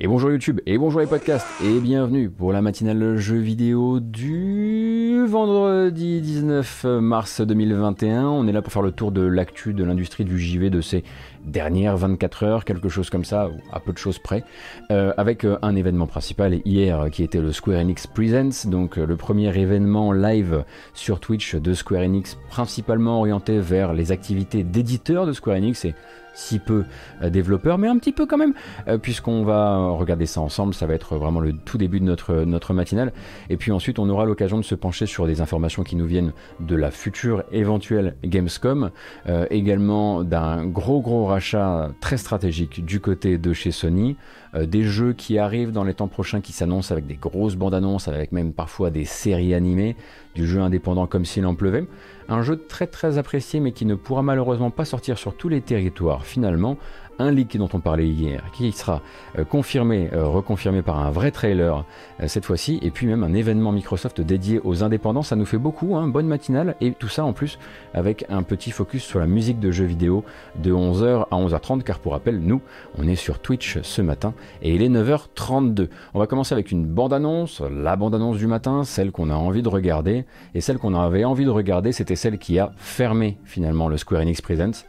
Et bonjour YouTube, et bonjour les podcasts, et bienvenue pour la matinale jeu vidéo du vendredi 19 mars 2021. On est là pour faire le tour de l'actu de l'industrie du JV de ces dernières 24 heures, quelque chose comme ça, ou à peu de choses près, euh, avec euh, un événement principal hier qui était le Square Enix Presents, donc euh, le premier événement live sur Twitch de Square Enix, principalement orienté vers les activités d'éditeurs de Square Enix et si peu euh, développeurs, mais un petit peu quand même, euh, puisqu'on va regarder ça ensemble. Ça va être vraiment le tout début de notre, notre matinale. Et puis ensuite, on aura l'occasion de se pencher sur des informations qui nous viennent de la future éventuelle Gamescom, euh, également d'un gros gros rachat très stratégique du côté de chez Sony, des jeux qui arrivent dans les temps prochains qui s'annoncent avec des grosses bandes annonces, avec même parfois des séries animées, du jeu indépendant comme s'il en pleuvait. Un jeu très très apprécié mais qui ne pourra malheureusement pas sortir sur tous les territoires finalement, un leak dont on parlait hier, qui sera euh, confirmé, euh, reconfirmé par un vrai trailer euh, cette fois-ci, et puis même un événement Microsoft dédié aux indépendants, ça nous fait beaucoup, hein, bonne matinale, et tout ça en plus avec un petit focus sur la musique de jeux vidéo de 11h à 11h30, car pour rappel, nous, on est sur Twitch ce matin, et il est 9h32. On va commencer avec une bande-annonce, la bande-annonce du matin, celle qu'on a envie de regarder, et celle qu'on avait envie de regarder, c'était celle qui a fermé finalement le Square Enix Presents,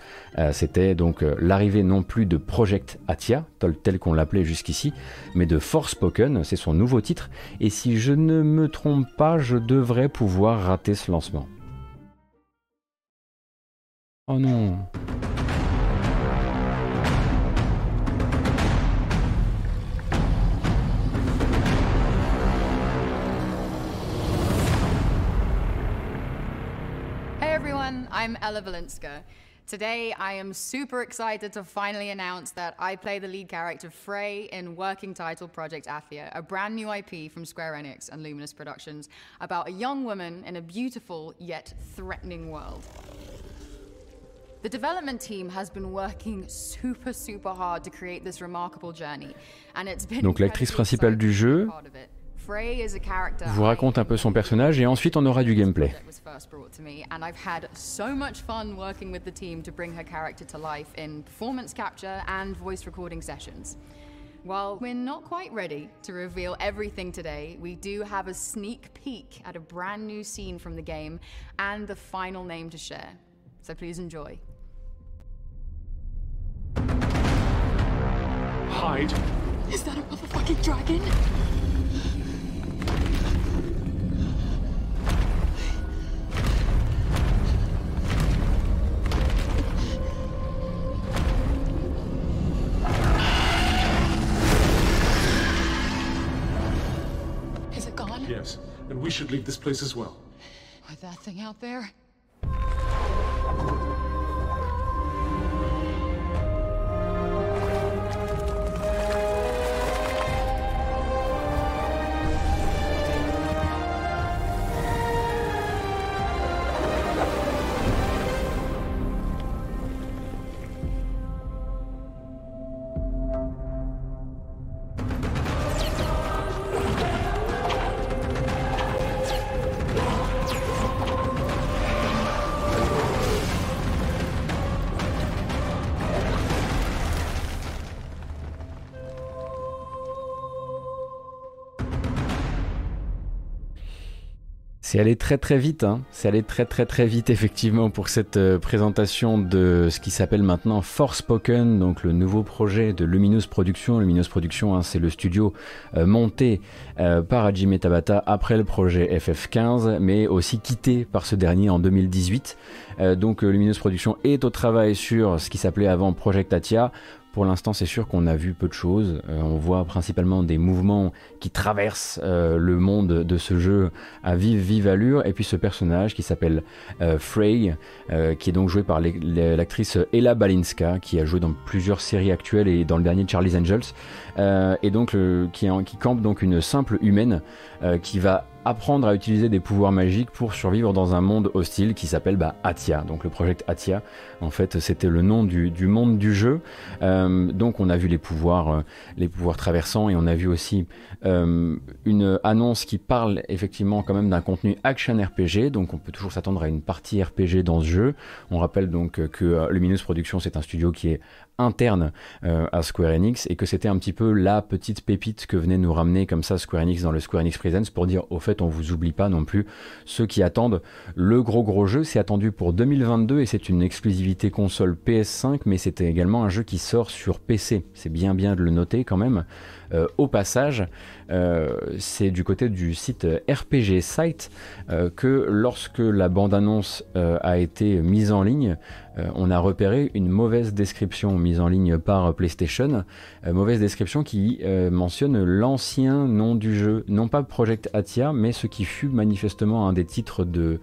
c'était donc l'arrivée non plus de Project Atia, tel qu'on l'appelait jusqu'ici, mais de Forspoken, c'est son nouveau titre, et si je ne me trompe pas, je devrais pouvoir rater ce lancement. Oh non Hey everyone, I'm Ella Valinska. Today, I am super excited to finally announce that I play the lead character Frey in working title Project Athia, a brand new IP from Square Enix and Luminous Productions about a young woman in a beautiful yet threatening world. The development team has been working super super hard to create this remarkable journey, and it's been Donc l'actrice principale du jeu vous raconte un peu son personnage et ensuite on aura du gameplay. and I've had so much fun working with the team to bring her character to life in performance capture and voice recording sessions. While we're not quite ready to reveal everything today, we do have a sneak peek at a brand new scene from the game and the final name to share. So please enjoy. Hide. Is that a motherfucking dragon? We should leave this place as well. With that thing out there? C'est allé très très vite, hein. c'est allé très très très vite effectivement pour cette euh, présentation de ce qui s'appelle maintenant Forspoken, donc le nouveau projet de Luminous Productions. Luminous Productions, hein, c'est le studio euh, monté euh, par Hajime Tabata après le projet FF15, mais aussi quitté par ce dernier en 2018. donc Luminous Productions est au travail sur ce qui s'appelait avant Project Atia. Pour l'instant, c'est sûr qu'on a vu peu de choses. Euh, on voit principalement des mouvements qui traversent euh, le monde de ce jeu à vive, vive allure. Et puis ce personnage qui s'appelle euh, Frey, qui est donc joué par l'actrice Ella Balinska, qui a joué dans plusieurs séries actuelles et dans le dernier Charlie's Angels. et donc qui, qui campe donc une simple humaine qui va apprendre à utiliser des pouvoirs magiques pour survivre dans un monde hostile qui s'appelle bah, Atia. Donc le projet Atia, en fait, c'était le nom du, monde du jeu. Euh, donc on a vu les pouvoirs, euh, les pouvoirs traversants et on a vu aussi euh, une annonce qui parle effectivement quand même d'un contenu action RPG. Donc on peut toujours s'attendre à une partie RPG dans ce jeu. On rappelle donc que Luminous Productions c'est un studio qui est interne euh, à Square Enix et que c'était un petit peu la petite pépite que venait nous ramener comme ça Square Enix dans le Square Enix Presents pour dire au fait on vous oublie pas non plus ceux qui attendent le gros gros jeu c'est attendu pour 2022 et c'est une exclusivité console PS5 mais c'était également un jeu qui sort sur PC c'est bien bien de le noter quand même euh, au passage, euh, c'est du côté du site RPG Site euh, que lorsque la bande-annonce a été mise en ligne, on a repéré une mauvaise description mise en ligne par PlayStation, mauvaise description qui mentionne l'ancien nom du jeu, non pas Project Atia, mais ce qui fut manifestement un des titres de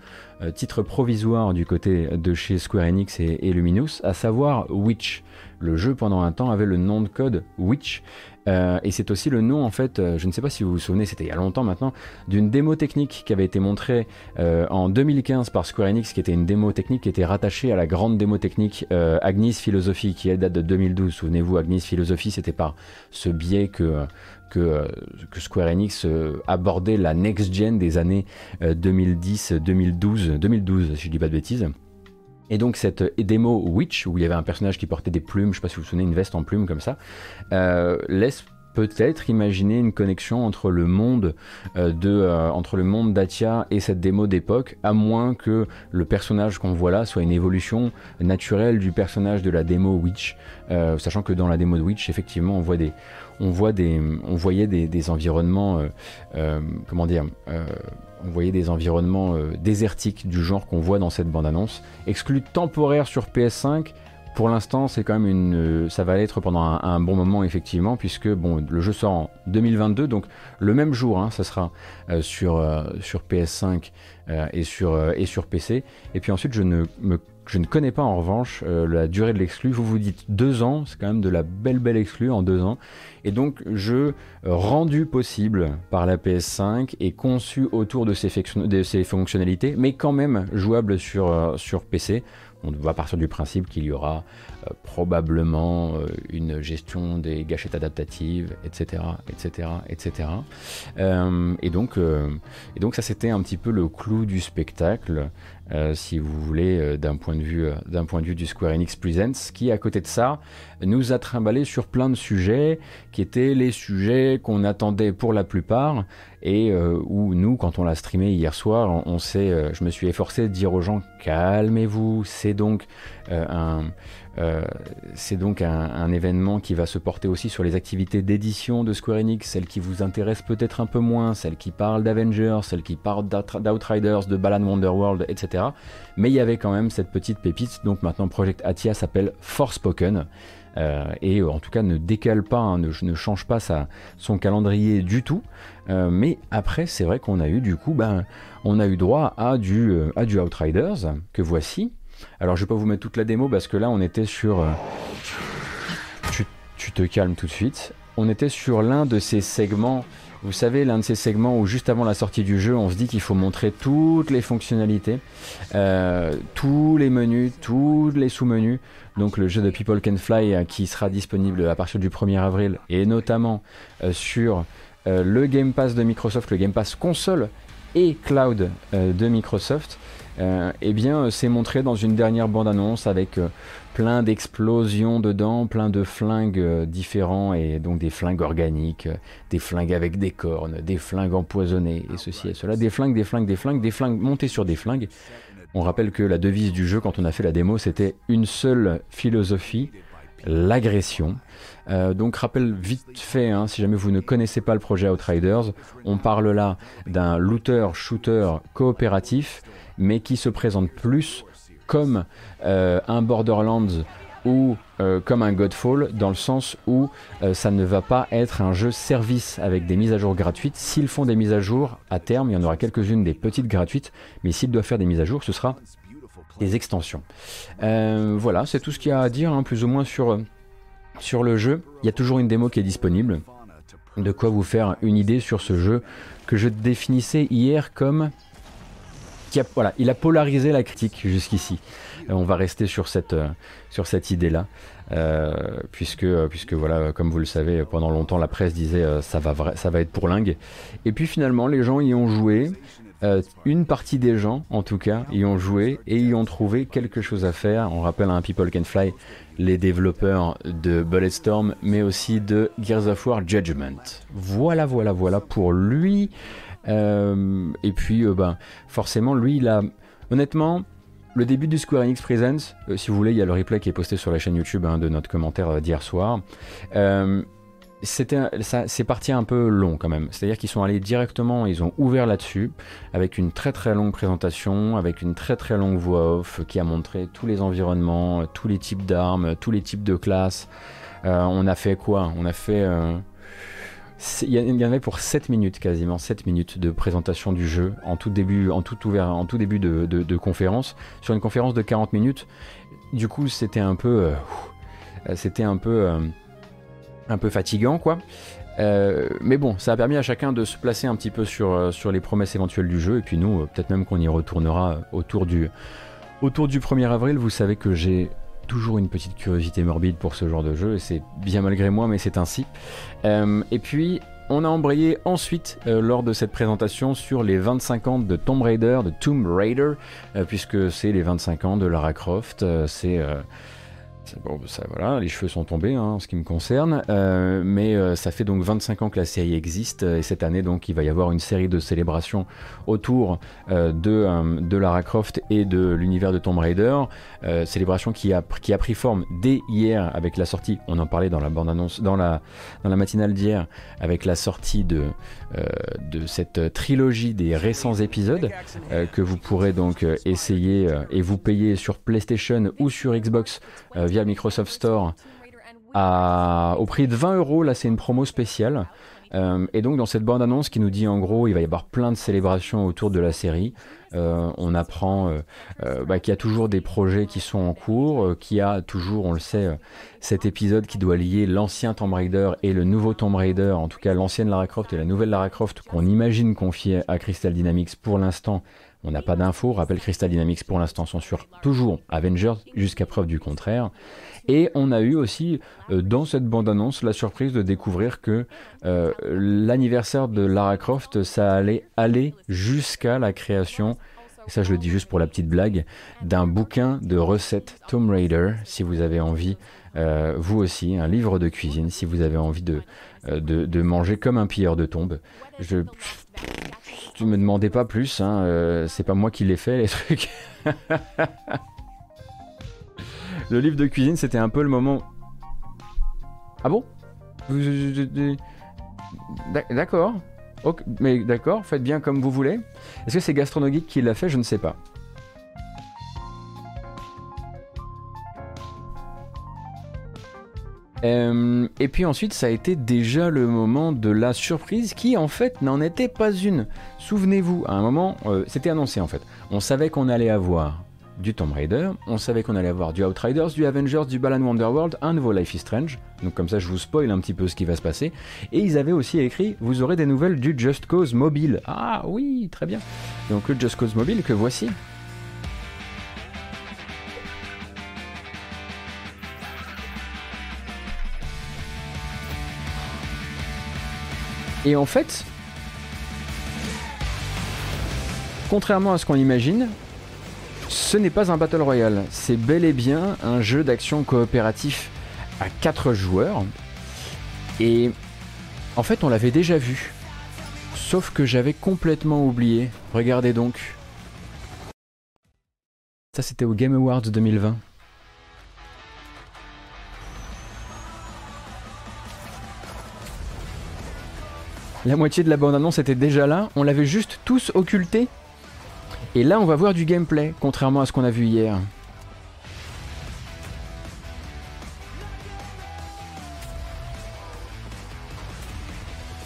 du côté de chez Square Enix et, et à savoir Witch. Le jeu pendant un temps avait le nom de code Witch euh, et c'est aussi le nom, en fait, euh, je ne sais pas si vous vous souvenez, c'était il y a longtemps maintenant, d'une démo technique qui avait été montrée euh, en 2015 par Square Enix, qui était une démo technique qui était rattachée à la grande démo technique Agnis Philosophy, qui elle date de 2012. Souvenez-vous, Agnis Philosophy, c'était par ce biais que, que, que Square Enix abordait la next-gen des années 2010, 2012, 2012, si je dis pas de bêtises. Et donc cette démo Witch, où il y avait un personnage qui portait des plumes, je sais pas si vous vous souvenez, une veste en plumes comme ça, euh, laisse peut-être imaginer une connexion entre le monde euh, de euh, entre le monde d'Atia et cette démo d'époque, à moins que le personnage qu'on voit là soit une évolution naturelle du personnage de la démo Witch, sachant que dans la démo de Witch, effectivement, on voit des on voit des on voyait des, environnements comment dire on voyait des environnements euh, désertiques du genre qu'on voit dans cette bande-annonce. Exclu temporaire sur PS5, pour l'instant, c'est quand même une, euh, ça va l'être pendant un, bon moment effectivement, puisque bon, le jeu sort en 2022, donc le même jour, hein, ça sera euh, sur sur PS5 et sur et sur PC. Et puis ensuite, je ne me je ne connais pas en revanche la durée de l'exclu. Vous vous dites deux ans, c'est quand même de la belle belle exclu en deux ans. Et donc, jeu rendu possible par la PS5 et conçu autour de ses, fonctionnalités, mais quand même jouable sur, euh, sur PC. On va partir du principe qu'il y aura euh, probablement euh, une gestion des gâchettes adaptatives, etc., etc., etc. et donc, et donc ça c'était un petit peu le clou du spectacle. Euh, si vous voulez, euh, d'un point, de vue, euh, point de vue du Square Enix Presents, qui, à côté de ça, nous a trimballé sur plein de sujets, qui étaient les sujets qu'on attendait pour la plupart, et où nous, quand on l'a streamé hier soir, on, sait, je me suis efforcé de dire aux gens, calmez-vous, c'est donc un euh, c'est donc un, événement qui va se porter aussi sur les activités d'édition de Square Enix, celles qui vous intéressent peut-être un peu moins, celles qui parlent d'Avengers, celles qui parlent d'Outriders, de Balan Wonderworld, etc. Mais il y avait quand même cette petite pépite, donc maintenant Project Atia s'appelle Forspoken. Euh, et en tout cas ne décale pas, hein, ne, change pas son calendrier du tout. Euh, mais après, c'est vrai qu'on a eu du coup, ben, on a eu droit à du, à du Outriders que voici. Alors je vais pas vous mettre toute la démo parce que là on était sur... Euh, tu, te calmes tout de suite. On était sur l'un de ces segments, vous savez, l'un de ces segments où juste avant la sortie du jeu, on se dit qu'il faut montrer toutes les fonctionnalités, euh, tous les menus, tous les sous-menus. Donc le jeu de People Can Fly euh, qui sera disponible à partir du 1er avril et notamment sur le Game Pass de Microsoft, le Game Pass console et cloud de Microsoft. Euh, eh bien, euh, c'est montré dans une dernière bande-annonce avec euh, plein d'explosions dedans, plein de flingues différents et donc des flingues organiques, des flingues avec des cornes, des flingues empoisonnées et ceci et cela, des flingues, des flingues, des flingues, des flingues montées sur des flingues. On rappelle que la devise du jeu quand on a fait la démo, c'était une seule philosophie, l'agression. donc rappel vite fait, hein, si jamais vous ne connaissez pas le projet Outriders, on parle là d'un looter-shooter coopératif mais qui se présente plus comme euh, un Borderlands ou euh, comme un Godfall, dans le sens où euh, ça ne va pas être un jeu service avec des mises à jour gratuites. S'ils font des mises à jour, à terme, il y en aura quelques-unes des petites gratuites, mais s'ils doivent faire des mises à jour, ce sera des extensions. voilà, c'est tout ce qu'il y a à dire, hein, plus ou moins sur, sur le jeu. Il y a toujours une démo qui est disponible. de quoi vous faire une idée sur ce jeu que je définissais hier comme il a polarisé la critique jusqu'ici. Euh, on va rester sur cette, euh, sur cette idée-là, euh, puisque, puisque voilà, comme vous le savez, pendant longtemps la presse disait ça va, ça va être pour lingue. Et puis finalement, les gens y ont joué. une partie des gens, en tout cas, y ont joué et y ont trouvé quelque chose à faire. On rappelle un People Can Fly, les développeurs de Bulletstorm, mais aussi de Gears of War Judgment. Voilà, voilà, voilà pour lui. Euh, et puis, euh, ben, forcément, lui, il a. Honnêtement, le début du Square Enix Presents, euh, si vous voulez, il y a le replay qui est posté sur la chaîne YouTube hein, de notre commentaire d'hier soir. c'est parti un peu long quand même. C'est-à-dire qu'ils sont allés directement, ils ont ouvert là-dessus, avec une très très longue présentation, avec une très très longue voix off qui a montré tous les environnements, tous les types d'armes, tous les types de classes. on a fait quoi? On a fait il y en avait pour 7 minutes quasiment, 7 minutes de présentation du jeu en tout début, en tout, ouvert, en tout début de, conférence. Sur une conférence de 40 minutes, du coup c'était un peu... Euh, c'était un peu... Euh, un peu fatigant quoi. Euh, mais bon, ça a permis à chacun de se placer un petit peu sur, sur les promesses éventuelles du jeu. Et puis nous, peut-être même qu'on y retournera autour du, autour du 1er avril. Vous savez que j'ai toujours une petite curiosité morbide pour ce genre de jeu, et c'est bien malgré moi, mais c'est ainsi. Euh, et puis, on a embrayé ensuite, euh, lors de cette présentation, sur les 25 ans de Tomb Raider, de Tomb Raider, euh, puisque c'est les 25 ans de Lara Croft, c'est Bon, ça, voilà, les cheveux sont tombés hein, en ce qui me concerne, euh, mais euh, ça fait donc 25 ans que la série existe et cette année donc il va y avoir une série de célébrations autour euh, de, de Lara Croft et de l'univers de Tomb Raider, célébration qui a, qui a pris forme dès hier avec la sortie, on en parlait dans la bande annonce, dans la, dans la matinale d'hier, avec la sortie de, de cette trilogie des récents épisodes que vous pourrez donc essayer et vous payer sur PlayStation ou sur Xbox via Microsoft Store au prix de 20 euros. Là, c'est une promo spéciale. Euh, et donc dans cette bande annonce qui nous dit en gros il va y avoir plein de célébrations autour de la série, euh, on apprend euh, bah, qu'il y a toujours des projets qui sont en cours, qu'il y a toujours, on le sait, cet épisode qui doit lier l'ancien Tomb Raider et le nouveau Tomb Raider, en tout cas l'ancienne Lara Croft et la nouvelle Lara Croft qu'on imagine confier à Crystal Dynamics pour l'instant on n'a pas d'infos. Rappelle Crystal Dynamics pour l'instant sur toujours Avengers jusqu'à preuve du contraire. Et on a eu aussi euh, dans cette bande-annonce la surprise de découvrir que euh, l'anniversaire de Lara Croft, ça allait aller jusqu'à la création, ça je le dis juste pour la petite blague, d'un bouquin de recettes Tomb Raider, si vous avez envie, euh, vous aussi, un livre de cuisine, si vous avez envie de, de, manger comme un pilleur de tombes. Je, tu me demandais pas plus, hein, euh, c'est pas moi qui l'ai fait les trucs. le livre de cuisine, c'était un peu le moment. Ah bon? D'accord. Mais d'accord, faites bien comme vous voulez. Est-ce que c'est Gastronogeek qui l'a fait? Je ne sais pas. Euh, et puis ensuite, ça a été déjà le moment de la surprise qui, en fait, n'en était pas une. Souvenez-vous, à un moment, euh, c'était annoncé en fait. On savait qu'on allait avoir du Tomb Raider, on savait qu'on allait avoir du Outriders, du Avengers, du Balan Wonderworld, un nouveau Life is Strange. Donc comme ça, je vous spoil un petit peu ce qui va se passer. Et ils avaient aussi écrit, vous aurez des nouvelles du Just Cause Mobile. Ah oui, très bien. Donc le Just Cause Mobile que voici. Et en fait, contrairement à ce qu'on imagine, ce n'est pas un Battle Royale, c'est bel et bien un jeu d'action coopératif à 4 joueurs. Et en fait, on l'avait déjà vu. Sauf que j'avais complètement oublié. Regardez donc. Ça, c'était au Game Awards 2020. La moitié de la bande-annonce était déjà là, on l'avait juste tous occulté. Et là, on va voir du gameplay, contrairement à ce qu'on a vu hier.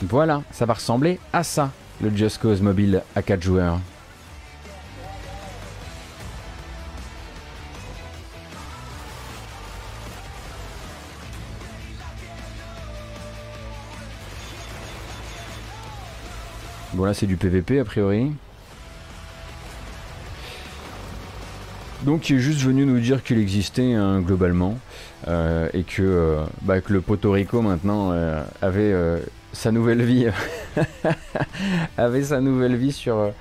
Voilà, ça va ressembler à ça, le Just Cause mobile à 4 joueurs. Bon là c'est du PVP a priori. Donc il est juste venu nous dire qu'il existait hein, globalement euh, et que, euh, bah, le Porto Rico maintenant euh, avait sa nouvelle vie avait sa nouvelle vie sur,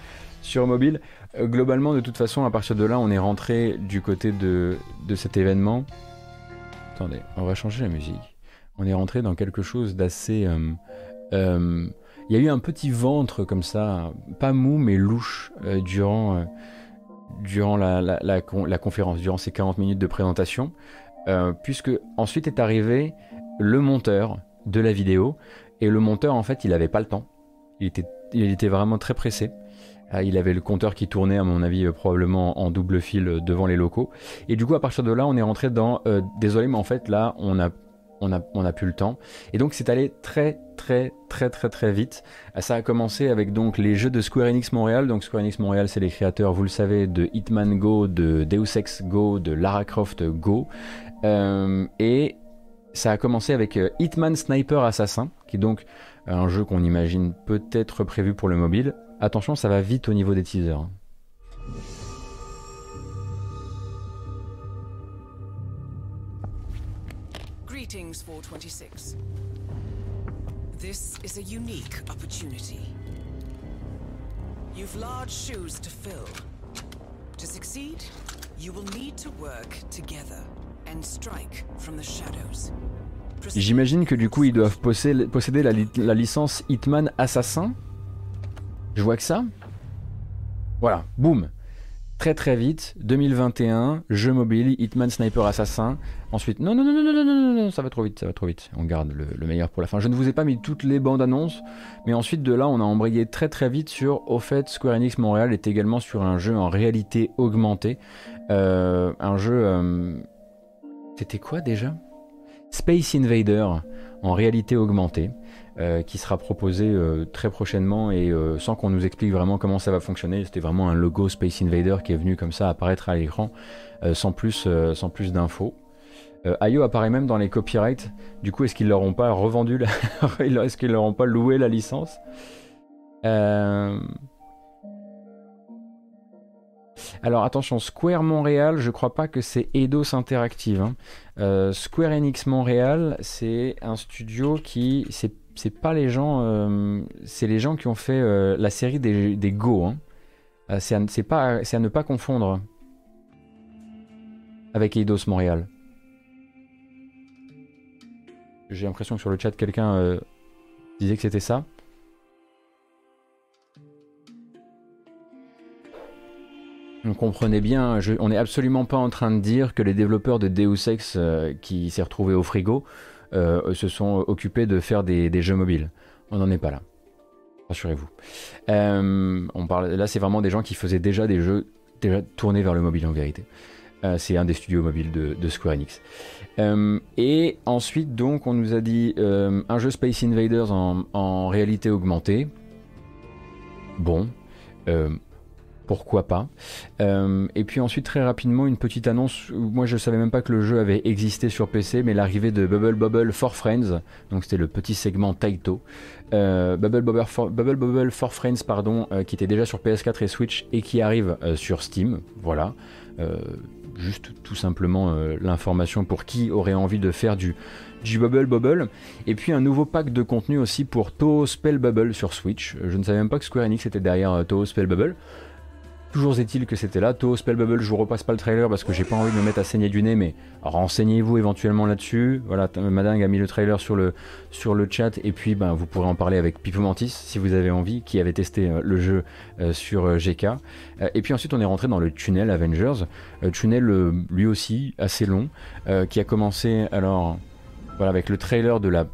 sur mobile. globalement de toute façon à partir de là on est rentré du côté de, de cet événement. Attendez, on va changer la musique. On est rentré dans quelque chose d'assez... Il y a eu un petit ventre comme ça, pas mou mais louche durant durant la, la, conférence, durant ces 40 minutes de présentation, euh, puisque ensuite est arrivé le monteur de la vidéo, et le monteur en fait il n'avait pas le temps, il était, il était vraiment très pressé. Euh, il avait le compteur qui tournait, à mon avis, euh, probablement en double fil devant les locaux. Et du coup, à partir de là, on est rentré dans désolé, mais en fait, là, on a on n'a a plus le temps. Et donc c'est allé très très très très très vite. Euh, ça a commencé avec donc les jeux de Square Enix Montréal. Donc Square Enix Montréal, c'est les créateurs, vous le savez, de Hitman Go, de Deus Ex Go, de Lara Croft Go. Euh, et ça a commencé avec euh, Hitman Sniper Assassin, qui est donc un jeu qu'on imagine peut-être prévu pour le mobile. Attention, ça va vite au niveau des teasers. 426. This is a unique opportunity. You've large shoes to fill. To succeed, you will need to work together and strike from the shadows. J'imagine que du coup ils doivent posséder la licence Hitman Assassin. Je vois que ça. Voilà, boum très très vite, 2021, jeu mobile, Hitman Sniper Assassin. Ensuite, non, non, non, non, non, non, non, ça va trop vite, ça va trop vite. On garde le, meilleur pour la fin. Je ne vous ai pas mis toutes les bandes annonces, mais ensuite de là, on a embrayé très très vite sur, au fait, Square Enix Montréal est également sur un jeu en réalité augmentée. Euh, un jeu. Euh, c'était quoi déjà? Space Invader en réalité augmentée. Euh, qui sera proposé euh, très prochainement et euh, sans qu'on nous explique vraiment comment ça va fonctionner. C'était vraiment un logo Space Invader qui est venu comme ça apparaître à l'écran sans plus, sans plus d'infos. IO apparaît même dans les copyrights. Du coup, est-ce qu'ils leur ont pas revendu la... Est-ce qu'ils leur ont pas loué la licence? Alors attention, Square Montréal, je crois pas que c'est Eidos Interactive. Hein. Square Enix Montréal, c'est un studio qui c'est c'est pas les gens, euh, c'est les gens qui ont fait euh, la série des, Go. Hein. Euh, c'est à, ne pas confondre avec Eidos Montréal. J'ai l'impression que sur le chat quelqu'un disait que c'était ça. On comprenait bien, on n'est absolument pas en train de dire que les développeurs de Deus Ex qui s'est retrouvé au frigo se sont occupés de faire des, jeux mobiles. On n'en est pas là. Rassurez-vous. Euh, on parle, là, c'est vraiment des gens qui faisaient déjà des jeux déjà tournés vers le mobile en vérité. Euh, c'est un des studios mobiles de, Square Enix. et ensuite, donc, on nous a dit un jeu Space Invaders en réalité augmentée. Bon pourquoi pas. Euh, et puis ensuite très rapidement une petite annonce, moi je savais même pas que le jeu avait existé sur PC, mais l'arrivée de Bubble Bubble for Friends, donc c'était le petit segment Taito, euh, Bubble, Bubble, for, Bubble Bubble for Friends pardon, euh, qui était déjà sur PS4 et Switch et qui arrive sur Steam, voilà. juste tout simplement l'information pour qui aurait envie de faire du, du Bubble Bubble. Et puis un nouveau pack de contenu aussi pour Toho Spell Bubble sur Switch. Je ne savais même pas que Square Enix était derrière Toho Spell Bubble. Toujours est-il que c'était là. Toho Spell Bubble, je vous repasse pas le trailer parce que j'ai pas envie de me mettre à saigner du nez, mais renseignez-vous éventuellement là-dessus. Voilà, Madingue a mis le trailer sur le, sur chat et puis ben, vous pourrez en parler avec Pipo Mantis si vous avez envie, qui avait testé euh, le jeu euh, sur euh, GK. et puis ensuite on est rentré dans le tunnel Avengers, tunnel lui aussi assez long, qui a commencé alors avec le trailer de la,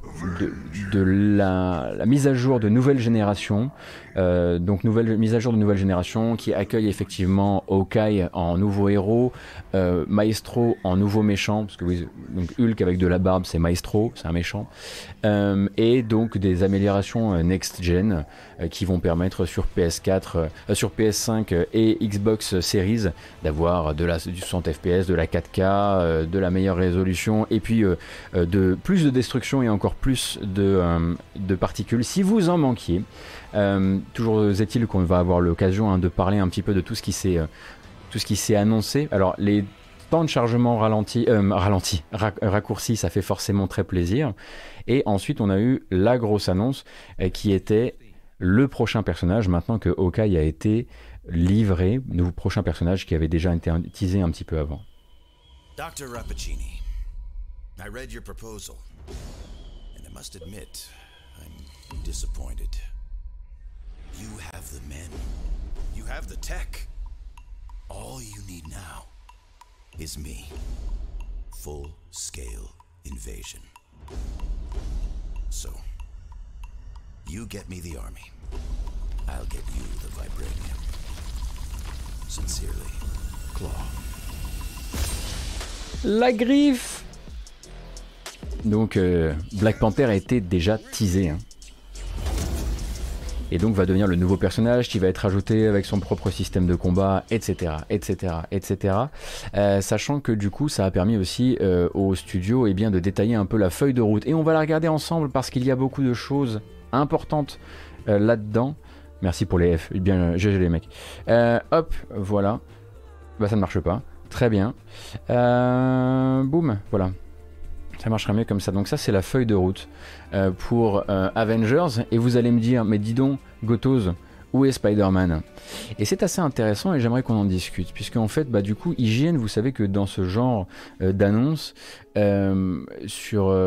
de, la, la, mise à jour de nouvelle génération. Euh, donc mise à jour de nouvelle génération qui accueille effectivement Hawkeye en nouveau héros, euh, Maestro en nouveau méchant, parce que oui, donc Hulk avec de la barbe c'est Maestro, c'est un méchant, euh, et donc des améliorations next gen qui vont permettre sur PS4, sur PS5 et Xbox Series d'avoir de la du 60 FPS, de la 4K, de la meilleure résolution, et puis de plus de destruction et encore plus de particules. Si vous en manquiez, toujours est-il qu'on va avoir l'occasion hein, de parler un petit peu de tout ce qui s'est s'est annoncé. Alors les temps de chargement ralenti, ralenti raccourci, ça fait forcément très plaisir. Et ensuite, on a eu la grosse annonce qui était le prochain personnage, maintenant que Hawkeye a été livré, nouveau prochain personnage qui avait déjà été teasé un petit peu avant. Dr. Rappaccini, admit, I'm disappointed. You have the men, you have the tech. All you need now is me. Full scale invasion. So, you get me the army. I'll get you the vibranium. Sincerely, Claw. La griffe Donc euh, Black Panther a été déjà teasé. Hein et donc va devenir le nouveau personnage qui va être ajouté avec son propre système de combat, etc., etc., etc. sachant que du coup, ça a permis aussi euh, au studio eh bien, de détailler un peu la feuille de route. Et on va la regarder ensemble parce qu'il y a beaucoup de choses importantes euh, là-dedans. Merci pour les F, bien GG les mecs. Euh, hop, voilà. Bah ça ne marche pas. Très bien. boum, voilà. Ça marcherait mieux comme ça. Donc ça, c'est la feuille de route euh, pour euh, Avengers. Et vous allez me dire, mais dis donc, Gotos, où est Spider-Man? Et c'est assez intéressant et j'aimerais qu'on en discute, puisque en fait, bah, du coup, IGN, vous savez que dans ce genre euh, d'annonce, sur,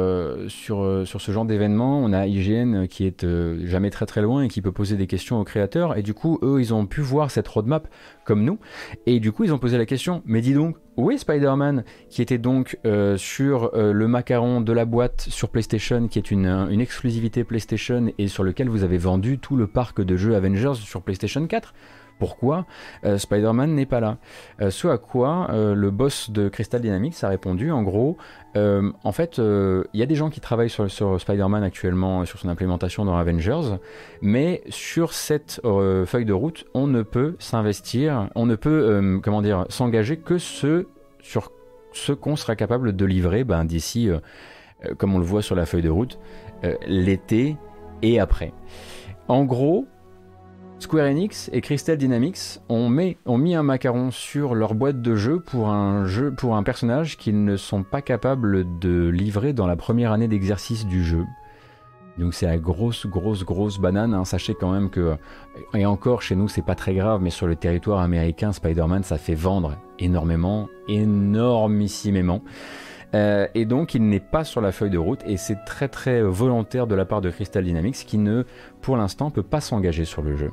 sur, sur ce genre d'événement, on a IGN qui est jamais très très loin et qui peut poser des questions aux créateurs, et du coup, eux, ils ont pu voir cette roadmap comme nous, et du coup, ils ont posé la question, mais dis donc, où est Spider-Man? Qui était donc euh, sur euh, le macaron de la boîte sur PlayStation, qui est une, exclusivité PlayStation et sur lequel vous avez vendu tout le parc de jeux Avengers sur PlayStation 4 pourquoi euh, Spider-Man n'est pas là. ce à quoi le boss de Crystal Dynamics a répondu en gros, en fait, il y a des gens qui travaillent sur, Spider-Man actuellement, sur son implémentation dans Avengers, mais sur cette feuille de route, on ne peut s'investir, on ne peut, comment dire, s'engager que sur ce qu'on sera capable de livrer ben, d'ici, euh, euh, comme on le voit sur la feuille de route, euh, l'été et après. En gros, Square Enix et Crystal Dynamics ont, mis un macaron sur leur boîte de jeu pour un, personnage qu'ils ne sont pas capables de livrer dans la première année d'exercice du jeu. Donc c'est la grosse, grosse, grosse banane. Hein. Sachez quand même que, et encore chez nous c'est pas très grave, mais sur le territoire américain, Spider-Man ça fait vendre énormément, énormissimement. Euh, et donc il n'est pas sur la feuille de route et c'est très très volontaire de la part de Crystal Dynamics qui ne, pour l'instant, peut pas s'engager sur le jeu.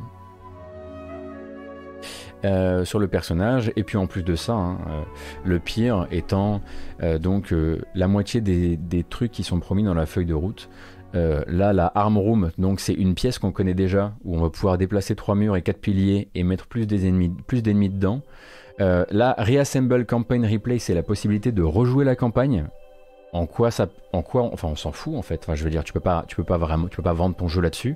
Euh, sur le personnage et puis en plus de ça hein, euh, le pire étant donc la moitié des, des, trucs qui sont promis dans la feuille de route euh, là, la Arm Room, donc c'est une pièce qu'on connaît déjà, où on va pouvoir déplacer trois murs et quatre piliers et mettre plus d'ennemis plus dedans. Euh, là, Reassemble Campaign Replay, c'est la possibilité de rejouer la campagne. En quoi ça, en quoi, enfin, on s'en fout en fait. Enfin, je veux dire, tu peux pas, tu peux pas vraiment, tu peux pas vendre ton jeu là-dessus.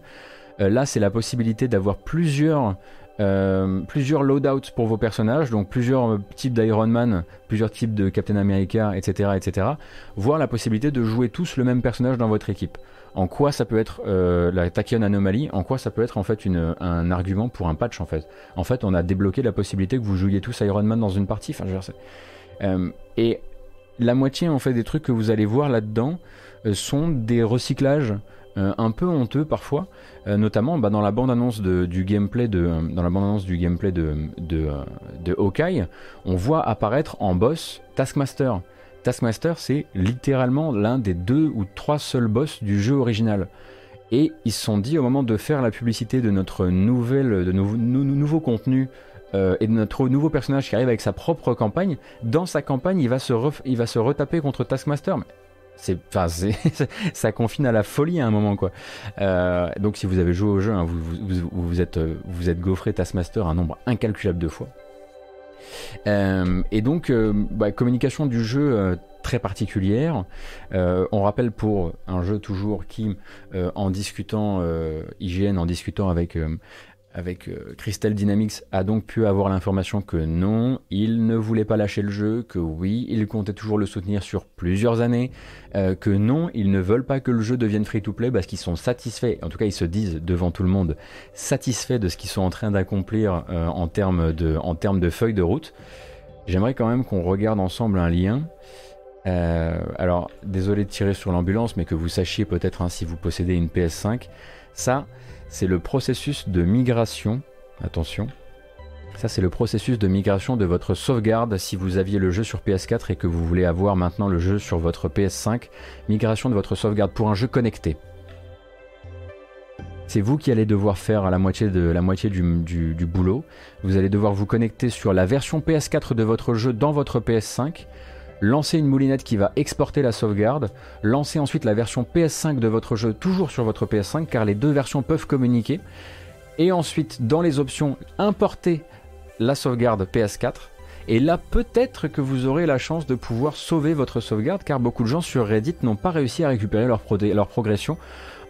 Euh, là, c'est la possibilité d'avoir plusieurs euh, plusieurs loadouts pour vos personnages, donc plusieurs types d'Iron Man, plusieurs types de Captain America, etc., etc. Voire la possibilité de jouer tous le même personnage dans votre équipe en quoi ça peut être euh, la Tachyon anomalie, en quoi ça peut être en fait un argument pour un patch en fait. En fait, on a débloqué la possibilité que vous jouiez tous Iron Man dans une partie. Enfin, je euh, et la moitié en fait des trucs que vous allez voir là-dedans euh, sont des recyclages un peu honteux parfois, notamment bah, dans la bande-annonce du gameplay de dans la bande-annonce du gameplay de, de, Hawkeye, on voit apparaître en boss Taskmaster. Taskmaster, c'est littéralement l'un des deux ou trois seuls boss du jeu original. Et ils se sont dit au moment de faire la publicité de notre nouvelle, de nouveau contenu euh, et de notre nouveau personnage qui arrive avec sa propre campagne, dans sa campagne, il va se, il va se retaper contre Taskmaster. C'est, ça confine à la folie à un moment quoi. Euh, donc si vous avez joué au jeu, hein, vous, vous, êtes, vous êtes gaufré Taskmaster un nombre incalculable de fois. Euh, et donc, euh, bah, communication du jeu euh, très particulière. on rappelle pour un jeu toujours qui, en discutant, IGN, en discutant avec avec euh, Crystal Dynamics a donc pu avoir l'information que non, il ne voulait pas lâcher le jeu, que oui, il comptait toujours le soutenir sur plusieurs années, euh, que non, ils ne veulent pas que le jeu devienne free-to-play parce qu'ils sont satisfaits, en tout cas ils se disent devant tout le monde, satisfaits de ce qu'ils sont en train d'accomplir euh, en, termes de, en termes de route. J'aimerais quand même qu'on regarde ensemble un lien. alors, désolé de tirer sur l'ambulance, mais que vous sachiez peut-être hein, si vous possédez une PS5, ça, c'est le processus de migration. Attention. Ça, c'est le processus de migration de votre sauvegarde si vous aviez le jeu sur PS4 et que vous voulez avoir maintenant le jeu sur votre PS5. Migration de votre sauvegarde pour un jeu connecté. C'est vous qui allez devoir faire la moitié, du, boulot. Vous allez devoir vous connecter sur la version PS4 de votre jeu dans votre PS5 lancer une moulinette qui va exporter la sauvegarde, lancer ensuite la version PS5 de votre jeu toujours sur votre PS5 car les deux versions peuvent communiquer, et ensuite dans les options importer la sauvegarde PS4. Et là, peut-être que vous aurez la chance de pouvoir sauver votre sauvegarde, car beaucoup de gens sur Reddit n'ont pas réussi à récupérer leur, progression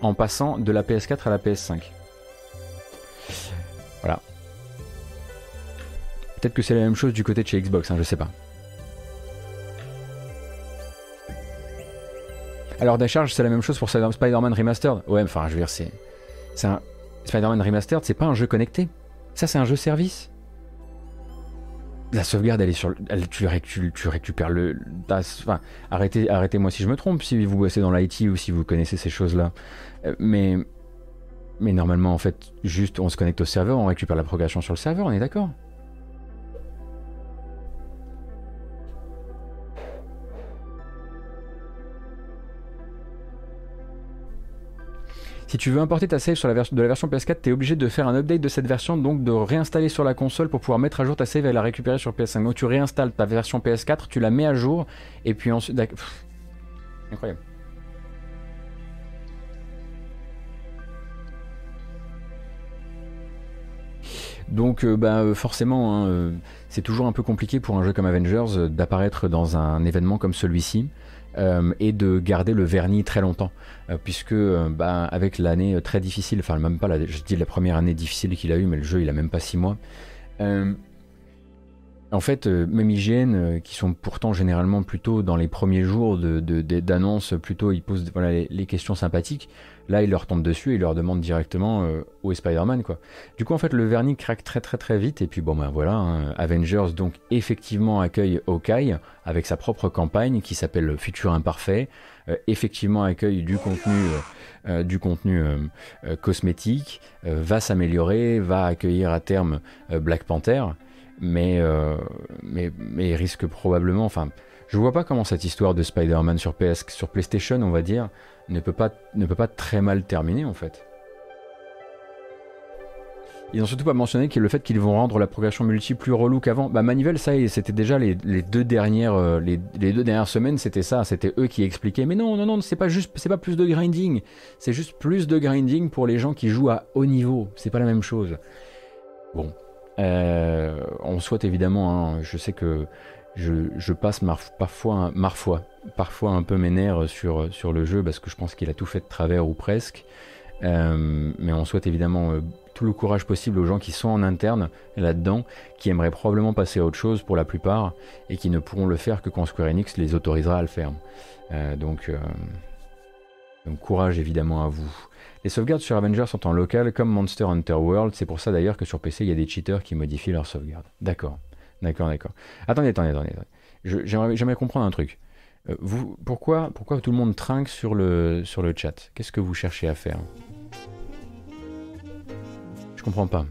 en passant de la PS4 à la PS5. Voilà. Peut-être que c'est la même chose du côté de chez Xbox, hein, je sais pas. Alors charge, c'est la même chose pour Spider-Man Remastered. Ouais, enfin, je veux dire, c'est. Spider-Man Remastered, c'est pas un jeu connecté. Ça, c'est un jeu service. La sauvegarde, elle est sur. Tu, récupères le. Enfin, arrêtez, arrêtez-moi si je me trompe, si vous bossez dans l'IT ou si vous connaissez ces choses-là. Euh, mais. Mais normalement, en fait, juste on se connecte au serveur, on récupère la progression sur le serveur, on est d'accord? Si tu veux importer ta save sur la de la version PS4, tu es obligé de faire un update de cette version, donc de réinstaller sur la console pour pouvoir mettre à jour ta save et la récupérer sur PS5. Donc tu réinstalles ta version PS4, tu la mets à jour, et puis ensuite... incroyable. Donc euh, bah, euh, forcément, hein, euh, c'est toujours un peu compliqué pour un jeu comme Avengers d'apparaître dans un événement comme celui-ci. Euh, et de garder le vernis très longtemps, euh, puisque euh, bah, avec l'année très difficile, enfin même pas la, première année difficile qu'il a eu, mais le jeu il a même pas six mois. En fait, même IGN, qui sont pourtant généralement plutôt dans les premiers jours d'annonce, plutôt ils posent voilà, les, questions sympathiques, Là, il leur tombe dessus et il leur demande directement euh, où est Spider-Man quoi. Du coup, en fait, le vernis craque très très très vite. Et puis bon ben voilà, hein, Avengers donc effectivement accueille Hawkeye avec sa propre campagne qui s'appelle Futur imparfait, euh, effectivement accueille du contenu euh, du contenu cosmétique, va s'améliorer, va accueillir à terme Black Panther, mais mais mais risque probablement, enfin, je vois pas comment cette histoire de Spider-Man sur PS sur PlayStation, on va dire ne peut pas, ne peut pas très mal terminer en fait. Ils n'ont surtout pas mentionné le fait qu'ils vont rendre la progression multi plus relou qu'avant. Bah Manivelle, ça c'était déjà les, deux dernières, euh, les, deux dernières semaines, c'était ça, c'était eux qui expliquaient. Mais non, non, non, c'est pas juste, c'est pas plus de grinding, c'est juste plus de grinding pour les gens qui jouent à haut niveau. C'est pas la même chose. Bon, euh, on souhaite évidemment. Hein, je sais que je, passe parfois, parfois, parfois un peu mes nerfs sur, le jeu parce que je pense qu'il a tout fait de travers ou presque. Euh, mais on souhaite évidemment euh, tout le courage possible aux gens qui sont en interne là-dedans, qui aimeraient probablement passer à autre chose pour la plupart et qui ne pourront le faire que quand Square Enix les autorisera à le faire. Donc, donc courage évidemment à vous. Les sauvegardes sur Avengers sont en local comme Monster Hunter World, c'est pour ça d'ailleurs que sur PC il y a des cheaters qui modifient leurs sauvegardes. D'accord. D'accord, d'accord. Attendez, attendez, attendez. J'aimerais comprendre un truc. Euh, vous, pourquoi, pourquoi tout le monde trinque sur le, sur le chat? Qu'est-ce que vous cherchez à faire? Je comprends pas.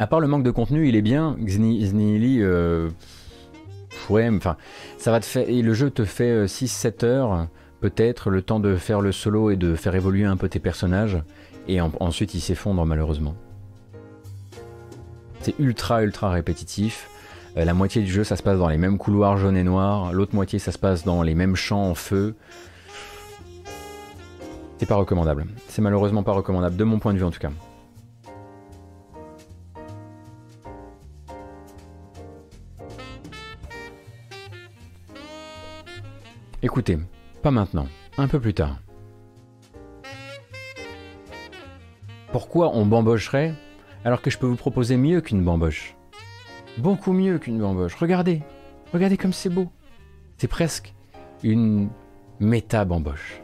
À part le manque de contenu, il est bien. Xnili, ça va te faire. Et le jeu te fait 6-7 euh, heures, peut-être, le temps de faire le solo et de faire évoluer un peu tes personnages et ensuite il s'effondre malheureusement. C'est ultra ultra répétitif. Euh, la moitié du jeu ça se passe dans les mêmes couloirs jaunes et noirs, l'autre moitié ça se passe dans les mêmes champs en feu. C'est pas recommandable. C'est malheureusement pas recommandable, de mon point de vue en tout cas. Écoutez, pas maintenant, un peu plus tard. Pourquoi on bambocherait alors que je peux vous proposer mieux qu'une bamboche? Beaucoup mieux qu'une bamboche. Regardez, regardez comme c'est beau. C'est presque une méta-bamboche.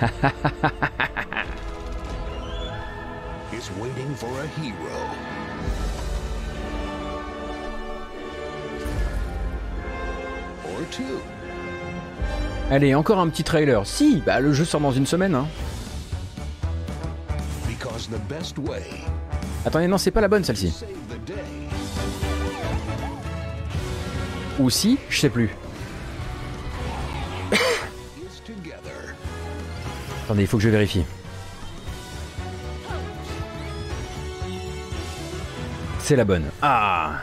Wonderworld is waiting for a hero. Or two. Allez, encore un petit trailer. Si, bah le jeu sort dans une semaine. Hein. Because the best way Attendez, non, c'est pas la bonne celle-ci. Ou si, je sais plus. Attendez, il faut que je vérifie. C'est la bonne. Ah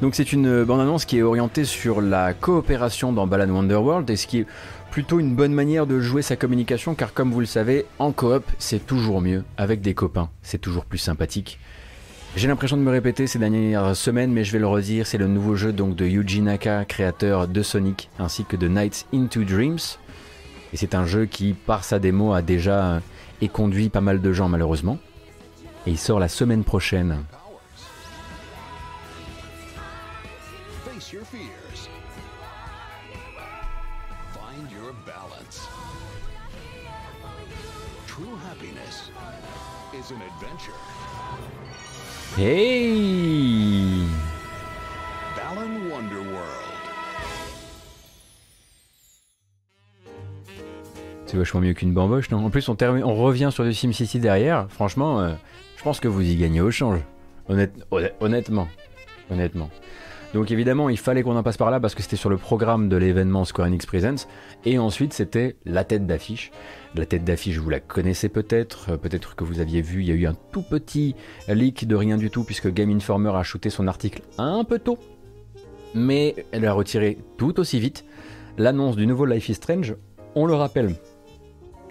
Donc c'est une bande-annonce qui est orientée sur la coopération dans Balan Wonderworld et ce qui est plutôt une bonne manière de jouer sa communication car comme vous le savez, en coop c'est toujours mieux avec des copains, c'est toujours plus sympathique. J'ai l'impression de me répéter ces dernières semaines, mais je vais le redire, c'est le nouveau jeu donc de Yuji Naka, créateur de Sonic, ainsi que de Nights into Dreams. Et c'est un jeu qui, par sa démo, a déjà éconduit pas mal de gens malheureusement. Et il sort la semaine prochaine. Face Vachement mieux qu'une bamboche, non? En plus, on, termine- on revient sur du SimCity derrière. Franchement, euh, je pense que vous y gagnez au change. Honnête- honn- honnêtement. Honnêtement. Donc évidemment, il fallait qu'on en passe par là parce que c'était sur le programme de l'événement Square Enix Presents. Et ensuite, c'était la tête d'affiche. La tête d'affiche, vous la connaissez peut-être. euh, Peut-être que vous aviez vu, il y a eu un tout petit leak de rien du tout puisque Game Informer a shooté son article un peu tôt. Mais elle a retiré tout aussi vite l'annonce du nouveau Life is Strange. On le rappelle,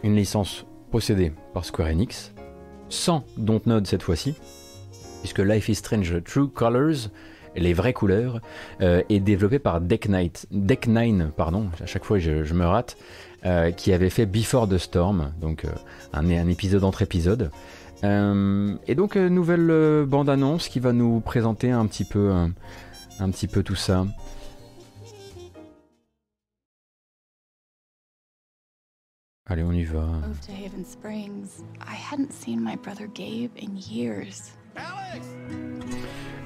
une licence possédée par Square Enix, sans Dontnod cette fois-ci, puisque Life is Strange True Colors, les vraies couleurs, euh, est développé par Deck, Knight, Deck Nine, pardon, à chaque fois je, me rate, euh, qui avait fait Before the Storm, donc euh, un, épisode entre épisodes. Et donc nouvelle euh, bande-annonce qui va nous présenter un petit peu tout ça. Allez, on y va. moved to Haven Springs, I hadn't seen my brother Gabe in years.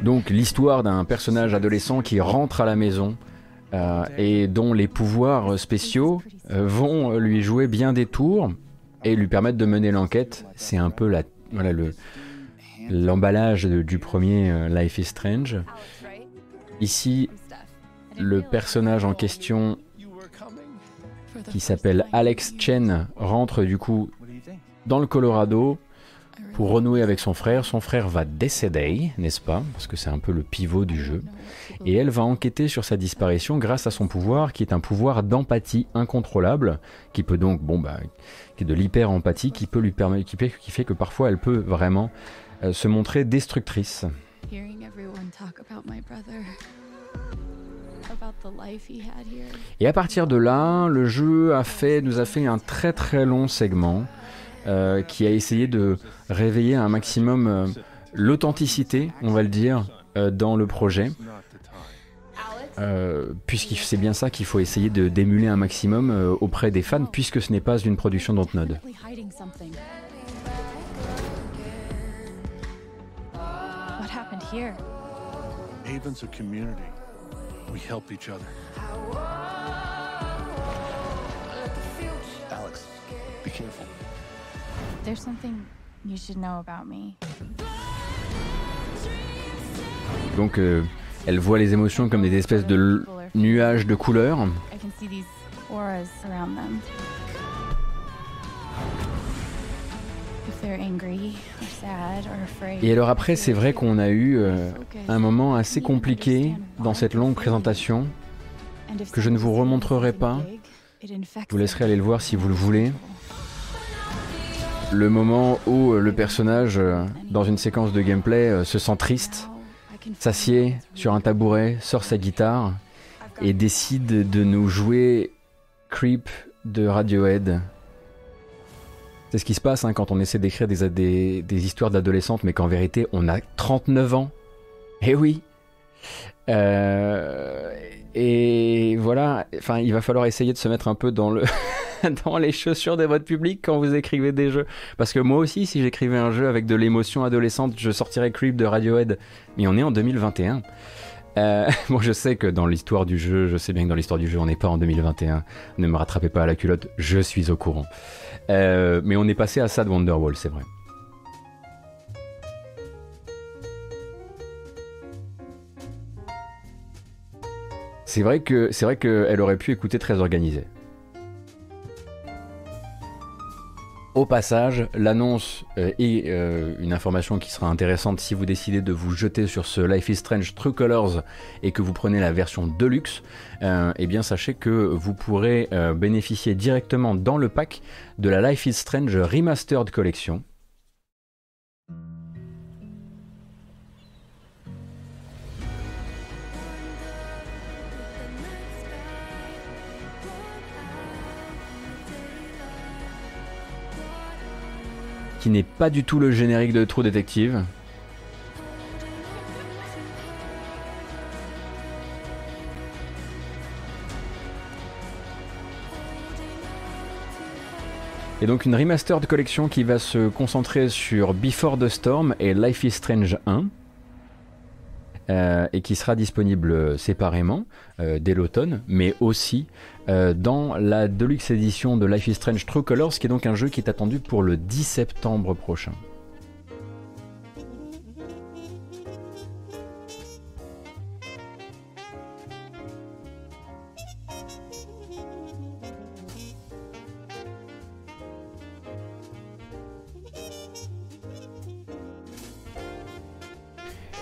Donc l'histoire d'un personnage adolescent qui rentre à la maison euh, et dont les pouvoirs spéciaux euh, vont lui jouer bien des tours et lui permettre de mener l'enquête. C'est un peu la, voilà, le, l'emballage de- du premier euh, Life is Strange. Ici, le personnage en question qui s'appelle Alex Chen rentre du coup dans le Colorado pour renouer avec son frère. Son frère va décéder, n'est-ce pas? Parce que c'est un peu le pivot du jeu. Et elle va enquêter sur sa disparition grâce à son pouvoir, qui est un pouvoir d'empathie incontrôlable, qui peut donc, bon bah, qui est de l'hyper-empathie, qui peut lui permettre, qui fait, que parfois elle peut vraiment euh, se montrer destructrice. Et à partir de là, le jeu a fait, nous a fait un très très long segment euh, qui a essayé de réveiller un maximum euh, l'authenticité, on va le dire, euh, dans le projet. Euh, puisque c'est bien ça qu'il faut essayer de d'émuler un maximum euh, auprès des fans, puisque ce n'est pas une production Dontnod. Probably hiding something. What happened here? Haven's a community. We help each other. Alex, be careful. There's something you should know about me. Donc euh, elle voit les émotions comme des espèces de nuages de couleurs. I can see these auras around them. Et alors après, c'est vrai qu'on a eu euh, un moment assez compliqué dans cette longue présentation. que je ne vous remontrerai pas. Vous laisserai aller le voir si vous le voulez. le moment où euh, le personnage, euh, dans une séquence de gameplay, se sent triste, s'assied sur un tabouret, sort sa guitare et décide de nous jouer Creep de Radiohead. C'est ce qui se passe hein, quand on essaie d'écrire des, histoires d'adolescentes, mais qu'en vérité on a 39 ans. Eh oui Euh, Et voilà, enfin il va falloir essayer de se mettre un peu dans les chaussures de votre public quand vous écrivez des jeux. Parce que moi aussi, si j'écrivais un jeu avec de l'émotion adolescente, je sortirais Creep de Radiohead. Mais on est en 2021. Euh, bon, je sais que dans l'histoire du jeu, je sais bien que dans l'histoire du jeu, on n'est pas en 2021. Ne me rattrapez pas à la culotte, je suis au courant. Euh, mais on est passé à ça de Wonderwall, c'est vrai. C'est vrai que c'est vrai qu'elle aurait pu écouter très organisée. Au passage, l'annonce euh, est euh, une information qui sera intéressante si vous décidez de vous jeter sur ce Life is Strange True Colors et que vous prenez la version Deluxe. Euh, eh bien, sachez que vous pourrez euh, bénéficier directement dans le pack de la Life is Strange Remastered Collection. Qui n'est pas du tout le générique de True Detective. Et donc une remastered collection qui va se concentrer sur Before the Storm et Life is Strange 1. Euh, et qui sera disponible séparément euh, dès l'automne, mais aussi euh, dans la Deluxe édition de Life is Strange True Colors, qui est donc un jeu qui est attendu pour le 10 septembre prochain.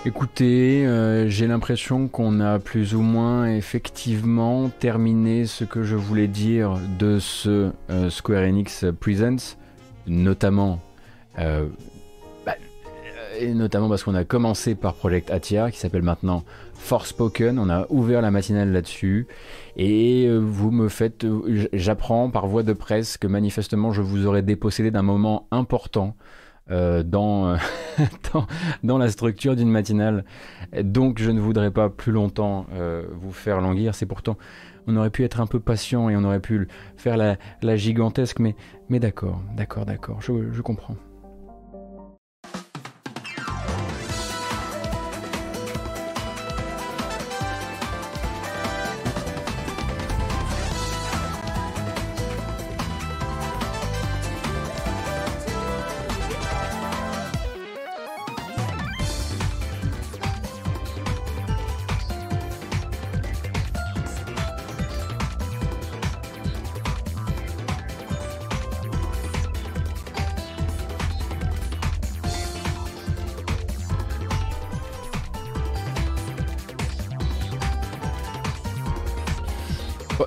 Écoutez, euh, j'ai l'impression qu'on a plus ou moins effectivement terminé ce que je voulais dire de ce euh, Square Enix Presents, notamment, euh, bah, et notamment parce qu'on a commencé par Project Atia, qui s'appelle maintenant Forspoken. On a ouvert la matinale là-dessus, et vous me faites, j'apprends par voie de presse que manifestement je vous aurais dépossédé d'un moment important euh, dans, euh, dans, la structure d'une matinale. Donc je ne voudrais pas plus longtemps euh, vous faire languir. C'est pourtant, on aurait pu être un peu patient et on aurait pu faire la, gigantesque, mais, d'accord, d'accord, d'accord, je comprends.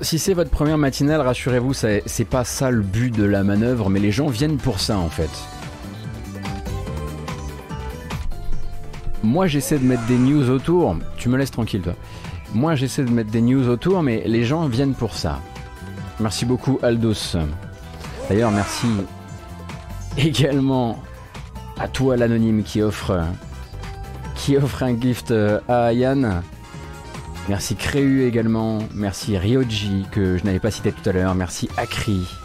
Si c'est votre première matinale, rassurez-vous, c'est pas ça le but de la manœuvre, mais les gens viennent pour ça en fait. Moi j'essaie de mettre des news autour, tu me laisses tranquille toi. Moi j'essaie de mettre des news autour, mais les gens viennent pour ça. Merci beaucoup Aldos. D'ailleurs merci également à toi l'anonyme qui offre qui offre un gift euh, à Yann. Merci Créu également, merci Ryoji que je n'avais pas cité tout à l'heure, merci Akri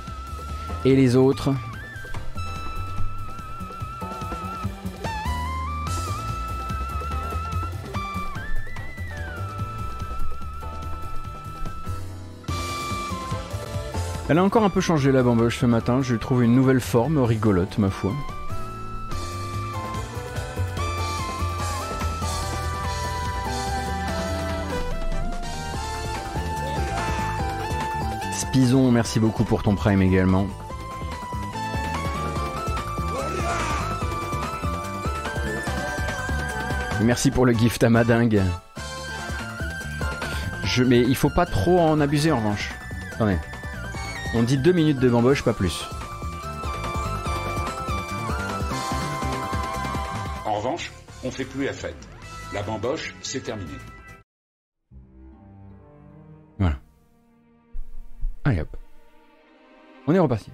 et les autres. Elle a encore un peu changé la bamboche ce matin, je lui trouve une nouvelle forme rigolote ma foi. Pison, merci beaucoup pour ton prime également. Merci pour le gift à Madingue. Je, mais il faut pas trop en abuser en revanche. Attendez. On dit deux minutes de bamboche, pas plus. En revanche, on fait plus la fête. La bamboche, c'est terminé. Allez hop. On est reparti.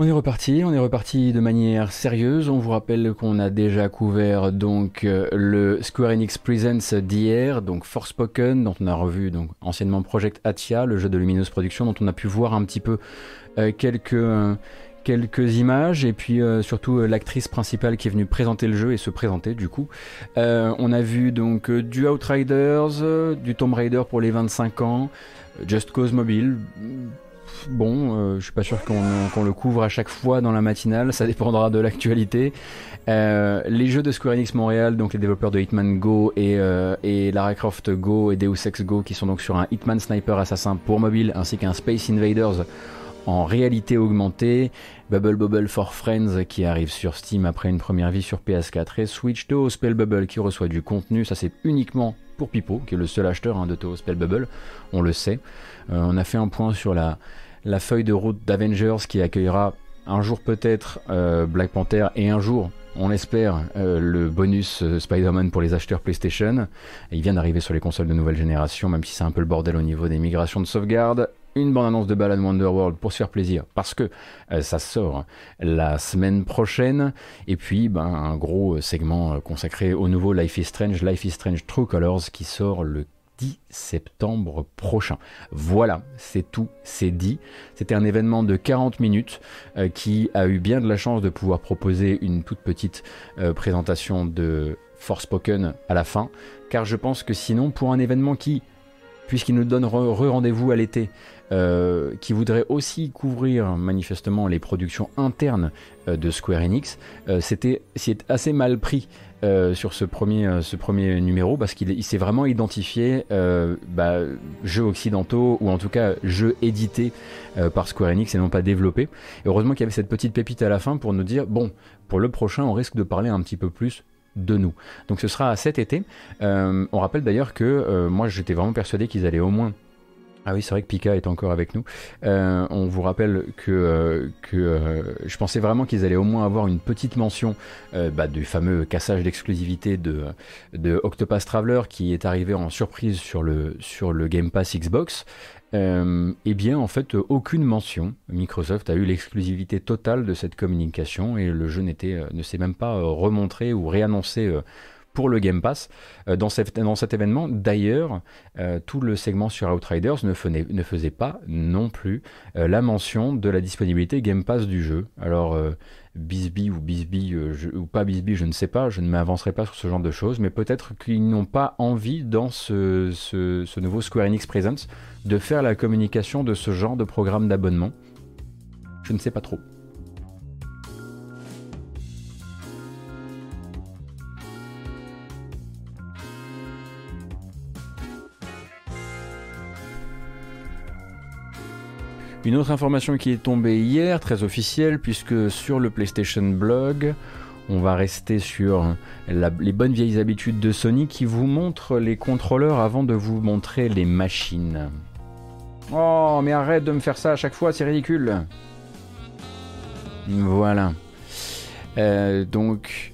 On est reparti, on est reparti de manière sérieuse. On vous rappelle qu'on a déjà couvert donc euh, le Square Enix Presents d'hier, donc Forspoken, dont on a revu donc anciennement Project Atia, le jeu de Luminous Production, dont on a pu voir un petit peu euh, quelques euh, quelques images et puis surtout l'actrice principale qui est venue présenter le jeu et se présenter du coup. on a vu donc du Outriders, du Tomb Raider pour les 25 ans, Just Cause Mobile. Bon, euh, je suis pas sûr qu'on le couvre à chaque fois dans la matinale, ça dépendra de l'actualité. Euh, les jeux de Square Enix Montréal, donc les développeurs de Hitman Go et, euh, Lara Croft Go et Deus Ex Go, qui sont donc sur un Hitman Sniper Assassin pour mobile, ainsi qu'un Space Invaders en réalité augmentée, Bubble Bubble for Friends qui arrive sur Steam après une première vie sur PS4 et Switch to Spell Bubble qui reçoit du contenu, ça c'est uniquement pour Pipo, qui est le seul acheteur hein, de Toho Spell Bubble, on le sait. on a fait un point sur la, feuille de route d'Avengers qui accueillera un jour peut-être euh, Black Panther et un jour, on espère, euh, le bonus euh, Spider-Man pour les acheteurs PlayStation. il vient d'arriver sur les consoles de nouvelle génération, même si c'est un peu le bordel au niveau des migrations de sauvegarde. Une bande-annonce de Balan Wonderworld pour se faire plaisir, parce que ça sort la semaine prochaine. Et puis, ben, un gros segment consacré au nouveau Life is Strange, Life is Strange True Colors, qui sort le 10 septembre prochain. Voilà, c'est tout, c'est dit. C'était un événement de 40 minutes euh, qui a eu bien de la chance de pouvoir proposer une toute petite euh, présentation de Forspoken à la fin, car je pense que sinon, pour un événement qui, puisqu'il nous donne re-rendez-vous à l'été, euh, qui voudrait aussi couvrir manifestement les productions internes de Square Enix, c'était assez mal pris euh, sur ce premier, euh, numéro parce qu'il s'est vraiment identifié euh, bah, jeux occidentaux ou en tout cas jeux édités par Square Enix et non pas développés. Heureusement qu'il y avait cette petite pépite à la fin pour nous dire bon, pour le prochain, on risque de parler un petit peu plus de nous. Donc ce sera cet été. on rappelle d'ailleurs que moi j'étais vraiment persuadé qu'ils allaient au moins ah oui, c'est vrai que Pika est encore avec nous. Euh, on vous rappelle que, euh, euh, je pensais vraiment qu'ils allaient au moins avoir une petite mention bah, du fameux cassage d'exclusivité de, de Traveler qui est arrivé en surprise sur le Game Pass Xbox. Eh bien, en fait, aucune mention. Microsoft a eu l'exclusivité totale de cette communication et le jeu n'était, ne s'est même pas remontré ou réannoncé pour le Game Pass euh, dans, cet, événement. D'ailleurs, euh, tout le segment sur Outriders ne, faisait pas non plus euh, la mention de la disponibilité Game Pass du jeu. Alors, Bisbee ou Bisbee ou pas Bisbee, je ne sais pas, je ne m'avancerai pas sur ce genre de choses, mais peut-être qu'ils n'ont pas envie dans ce, ce, nouveau Square Enix Presents de faire la communication de ce genre de programme d'abonnement. Je ne sais pas trop. Une autre information qui est tombée hier, très officielle, puisque sur le PlayStation Blog, on va rester sur les bonnes vieilles habitudes de Sony qui vous montre les contrôleurs avant de vous montrer les machines. Oh, mais arrête de me faire ça à chaque fois, c'est ridicule. Voilà. Euh, donc,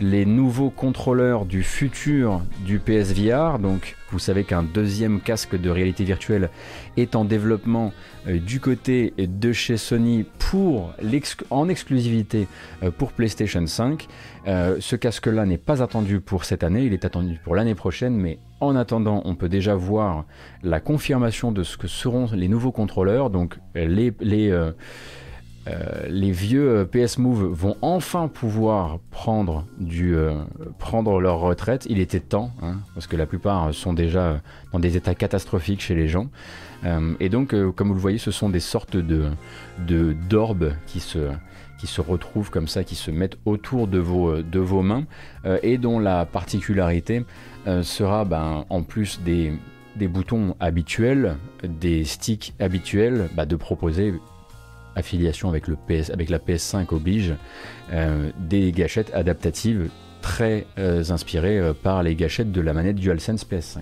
les nouveaux contrôleurs du futur du PSVR. Donc, vous savez qu'un deuxième casque de réalité virtuelle est en développement euh, du côté de chez Sony pour en exclusivité euh, pour PlayStation 5. Euh, ce casque-là n'est pas attendu pour cette année, il est attendu pour l'année prochaine, mais en attendant, on peut déjà voir la confirmation de ce que seront les nouveaux contrôleurs. Donc, les, les euh, les vieux euh, PS Move vont enfin pouvoir prendre, du, euh, prendre leur retraite. Il était temps, hein, parce que la plupart sont déjà dans des états catastrophiques chez les gens. et donc, comme vous le voyez, ce sont des sortes de, d'orbes qui se, qui se retrouvent comme ça, qui se mettent autour de vos, de vos mains, et dont la particularité sera, ben, en plus des, des boutons habituels, des sticks habituels, bah, de proposer affiliation avec, le PS, avec la PS5 oblige, euh, des gâchettes adaptatives très euh, inspirées euh, par les gâchettes de la manette DualSense PS5.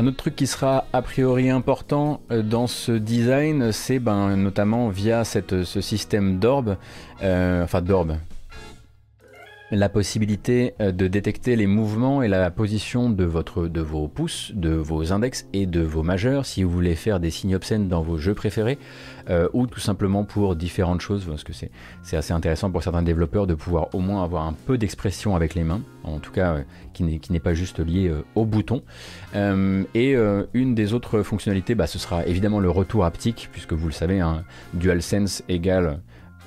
Un autre truc qui sera a priori important dans ce design, c'est ben, notamment via cette, ce système d'orbe, enfin d'orbe, la possibilité euh, de détecter les mouvements et la position de, votre, de vos pouces, de vos index et de vos majeurs si vous voulez faire des signes obscènes dans vos jeux préférés euh, ou tout simplement pour différentes choses parce que c'est, assez intéressant pour certains développeurs de pouvoir au moins avoir un peu d'expression avec les mains, en tout cas euh, qui, n'est, pas juste lié au bouton. et une des autres fonctionnalités, bah, ce sera évidemment le retour haptique puisque vous le savez, un DualSense égale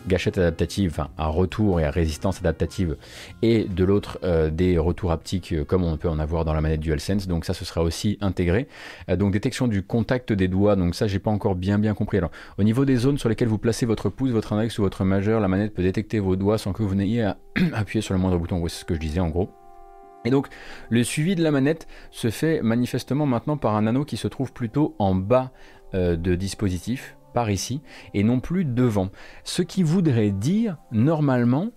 gâchette adaptative, enfin à retour et à résistance adaptative, et de l'autre euh, des retours haptiques euh, comme on peut en avoir dans la manette DualSense. Donc ça, ce sera aussi intégré. Euh, donc détection du contact des doigts. Donc ça, j'ai pas encore bien bien compris. Alors au niveau des zones sur lesquelles vous placez votre pouce, votre index ou votre majeur, la manette peut détecter vos doigts sans que vous n'ayez à appuyer sur le moindre bouton. c'est ce que je disais en gros. Et donc le suivi de la manette se fait manifestement maintenant par un anneau qui se trouve plutôt en bas de dispositif par ici, et non plus devant. Ce qui voudrait dire, normalement,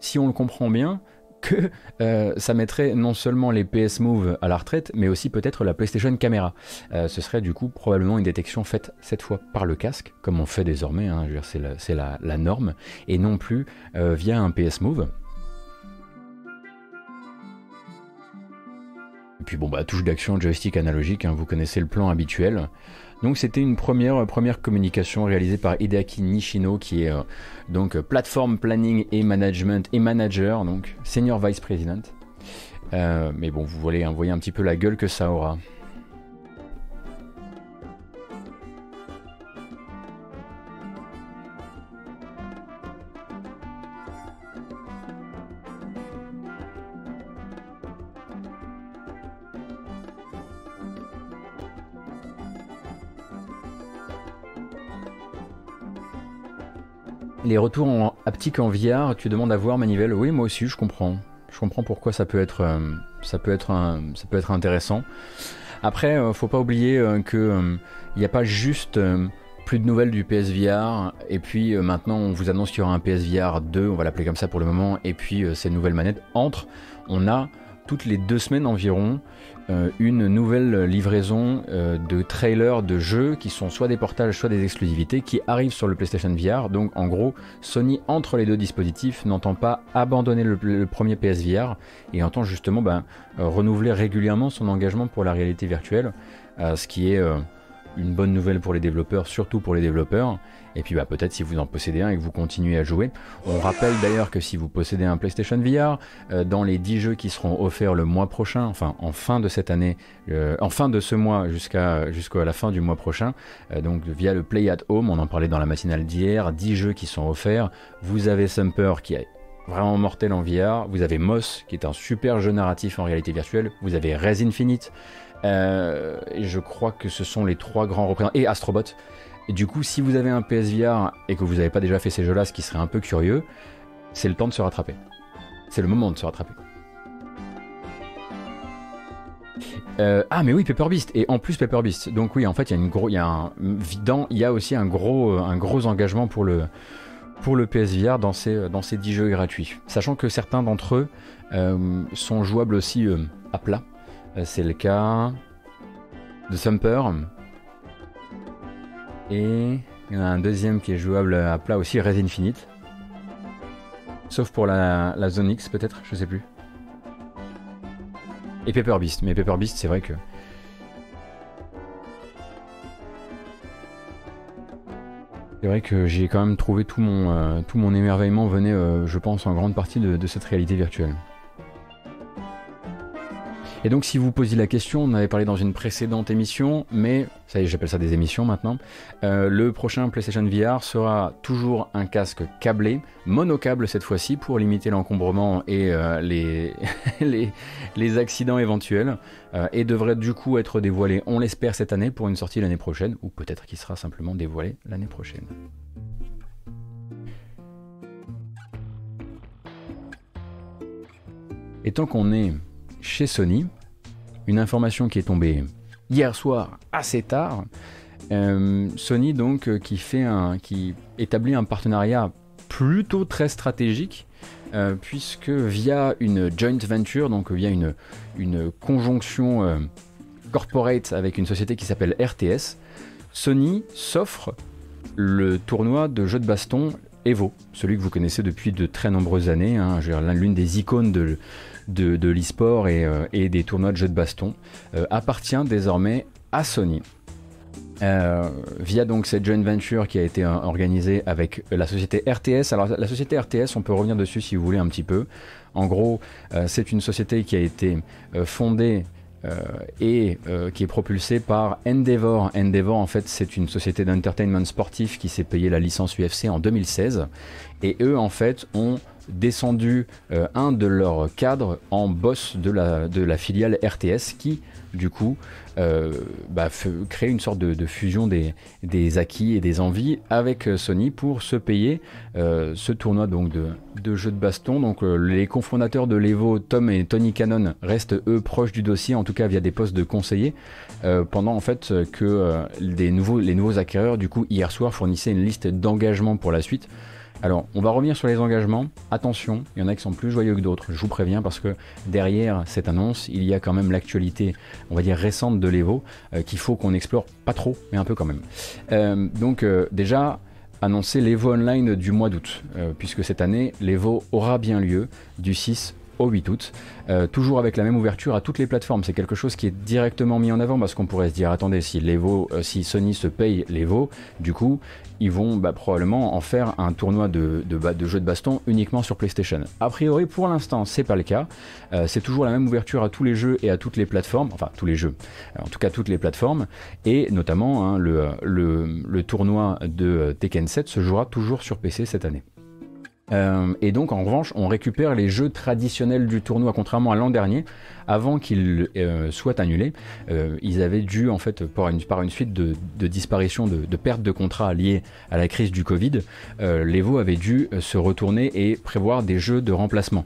si on le comprend bien, que euh, ça mettrait non seulement les PS Move à la retraite, mais aussi peut-être la PlayStation Camera. Euh, ce serait du coup probablement une détection faite cette fois par le casque, comme on fait désormais, hein, c'est la, norme, et non plus euh, via un PS Move. Et puis bon, bah, touche d'action, joystick analogique, hein, vous connaissez le plan habituel. Donc c'était une première, première communication réalisée par Hideaki Nishino qui est euh, donc euh, plateforme planning et management et manager, donc senior vice president. Euh, mais bon, vous voulez envoyer un petit peu la gueule que ça aura. Les retours en haptique en VR, tu demandes à voir Manivelle. Oui, moi aussi, je comprends. Je comprends pourquoi ça peut être, euh, ça peut être, ça peut être intéressant. Après, euh, faut pas oublier euh, que il n'y a pas juste plus de nouvelles du PSVR et puis maintenant on vous annonce qu'il y aura un PSVR 2, on va l'appeler comme ça pour le moment, et puis ces nouvelles manettes entrent. On a toutes les deux semaines environ euh, une nouvelle livraison euh, de trailers de jeux qui sont soit des portages, soit des exclusivités qui arrivent sur le PlayStation VR. Donc en gros, Sony entre les deux dispositifs n'entend pas abandonner le, premier PSVR et entend justement ben, euh, renouveler régulièrement son engagement pour la réalité virtuelle, ce qui est une bonne nouvelle pour les développeurs, surtout pour les développeurs. Et puis bah, peut-être si vous en possédez un et que vous continuez à jouer. On rappelle d'ailleurs que si vous possédez un PlayStation VR, euh, dans les 10 jeux qui seront offerts le mois prochain, enfin en fin de cette année, euh, en fin de ce mois jusqu'à la fin du mois prochain, euh, donc via le Play at Home, on en parlait dans la matinale d'hier, 10 jeux qui sont offerts. Vous avez Sumper qui est vraiment mortel en VR, vous avez Moss qui est un super jeu narratif en réalité virtuelle, vous avez Res Infinite, euh, je crois que ce sont les trois grands représentants. Et Astrobot. Et du coup, si vous avez un PSVR et que vous n'avez pas déjà fait ces jeux-là, ce qui serait un peu curieux, c'est le temps de se rattraper. C'est le moment de se rattraper. Euh, ah mais oui Paper Beast et en plus Paper Beast donc oui en fait il y a une aussi un gros un gros engagement pour le pour le PSVR dans ces dans ces 10 jeux gratuits sachant que certains d'entre eux euh, sont jouables aussi à plat euh, c'est le cas de Sumper. Et il y en a un deuxième qui est jouable à plat aussi, Res Infinite. Sauf pour la, zone X peut-être, je sais plus. Et Paper Beast, mais Paper Beast c'est vrai que... C'est vrai que j'ai quand même trouvé tout mon, euh, tout mon émerveillement venait, euh, je pense, en grande partie de cette réalité virtuelle. Et donc si vous posiez la question, on avait parlé dans une précédente émission, mais ça y est, j'appelle ça des émissions maintenant. Euh, le prochain PlayStation VR sera toujours un casque câblé, monocable cette fois-ci, pour limiter l'encombrement et euh, les, les, accidents éventuels, euh, et devrait du coup être dévoilé, on l'espère, cette année pour une sortie l'année prochaine, ou peut-être qu'il sera simplement dévoilé l'année prochaine. Et tant qu'on est chez Sony, une information qui est tombée hier soir assez tard. Euh, Sony donc euh, qui fait un, qui établit un partenariat plutôt très stratégique euh, puisque via une joint venture, donc via une, une conjonction corporate avec une société qui s'appelle RTS, Sony s'offre le tournoi de jeux de baston Evo, celui que vous connaissez depuis de très nombreuses années, hein, l'une des icônes de, de, l'e-sport euh, et, des tournois de jeux de baston, euh, appartient désormais à Sony. Euh, via donc cette joint venture qui a été organisée avec la société RTS. Alors la société RTS, on peut revenir dessus si vous voulez un petit peu. En gros, c'est une société qui a été fondée et qui est propulsée par Endeavor. Endeavor, en fait, c'est une société d'entertainment sportif qui s'est payé la licence UFC en 2016. Et eux, en fait, ont descendu euh, un de leurs cadres en boss de la, de la filiale RTS qui, du coup, euh, bah, crée une sorte de, fusion des, acquis et des envies avec euh, Sony pour se payer ce tournoi donc de, de jeux de baston. Donc les cofondateurs de l'Evo, Tom et Tony Cannon, restent eux proches du dossier, en tout cas via des postes de conseillers, pendant en fait que les nouveaux acquéreurs, du coup, hier soir, fournissaient une liste d'engagements pour la suite. Alors, on va revenir sur les engagements. Attention, il y en a qui sont plus joyeux que d'autres, je vous préviens, parce que derrière cette annonce, il y a quand même l'actualité, on va dire récente de l'Evo, euh, qu'il faut qu'on explore pas trop, mais un peu quand même. Euh, donc, euh, déjà, annoncer l'Evo Online du mois d'août, puisque cette année, l'Evo aura bien lieu du 6 au 8 août, toujours avec la même ouverture à toutes les plateformes. C'est quelque chose qui est directement mis en avant parce qu'on pourrait se dire attendez si si Sony se paye l'Evo, du coup ils vont bah, probablement en faire un tournoi de, de, de jeux de baston uniquement sur PlayStation. A priori, pour l'instant, c'est pas le cas. Euh, c'est toujours la même ouverture à tous les jeux et à toutes les plateformes, enfin tous les jeux, euh, en tout cas toutes les plateformes, et notamment hein, le, le, le, tournoi de Tekken 7 se jouera toujours sur PC cette année. Euh, et donc en revanche, on récupère les jeux traditionnels du tournoi, contrairement à l'an dernier, avant qu'il euh, soit annulé. Euh, ils avaient dû, en fait, par une, suite de, disparitions, de, de pertes de contrats liées à la crise du Covid, l'Evo avait dû se retourner et prévoir des jeux de remplacement,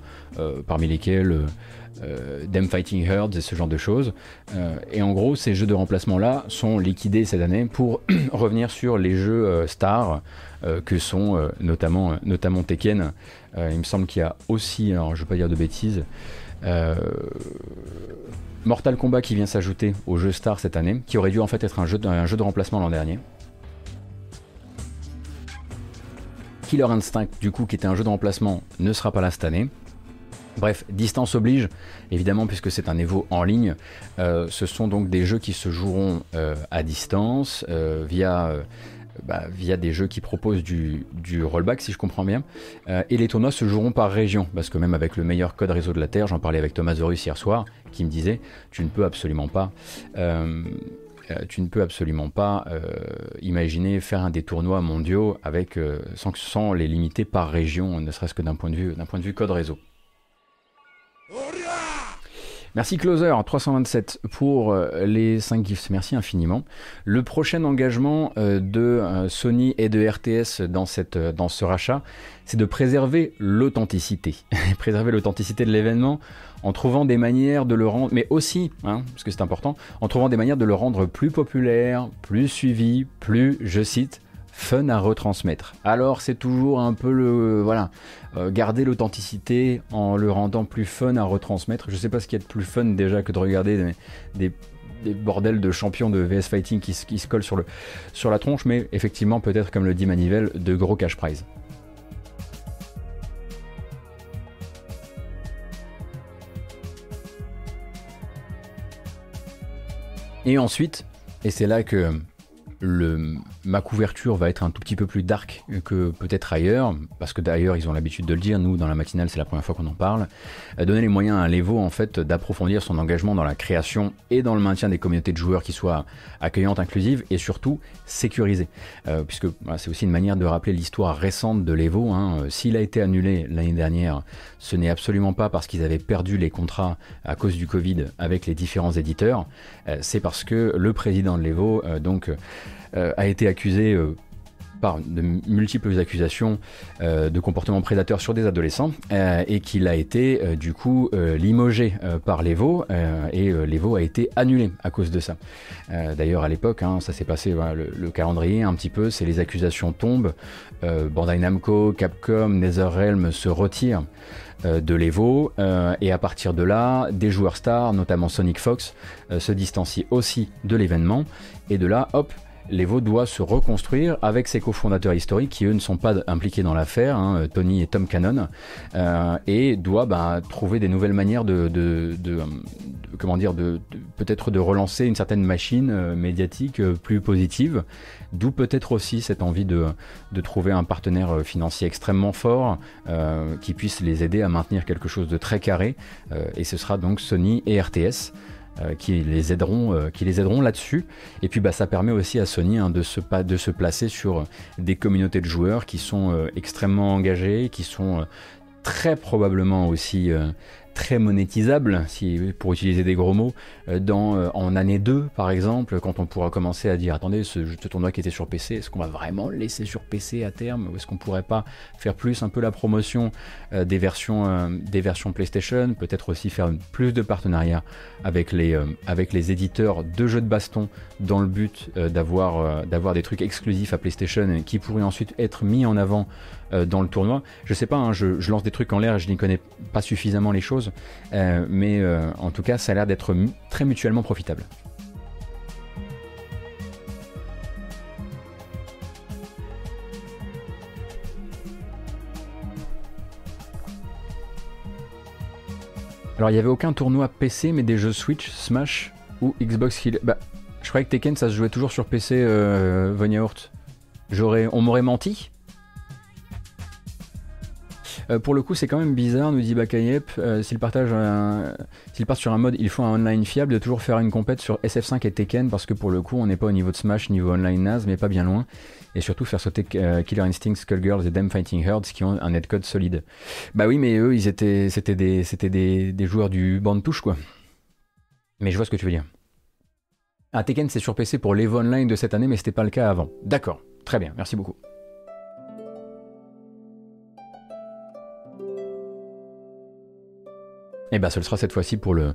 parmi lesquels euh, Fighting Herds et ce genre de choses. Euh, et en gros, ces jeux de remplacement-là sont liquidés cette année pour revenir sur les jeux euh, stars que sont notamment, notamment Tekken. il me semble qu'il y a aussi, alors je ne vais pas dire de bêtises, Mortal Kombat qui vient s'ajouter au jeu star cette année, qui aurait dû en fait être un jeu un jeu de remplacement l'an dernier. Killer Instinct, du coup, qui était un jeu de remplacement, ne sera pas là cette année. Bref, distance oblige, évidemment, puisque c'est un Evo en ligne. Euh, ce sont donc des jeux qui se joueront euh, à distance euh, via, bah, via des jeux qui proposent du, rollback, si je comprends bien. et les tournois se joueront par région, parce que même avec le meilleur code réseau de la Terre, j'en parlais avec Thomas Zorus hier soir, qui me disait tu ne peux absolument pas. tu ne peux absolument pas imaginer faire un des tournois mondiaux avec, sans, les limiter par région, ne serait-ce que d'un point, point de vue code réseau. Merci Closer 327 pour euh, les 5 gifts, merci infiniment. Le prochain engagement euh, de euh, Sony et de RTS dans, cette, dans ce rachat, c'est de préserver l'authenticité. préserver l'authenticité de l'événement en trouvant des manières de le rendre, mais aussi, hein, parce que c'est important, en trouvant des manières de le rendre plus populaire, plus suivi, plus, je cite, fun à retransmettre. Alors c'est toujours un peu le voilà euh, garder l'authenticité en le rendant plus fun à retransmettre. Je sais pas ce qu'il y a de plus fun déjà que de regarder des, bordels de champions de VS Fighting qui, se collent sur, sur la tronche, mais effectivement peut-être comme le dit Manivelle, de gros cash prize. Et ensuite, et c'est là que le, ma couverture va être un tout petit peu plus dark que peut-être ailleurs, parce que d'ailleurs ils ont l'habitude de le dire, nous dans la matinale c'est la première fois qu'on en parle, euh, donner les moyens à l'Evo en fait d'approfondir son engagement dans la création et dans le maintien des communautés de joueurs qui soient accueillantes, inclusives et surtout sécurisées. Euh, puisque c'est aussi une manière de rappeler l'histoire récente de l'Evo. Hein. Euh, s'il a été annulé l'année dernière, ce n'est absolument pas parce qu'ils avaient perdu les contrats à cause du Covid avec les différents éditeurs, c'est parce que le président de l'Evo donc a été accusé par de multiples accusations de comportement prédateur sur des adolescents et qu'il a été du coup limogé par l'Evo et l'Evo a été annulé à cause de ça. D'ailleurs à l'époque, hein, ça s'est passé le, le, calendrier un petit peu, c'est les accusations tombent, Bandai Namco, Capcom, NetherRealm se retirent de l'Evo et à partir de là, des joueurs stars, notamment Sonic Fox, se distancient aussi de l'événement et de là, hop, l'Evo doit se reconstruire avec ses cofondateurs historiques qui eux ne sont pas impliqués dans l'affaire, hein, Tony et Tom Cannon, euh, et doit bah, trouver des nouvelles manières de, peut-être de relancer une certaine machine euh, médiatique euh, plus positive. D'où peut-être aussi cette envie de, trouver un partenaire financier extrêmement fort qui puisse les aider à maintenir quelque chose de très carré. et ce sera donc Sony et RTS. Euh, qui les aideront, euh, qui les aideront là-dessus. Et puis bah, ça permet aussi à Sony hein, de, se, de se placer sur des communautés de joueurs qui sont euh, extrêmement engagés, qui sont très probablement aussi très monétisable, si, pour utiliser des gros mots, euh, dans, euh, en année 2 par exemple, quand on pourra commencer à dire attendez, ce, tournoi qui était sur PC, est-ce qu'on va vraiment le laisser sur PC à terme? Ou est-ce qu'on pourrait pas faire plus un peu la promotion euh, des, versions, des versions PlayStation Peut-être aussi faire plus de partenariats avec les, avec les éditeurs de jeux de baston dans le but d'avoir d'avoir des trucs exclusifs à PlayStation qui pourraient ensuite être mis en avant euh, dans le tournoi. Je sais pas, hein, je, lance des trucs en l'air, je n'y connais pas suffisamment les choses, euh, mais euh, en tout cas, ça a l'air d'être très mutuellement profitable. Alors il n'y avait aucun tournoi PC, mais des jeux Switch, Smash ou Xbox Hill. Bah, je croyais que Tekken ça se jouait toujours sur PC, euh, J'aurais, on m'aurait menti euh, pour le coup, c'est quand même bizarre, nous dit Bakayep, euh, s'il partage s'il part sur un mode, il faut un online fiable, de toujours faire une compète sur SF5 et Tekken, parce que pour le coup, on n'est pas au niveau de Smash, niveau online NAS, mais pas bien loin. Et surtout faire sauter euh, Killer Instinct, Skullgirls et Damn Fighting Herds qui ont un netcode solide. Bah oui, mais eux, ils étaient, c'était des, c'était des, joueurs du banc de touche, quoi. Mais je vois ce que tu veux dire. Ah, Tekken, c'est sur PC pour l'Evo Online de cette année, mais c'était pas le cas avant. D'accord, très bien, merci beaucoup. Et eh bien, ce sera cette fois-ci pour le.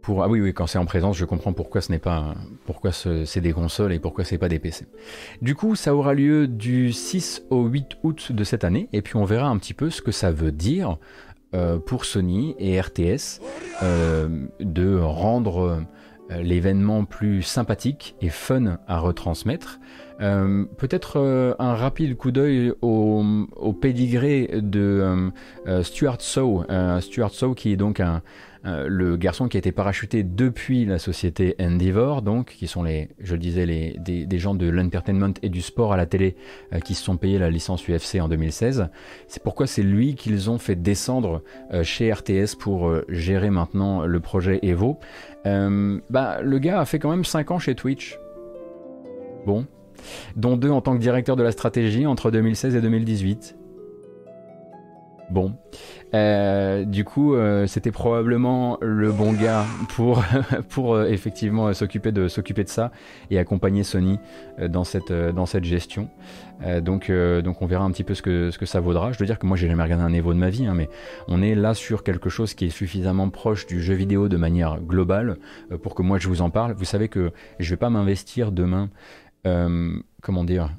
Pour, ah oui, oui, quand c'est en présence, je comprends pourquoi ce n'est pas, pourquoi c'est des consoles et pourquoi c'est pas des PC. Du coup, ça aura lieu du 6 au 8 août de cette année, et puis on verra un petit peu ce que ça veut dire euh, pour Sony et RTS euh, de rendre l'événement plus sympathique et fun à retransmettre. Euh, peut-être euh, un rapide coup d'œil au, au, de Stuart Sow. Stuart Sow qui est donc un, le garçon qui a été parachuté depuis la société Endeavor, donc qui sont les, je le disais, des, gens de l'entertainment et du sport à la télé qui se sont payés la licence UFC en 2016. C'est pourquoi c'est lui qu'ils ont fait descendre chez RTS pour gérer maintenant le projet Evo. Euh, bah, le gars a fait quand même 5 ans chez Twitch. Bon. Dont deux en tant que directeur de la stratégie entre 2016 et 2018. Bon. Euh, du coup, euh, c'était probablement le bon gars pour, euh, effectivement s'occuper de, ça et accompagner Sony dans, cette, gestion. donc, on verra un petit peu ce que, ça vaudra. Je dois dire que moi j'ai jamais regardé un Evo de ma vie, hein, mais on est là sur quelque chose qui est suffisamment proche du jeu vidéo de manière globale pour que moi je vous en parle. Vous savez que je vais pas m'investir demain, comment dire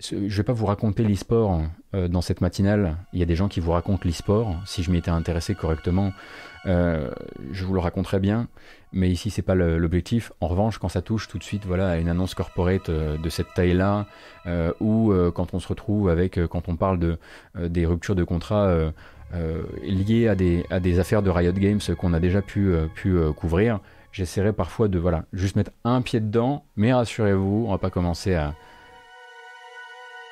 je ne vais pas vous raconter l'e-sport euh, dans cette matinale. Il y a des gens qui vous racontent l'e-sport. Si je m'y étais intéressé correctement, euh, je vous le raconterais bien. Mais ici, c'est pas l'objectif. En revanche, quand ça touche tout de suite voilà, à une annonce corporate euh, de cette taille-là, ou quand on se retrouve avec, quand on parle de, des ruptures de contrat liées à des, à des affaires de Riot Games qu'on a déjà pu, pu couvrir, j'essaierai parfois de voilà, juste mettre un pied dedans. Mais rassurez-vous, on va pas commencer à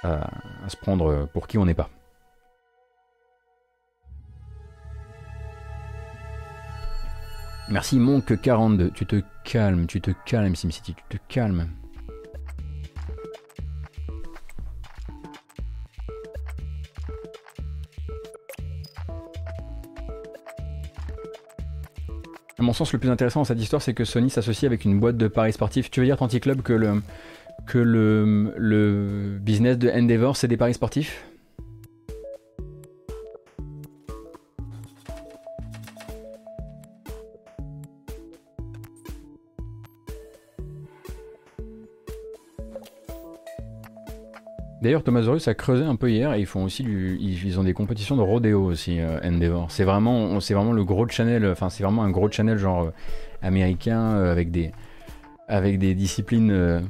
à, se prendre pour qui on n'est pas. Merci Monk42, tu te calmes, tu te calmes SimCity, tu te calmes. À mon sens, le plus intéressant dans cette histoire, c'est que Sony s'associe avec une boîte de paris sportifs. Tu veux dire, Tanti Club, que le, que le, le business de Endeavor, c'est des paris sportifs? D'ailleurs, Thomasaurus a creusé un peu hier et ils font aussi du, ils, ont des compétitions de rodéo aussi, euh, Endeavor. C'est vraiment, c'est vraiment le gros channel, enfin c'est vraiment un gros channel genre euh, américain euh, avec des, avec des disciplines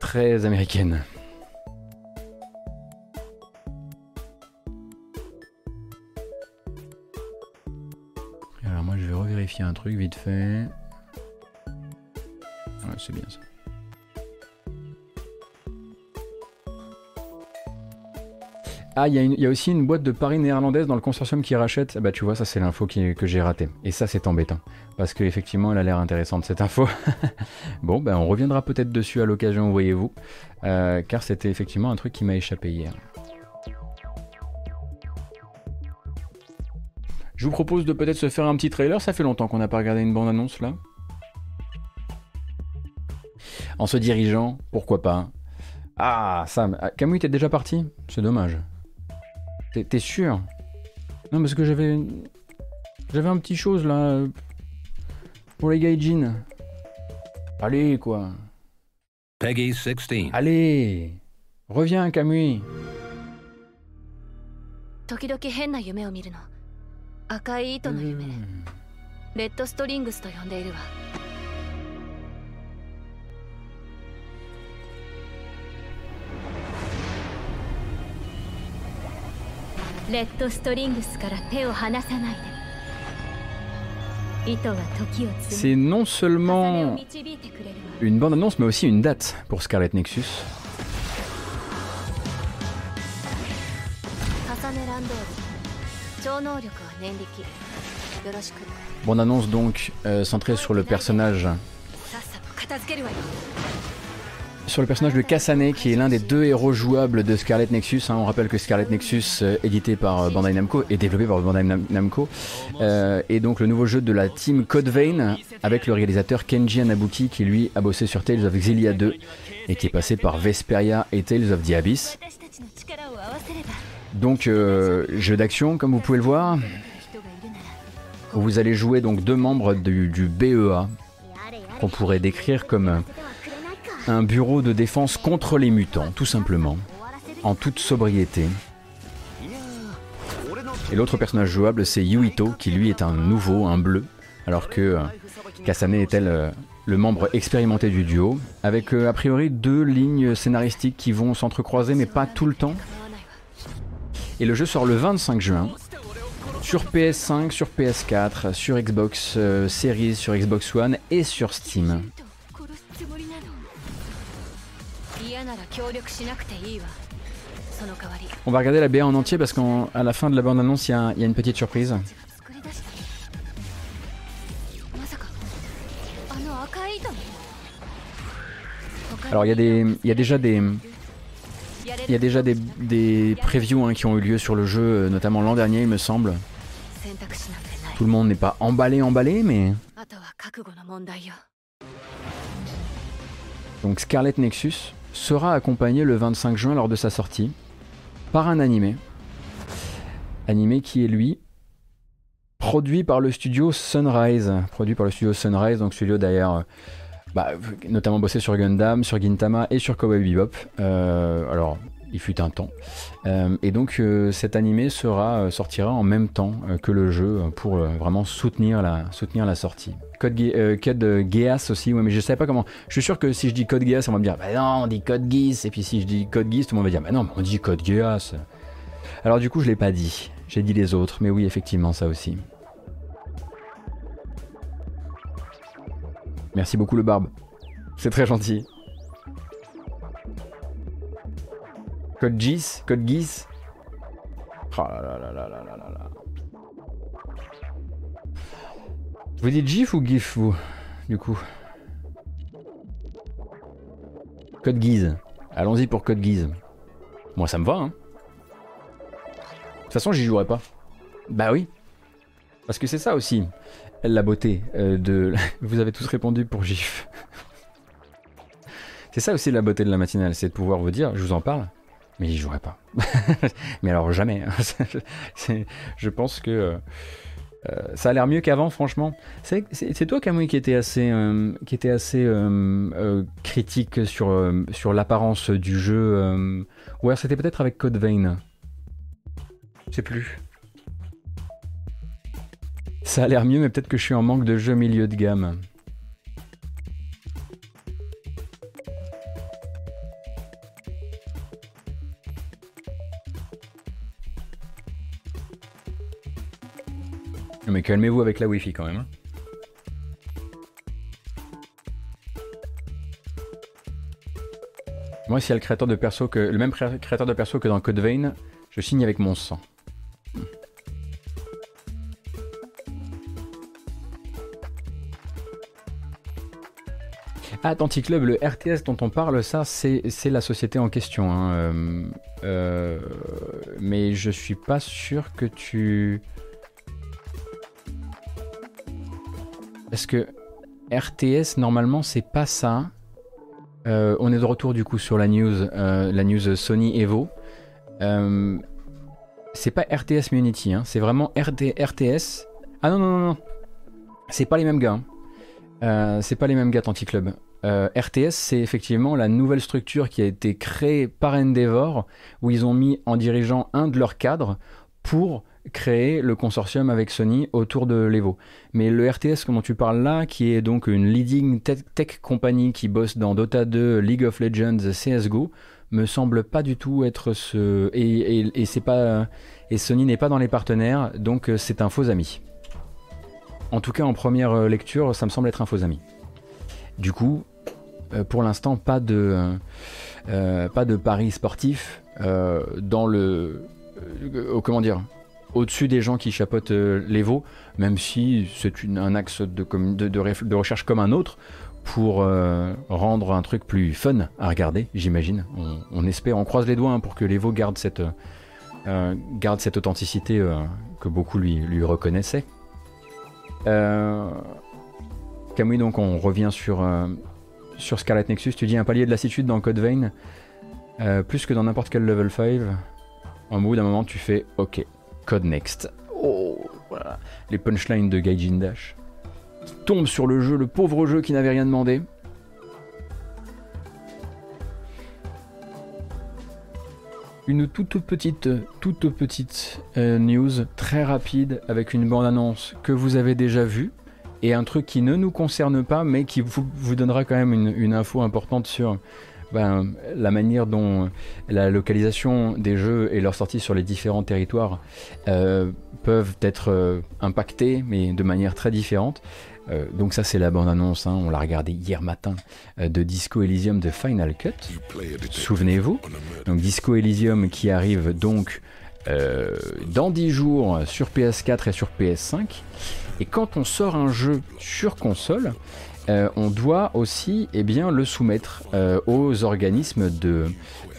très américaines. Alors moi je vais revérifier un truc vite fait. C'est bien ça. Ah, il y, a aussi une boîte de paris néerlandaise dans le consortium qui rachète. Bah, tu vois, ça, c'est l'info que j'ai ratée. Et ça, c'est embêtant. Parce qu'effectivement, elle a l'air intéressante, cette info. bon, ben, on reviendra peut-être dessus à l'occasion, voyez-vous. Euh, car c'était effectivement un truc qui m'a échappé hier. Je vous propose de peut-être se faire un petit trailer. Ça fait longtemps qu'on n'a pas regardé une bande-annonce, là. En se dirigeant, pourquoi pas. Ah, Sam, ah, Camus, t'es déjà parti C'est dommage. T'es sûr Non, parce que j'avais. J'avais un petit chose là. Pour les gaijin. Allez, quoi. Peggy 16. Allez Reviens, Camus 時々変な夢を見るの赤い糸の夢レッドストリングスと呼んでいるわ C'est non seulement une bande annonce, mais aussi une date pour Scarlet Nexus. Bande annonce donc euh, centrée sur le personnage sur le personnage de Kasane, qui est l'un des deux héros jouables de Scarlet Nexus. Hein. On rappelle que Scarlet Nexus, euh, édité par euh, Bandai Namco et développé par Bandai Namco, euh, est donc le nouveau jeu de la team Code Vein avec le réalisateur Kenji Anabuki, qui lui a bossé sur Tales of Xillia 2 et qui est passé par Vesperia et Tales of the Abyss. Donc, jeu d'action, comme vous pouvez le voir. vous allez jouer donc deux membres du, du BEA, qu'on pourrait décrire comme un bureau de défense contre les mutants, tout simplement, en toute sobriété. Et l'autre personnage jouable, c'est Yuito, qui lui est un nouveau, un bleu, alors que euh, Kasane est euh, le membre expérimenté du duo, avec euh, a priori deux lignes scénaristiques qui vont s'entrecroiser, mais pas tout le temps. Et le jeu sort le 25 juin, sur PS5, sur PS4, sur Xbox Series, sur Xbox One et sur Steam. On va regarder la BA en entier parce qu'à la fin de la bande-annonce, il y, a une petite surprise. Alors il y, a des, y a déjà des... Il y a déjà des, des previews hein, qui ont eu lieu sur le jeu, notamment l'an dernier il me semble. Tout le monde n'est pas emballé emballé mais... Donc Scarlet Nexus, sera accompagné le 25 juin lors de sa sortie par un animé. Animé qui est lui produit par le studio Sunrise. Produit par le studio Sunrise, donc studio d'ailleurs euh, bah, notamment bossé sur Gundam, sur Gintama et sur Cowboy Bebop. Euh, alors il fut un temps. Euh, et donc euh, cet animé sera, euh, sortira en même temps que le jeu pour vraiment soutenir la, sortie. Code, Geass aussi, ouais, mais je savais pas comment. Je suis sûr que si je dis Code Geass, on va me dire, bah non, on dit Code Geass. Et puis si je dis Code Geass, tout le monde va dire, bah non, on dit Code Geass. Alors du coup, je l'ai pas dit. J'ai dit les autres, mais oui, effectivement, ça aussi. Merci beaucoup le barbe. C'est très gentil. Code GIS Code GIS Oh Vous dites GIF ou GIF, vous Du coup? Code Guise. Allons-y pour Code Guise. Moi, ça me va, hein. De toute façon, j'y jouerai pas. Bah oui. Parce que c'est ça aussi, la beauté euh, de... Vous avez tous répondu pour GIF. C'est ça aussi la beauté de la matinale, c'est de pouvoir vous dire, je vous en parle, mais j'y jouerai pas. mais alors jamais. je pense que euh, euh, ça a l'air mieux qu'avant, franchement. C'est toi, Camouille, qui était assez, euh, critique sur, sur l'apparence du jeu. ou alors c'était peut-être avec Code Vein. Je sais plus. Ça a l'air mieux, mais peut-être que je suis en manque de jeux milieu de gamme. Mais calmez-vous avec la Wi-Fi quand même. Hein. Moi, s'il y a le créateur de perso que le même créateur de perso que dans Code Vein, je signe avec mon sang. Ah, Club, le RTS dont on parle, ça, c'est la société en question. Hein. Euh, euh, mais je suis pas sûr que tu. Parce que RTS, normalement, c'est pas ça. Euh, on est de retour du coup sur la news, la news Sony Evo. c'est pas RTS Unity, hein. c'est vraiment RTS. Ah non, non, non, non. C'est pas les mêmes gars. Hein. c'est pas les mêmes gars, Club. Euh, RTS, c'est effectivement la nouvelle structure qui a été créée par Endeavor, où ils ont mis en dirigeant un de leurs cadres pour créer le consortium avec Sony autour de l'Evo. Mais le RTS, dont tu parles là, qui est donc une leading tech, company qui bosse dans Dota 2, League of Legends, CSGO, me semble pas du tout être ce. Et, c'est pas. Et Sony n'est pas dans les partenaires, donc euh, c'est un faux ami. En tout cas, en première euh, lecture, ça me semble être un faux ami. Du coup, euh, pour l'instant pas de euh, pas de paris sportif dans le comment dire au-dessus des gens qui chapotent les veaux, même si c'est un axe de, recherche comme un autre pour rendre un truc plus fun à regarder, j'imagine. On, espère, on croise les doigts hein, pour que les veaux gardent cette, garde cette authenticité que beaucoup lui, reconnaissaient. Camouille, donc on revient sur, Scarlet Nexus, tu dis un palier de lassitude dans Code Vein, euh, plus que dans n'importe quel level 5. En bout d'un moment, tu fais OK, Code Next. Oh, voilà. Les punchlines de Gaijin Dash. Tombe sur le jeu, le pauvre jeu qui n'avait rien demandé. Une toute petite, toute petite euh, news très rapide avec une bande-annonce que vous avez déjà vue et un truc qui ne nous concerne pas, mais qui vous, vous donnera quand même une, info importante sur ben, la manière dont la localisation des jeux et leur sortie sur les différents territoires euh, peuvent être euh, impactés, mais de manière très différente. Euh, donc ça c'est la bande-annonce, hein, on l'a regardé hier matin, de Disco Elysium de Final Cut. Souvenez-vous. Donc Disco Elysium qui arrive donc dans 10 jours sur PS4 et sur PS5. Et quand on sort un jeu sur console, euh, on doit aussi eh bien, le soumettre euh, aux organismes de,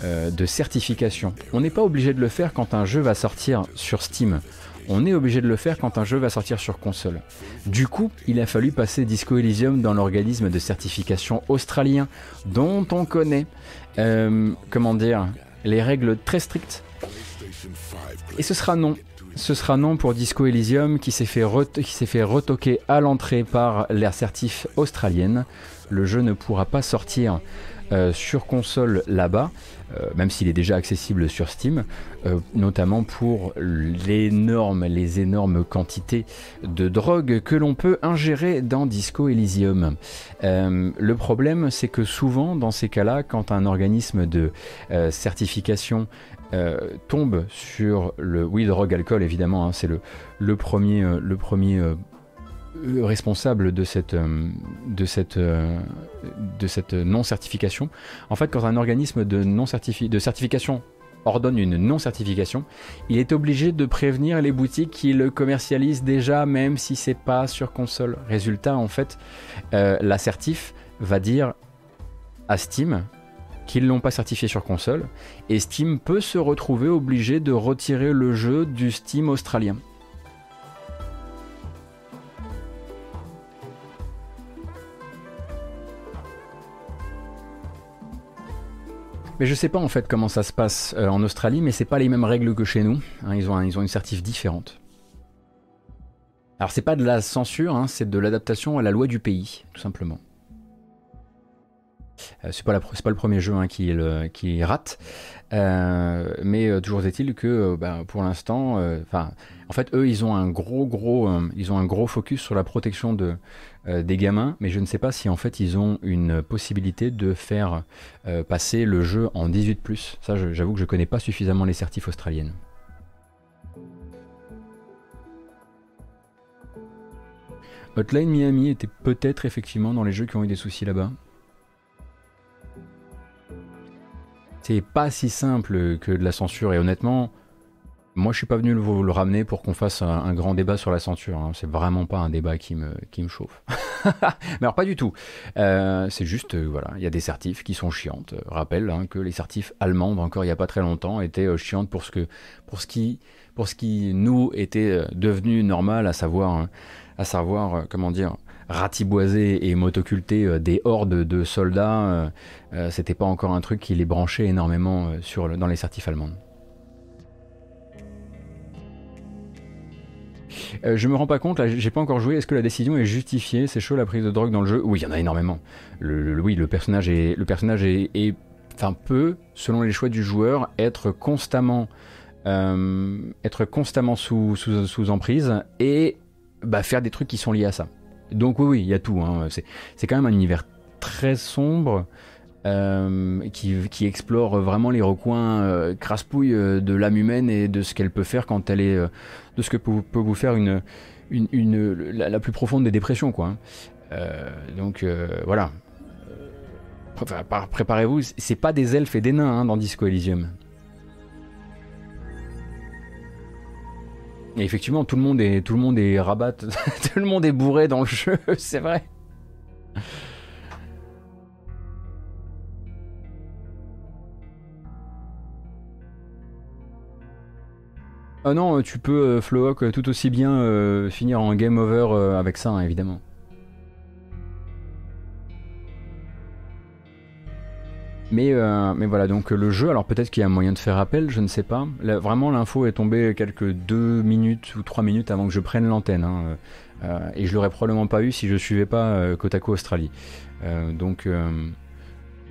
euh, de certification. On n'est pas obligé de le faire quand un jeu va sortir sur Steam. On est obligé de le faire quand un jeu va sortir sur console. Du coup, il a fallu passer Disco Elysium dans l'organisme de certification australien, dont on connaît, comment dire, les règles très strictes. Et ce sera non ce sera non pour Disco Elysium qui s'est fait, retoquer à l'entrée par l'assertif australienne. Le jeu ne pourra pas sortir euh, sur console là-bas, euh, même s'il est déjà accessible sur Steam, euh, notamment pour les énormes quantités de drogue que l'on peut ingérer dans Disco Elysium. le problème, c'est que souvent, dans ces cas-là, quand un organisme de certification euh, tombe sur le oui drogue alcool évidemment hein, c'est le, le premier le premier euh, euh, responsable de cette de cette de cette non certification en fait quand un organisme de non de certification ordonne une non certification il est obligé de prévenir les boutiques qui le commercialisent déjà même si c'est pas sur console. Résultat en fait l'assertif va dire à Steam qu'ils l'ont pas certifié sur console, et Steam peut se retrouver obligé de retirer le jeu du Steam australien. Mais je sais pas en fait comment ça se passe euh, en Australie, mais c'est pas les mêmes règles que chez nous. hein, ils, ont ils ont une certif différente. Alors c'est pas de la censure, hein, c'est de l'adaptation à la loi du pays, tout simplement. Euh, c'est pas, pas le premier jeu hein, qui, rate, Euh, mais euh, toujours est-il que ben, pour l'instant, en fait, eux, ils ont un gros, gros, ils ont un gros focus sur la protection de, des gamins, mais je ne sais pas si en fait ils ont une possibilité de faire passer le jeu en 18+. Ça, je- j'avoue que je connais pas suffisamment les certifs australiennes. Hotline Miami était peut-être effectivement dans les jeux qui ont eu des soucis là-bas. C'est pas si simple que de la censure et honnêtement, moi je suis pas venu vous le ramener pour qu'on fasse un, grand débat sur la censure. hein. C'est vraiment pas un débat qui me, qui me chauffe. Mais alors pas du tout. Euh, c'est juste, euh, voilà, il y a des certifs qui sont chiantes. Euh, rappelle hein, que les certifs allemandes, encore il y a pas très longtemps, étaient euh, chiantes pour ce, que, pour, ce qui, pour ce qui nous était devenu normal, à savoir, hein, à savoir comment dire, ratiboiser et motoculter euh, des hordes de soldats. euh, euh, C'était pas encore un truc qui les branchait énormément sur dans les certifs allemandes. Euh, je me rends pas compte, là, j'ai pas encore joué. Est-ce que la décision est justifiée? C'est chaud la prise de drogue dans le jeu? Oui, il y en a énormément. Oui, le personnage est, le personnage est, peut, selon les choix du joueur, être constamment, être constamment sous, sous, sous emprise et bah, faire des trucs qui sont liés à ça. Donc oui, oui, il y a tout. hein. C'est, quand même un univers très sombre. euh, qui, qui explore vraiment les recoins euh, crasse-pouilles euh, de l'âme humaine et de ce qu'elle peut faire quand elle est euh, de ce que peut, peut vous faire une, une, la, plus profonde des dépressions quoi. hein. Donc voilà. Préparez-vous, c'est pas des elfes et des nains hein, dans Disco Elysium. Et effectivement, tout le monde est, tout le monde est rabat, tout le monde est bourré dans le jeu, c'est vrai. Ah non, tu peux, euh, euh, tout aussi bien euh, finir en game over euh, avec ça, hein, évidemment. Mais, euh, mais voilà, donc euh, le jeu, alors peut-être qu'il y a un moyen de faire appel, je ne sais pas. Vraiment, l'info est tombée quelques deux minutes ou trois minutes avant que je prenne l'antenne. hein, euh, et je l'aurais probablement pas eu si je suivais pas euh, Kotaku Australie. Donc,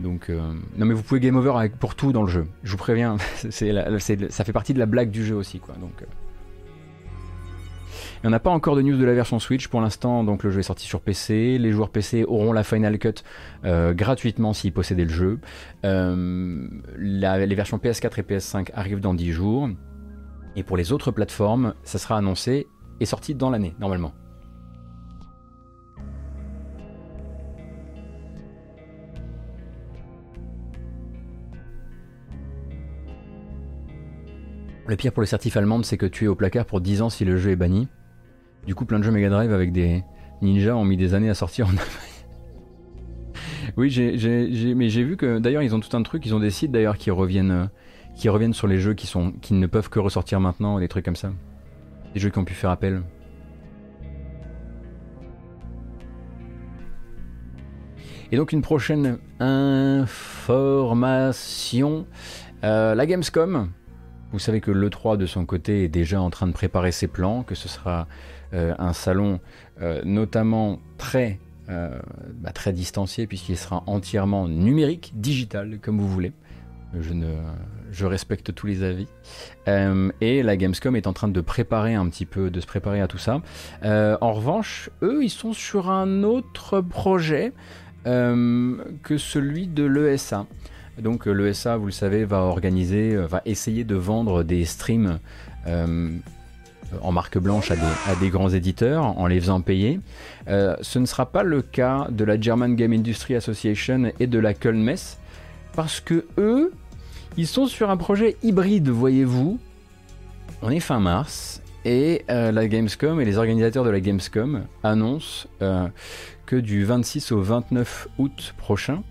donc non mais vous pouvez game over pour tout dans le jeu. Je vous préviens, c'est- ça fait partie de la blague du jeu aussi, quoi. Donc. Il n'y en a pas encore de news de la version Switch pour l'instant, donc le jeu est sorti sur PC. Les joueurs PC auront la Final Cut euh, gratuitement s'ils possédaient le jeu. Euh, les versions PS4 et PS5 arrivent dans 10 jours. Et pour les autres plateformes, ça sera annoncé et sorti dans l'année, normalement. Le pire pour les certifs allemandes, c'est que tu es au placard pour 10 ans si le jeu est banni. Du coup, plein de jeux Mega Drive avec des ninjas ont mis des années à sortir en Oui, j'ai, mais j'ai vu que d'ailleurs ils ont tout un truc, ils ont des sites d'ailleurs qui reviennent, euh, qui reviennent sur les jeux qui ne peuvent que ressortir maintenant, des trucs comme ça, des jeux qui ont pu faire appel. Et donc une prochaine information, Euh, la Gamescom. Vous savez que l'E3 de son côté est déjà en train de préparer ses plans, que ce sera un salon euh, notamment très, euh, bah, très distancié puisqu'il sera entièrement numérique, digital, comme vous voulez. Je, ne, je respecte tous les avis. Euh, et la Gamescom est en train de préparer un petit peu, de se préparer à tout ça. Euh, en revanche, eux, ils sont sur un autre projet euh, que celui de l'ESA. Donc euh, l'ESA, vous le savez, va organiser, euh, va essayer de vendre des streams euh, en marque blanche à des, grands éditeurs en les faisant payer. Euh, ce ne sera pas le cas de la German Game Industry Association et de la Köln parce que eux, ils sont sur un projet hybride, voyez-vous. On est fin mars et euh, la Gamescom et les organisateurs de la Gamescom annoncent euh, que du 26 au 29 août prochain,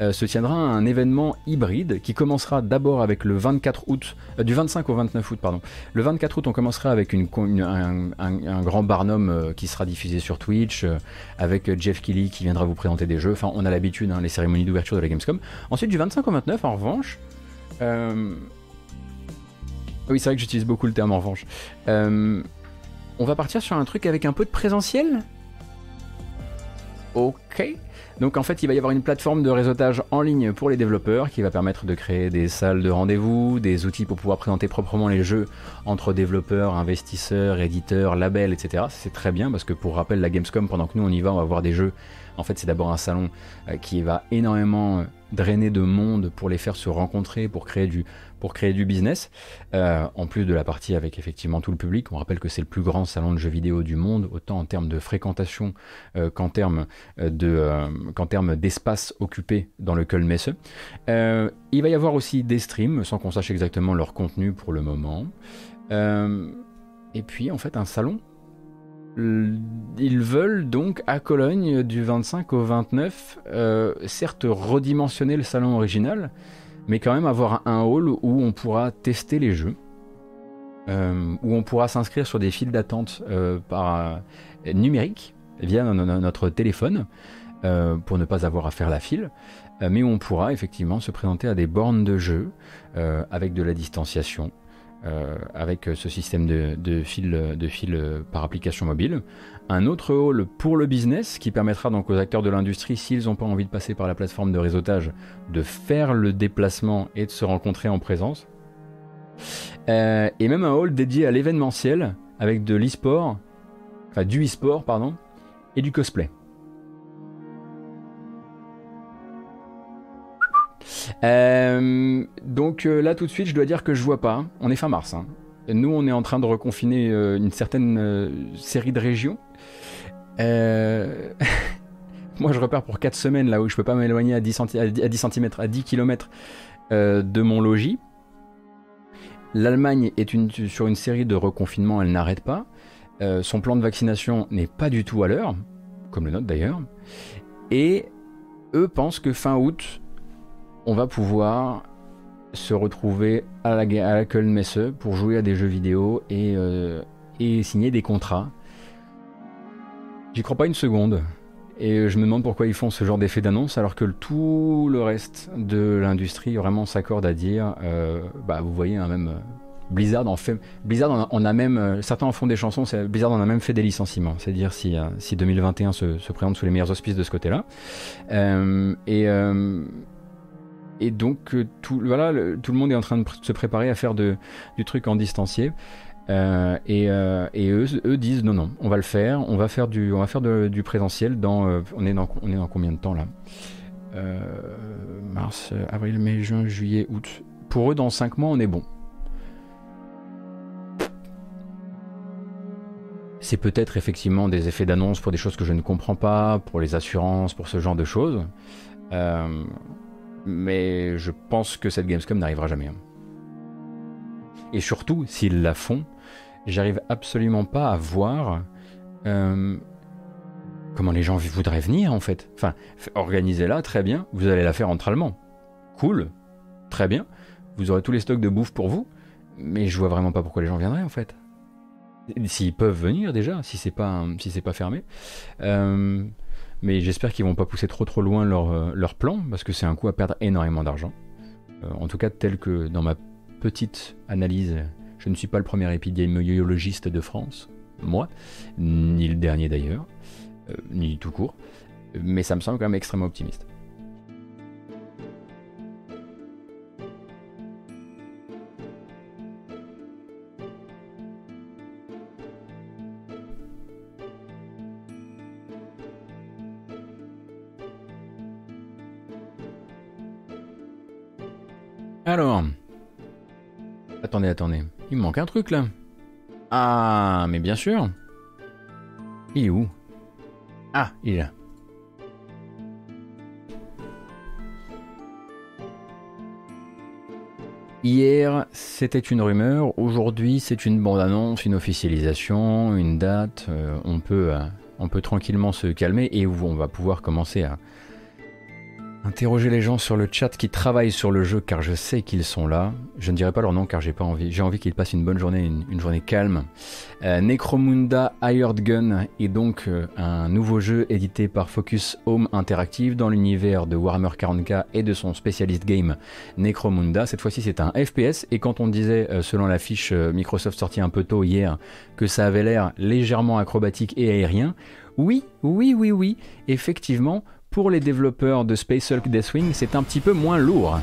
euh, se tiendra un événement hybride qui commencera d'abord avec le 24 août, euh, du 25 au 29 août, pardon. Le 24 août, on commencera avec un, grand Barnum euh, qui sera diffusé sur Twitch, avec Jeff Kelly qui viendra vous présenter des jeux. Enfin, on a l'habitude, hein, les cérémonies d'ouverture de la Gamescom. Ensuite, du 25 au 29, en revanche. Oui, c'est vrai que j'utilise beaucoup le terme en revanche. on va partir sur un truc avec un peu de présentiel? Ok. Donc en fait, il va y avoir une plateforme de réseautage en ligne pour les développeurs qui va permettre de créer des salles de rendez-vous, des outils pour pouvoir présenter proprement les jeux entre développeurs, investisseurs, éditeurs, labels, etc. C'est très bien parce que pour rappel, la Gamescom, pendant que nous on y va, on va voir des jeux. En fait, c'est d'abord un salon euh, qui va énormément euh, drainer de monde pour les faire se rencontrer, pour créer du, business, euh, en plus de la partie avec effectivement tout le public. On rappelle que c'est le plus grand salon de jeux vidéo du monde, autant en termes de fréquentation euh, qu'en termes euh, de termes d'espace occupé dans le Kölnmesse. il va y avoir aussi des streams, sans qu'on sache exactement leur contenu pour le moment. et puis en fait un salon ils veulent donc à Cologne du 25 au 29, certes redimensionner le salon original, mais quand même avoir un hall où on pourra tester les jeux, euh, où on pourra s'inscrire sur des files d'attente euh, par euh, numérique via notre téléphone pour ne pas avoir à faire la file, mais où on pourra effectivement se présenter à des bornes de jeu avec de la distanciation. Avec ce système de, de fil, de fil par application mobile, un autre hall pour le business qui permettra donc aux acteurs de l'industrie, s'ils n'ont pas envie de passer par la plateforme de réseautage, de faire le déplacement et de se rencontrer en présence. Euh, et même un hall dédié à l'événementiel avec de l'e-sport, enfin du e-sport, pardon, et du cosplay. Euh, donc euh, là tout de suite, je dois dire que je vois pas. On est fin mars. Hein. Nous, on est en train de reconfiner une certaine série de régions. Euh, moi, je repars pour 4 semaines là où je peux pas m'éloigner à 10 cm, à 10 km de mon logis. L'Allemagne est sur une série de reconfinements, elle n'arrête pas. Euh, son plan de vaccination n'est pas du tout à l'heure, comme le nôtre d'ailleurs. Et eux pensent que fin août, on va pouvoir se retrouver à la, à la pour jouer à des jeux vidéo et, euh, et signer des contrats J'y crois pas une seconde. Et je me demande pourquoi ils font ce genre d'effet d'annonce alors que tout le reste de l'industrie vraiment s'accorde à dire, euh, bah vous voyez, hein, même euh, Blizzard en fait, Blizzard on a, même, certains en font des chansons, Blizzard en a même fait des licenciements, c'est-à-dire si, si 2021 se, présente sous les meilleurs auspices de ce côté-là. et et donc tout, voilà, tout le monde est en train de se préparer à faire du truc en distancié. Euh, euh, et, eux, eux, disent non, non, on va le faire, on va faire du, on va faire du présentiel dans, euh, on, est dans, on est dans combien de temps là? Mars, avril, mai, juin, juillet, août. Pour eux, dans 5 mois, on est bon. C'est peut-être effectivement des effets d'annonce pour des choses que je ne comprends pas, pour les assurances, pour ce genre de choses. Mais je pense que cette Gamescom n'arrivera jamais. Hein. Et surtout, s'ils la font, j'arrive absolument pas à voir euh, comment les gens voudraient venir en fait. Enfin, organisez-la, très bien, vous allez la faire entre Allemands. Cool, très bien, vous aurez tous les stocks de bouffe pour vous, mais je vois vraiment pas pourquoi les gens viendraient en fait. S'ils peuvent venir déjà, si c'est pas, pas fermé. Euh, mais j'espère qu'ils vont pas pousser trop trop loin leur, euh, leur plan, parce que c'est un coup à perdre énormément d'argent. en tout cas, tel que dans ma petite analyse je ne suis pas le premier épidémiologiste de France, moi, ni le dernier d'ailleurs, euh, ni tout court, mais ça me semble quand même extrêmement optimiste. Alors, attendez, attendez. Il me manque un truc là. Ah, mais bien sûr. Il est où? Ah, il est là. Hier, c'était une rumeur. Aujourd'hui, c'est une bande-annonce, une officialisation, une date. Euh, euh, on peut tranquillement se calmer et on va pouvoir commencer à, Interroger les gens sur le chat qui travaillent sur le jeu car je sais qu'ils sont là. Je ne dirai pas leur nom car j'ai pas envie. J'ai envie qu'ils passent une bonne journée, une, journée calme. Euh, Necromunda Hired Gun est donc euh, un nouveau jeu édité par Focus Home Interactive dans l'univers de Warhammer 40k et de son spécialiste game Necromunda. Cette fois-ci c'est un FPS et quand on disait euh, selon la fiche Microsoft sortie un peu tôt hier que ça avait l'air légèrement acrobatique et aérien, oui, oui, oui, oui, effectivement pour les développeurs de Space Hulk Deathwing, c'est un petit peu moins lourd.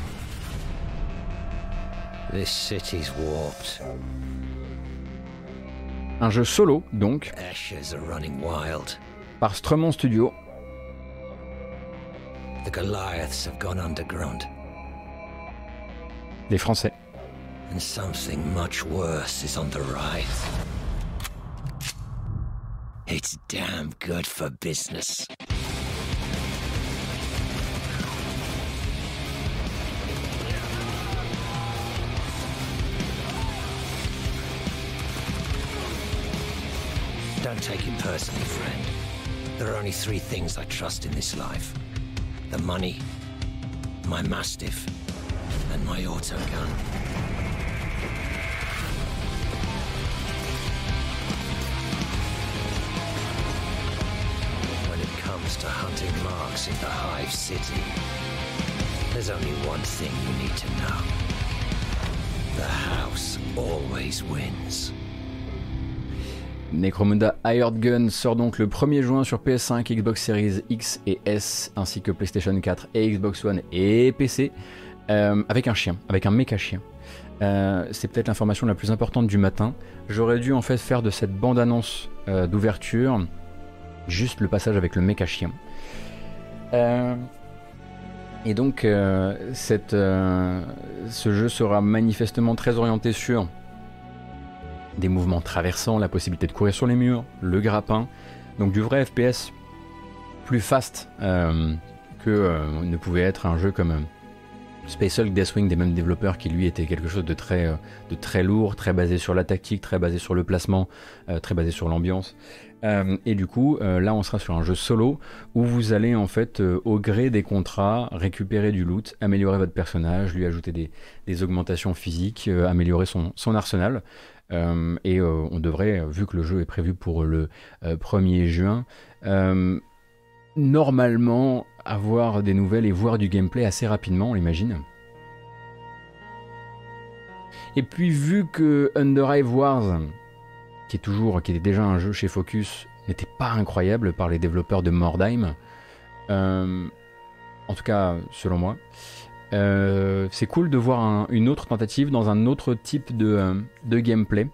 This city's warped. Un jeu solo, donc, Ashes are running wild. par Strumon Studio. The Goliaths have gone underground. Les Français. And something much worse is on the rise. It's damn good for business. Take it personally, friend. There are only three things I trust in this life. The money, my Mastiff, and my autogun. When it comes to hunting marks in the Hive City, there's only one thing you need to know. The house always wins. Necromunda Hired Gun sort donc le 1er juin sur PS5, Xbox Series X et S, ainsi que PlayStation 4 et Xbox One et PC, euh, avec un chien, avec un méca chien. Euh, c'est peut-être l'information la plus importante du matin. J'aurais dû en fait faire de cette bande-annonce euh, d'ouverture juste le passage avec le méca chien. et donc, ce jeu sera manifestement très orienté sur des mouvements traversants, la possibilité de courir sur les murs, le grappin, donc du vrai FPS plus fast euh, que euh, ne pouvait être un jeu comme euh, Space Hulk Deathwing des mêmes développeurs qui lui était quelque chose de très, lourd, très basé sur la tactique, très basé sur le placement, très basé sur l'ambiance. et du coup, là, on sera sur un jeu solo où vous allez en fait, au gré des contrats, récupérer du loot, améliorer votre personnage, lui ajouter des, augmentations physiques, améliorer son arsenal. Euh, et euh, on devrait, vu que le jeu est prévu pour le 1er euh, juin, normalement avoir des nouvelles et voir du gameplay assez rapidement, on l'imagine. Et puis vu que Underhive Wars, qui est toujours, qui était déjà un jeu chez Focus, n'était pas incroyable par les développeurs de Mordheim, en tout cas selon moi, euh, c'est cool de voir une autre tentative dans un autre type de, euh, gameplay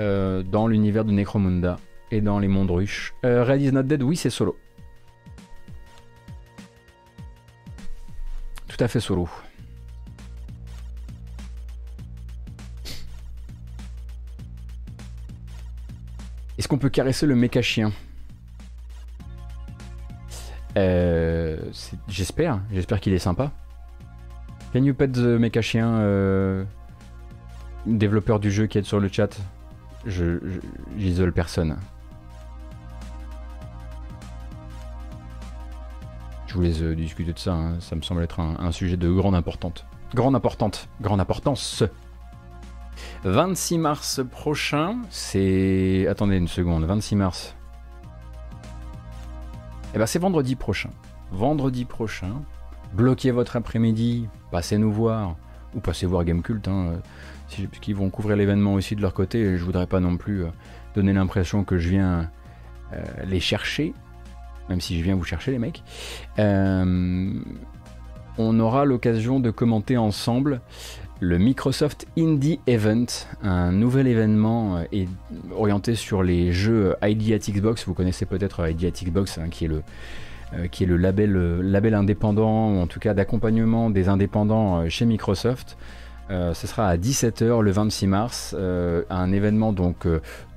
euh, dans l'univers de Necromunda et dans les mondes ruches. Red is Not Dead, oui, c'est solo. Tout à fait solo. Est-ce qu'on peut caresser le méca chien? J'espère, j'espère qu'il est sympa. Can you pet the mecha chien euh, développeur du jeu qui est sur le chat? Je j'isole personne. Je voulais euh, discuter de ça, hein. ça me semble être un, sujet de grande importance. Grande importante, grande importance. 26 mars prochain, c'est... Attendez une seconde, 26 mars. Eh ben c'est vendredi prochain. Vendredi prochain, bloquez votre après-midi, passez nous voir, ou passez voir Gamecult, hein, euh, qui vont couvrir l'événement aussi de leur côté, et je voudrais pas non plus euh, donner l'impression que je viens euh, les chercher, même si je viens vous chercher les mecs. on aura l'occasion de commenter ensemble le Microsoft Indie Event, un nouvel événement orienté sur les jeux ID at Xbox. Vous connaissez peut-être ID at Xbox, hein, qui est le, qui est le label, euh, label indépendant, en tout cas d'accompagnement des indépendants euh, chez Microsoft. ce sera à 17h le 26 mars, un événement donc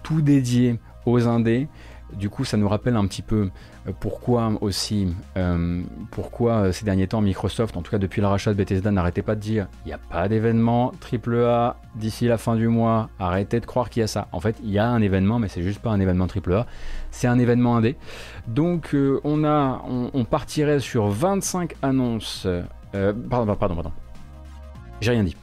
tout dédié aux indés. du coup, ça nous rappelle un petit peu euh, pourquoi aussi, euh, pourquoi euh, ces derniers temps Microsoft, en tout cas depuis le rachat de Bethesda, n'arrêtait pas de dire il n'y a pas d'événement AAA d'ici la fin du mois, arrêtez de croire qu'il y a ça. En fait, il y a un événement, mais c'est juste pas un événement AAA, c'est un événement indé. Donc, on, a, on, partirait sur 25 annonces. pardon, pardon, pardon. J'ai rien dit.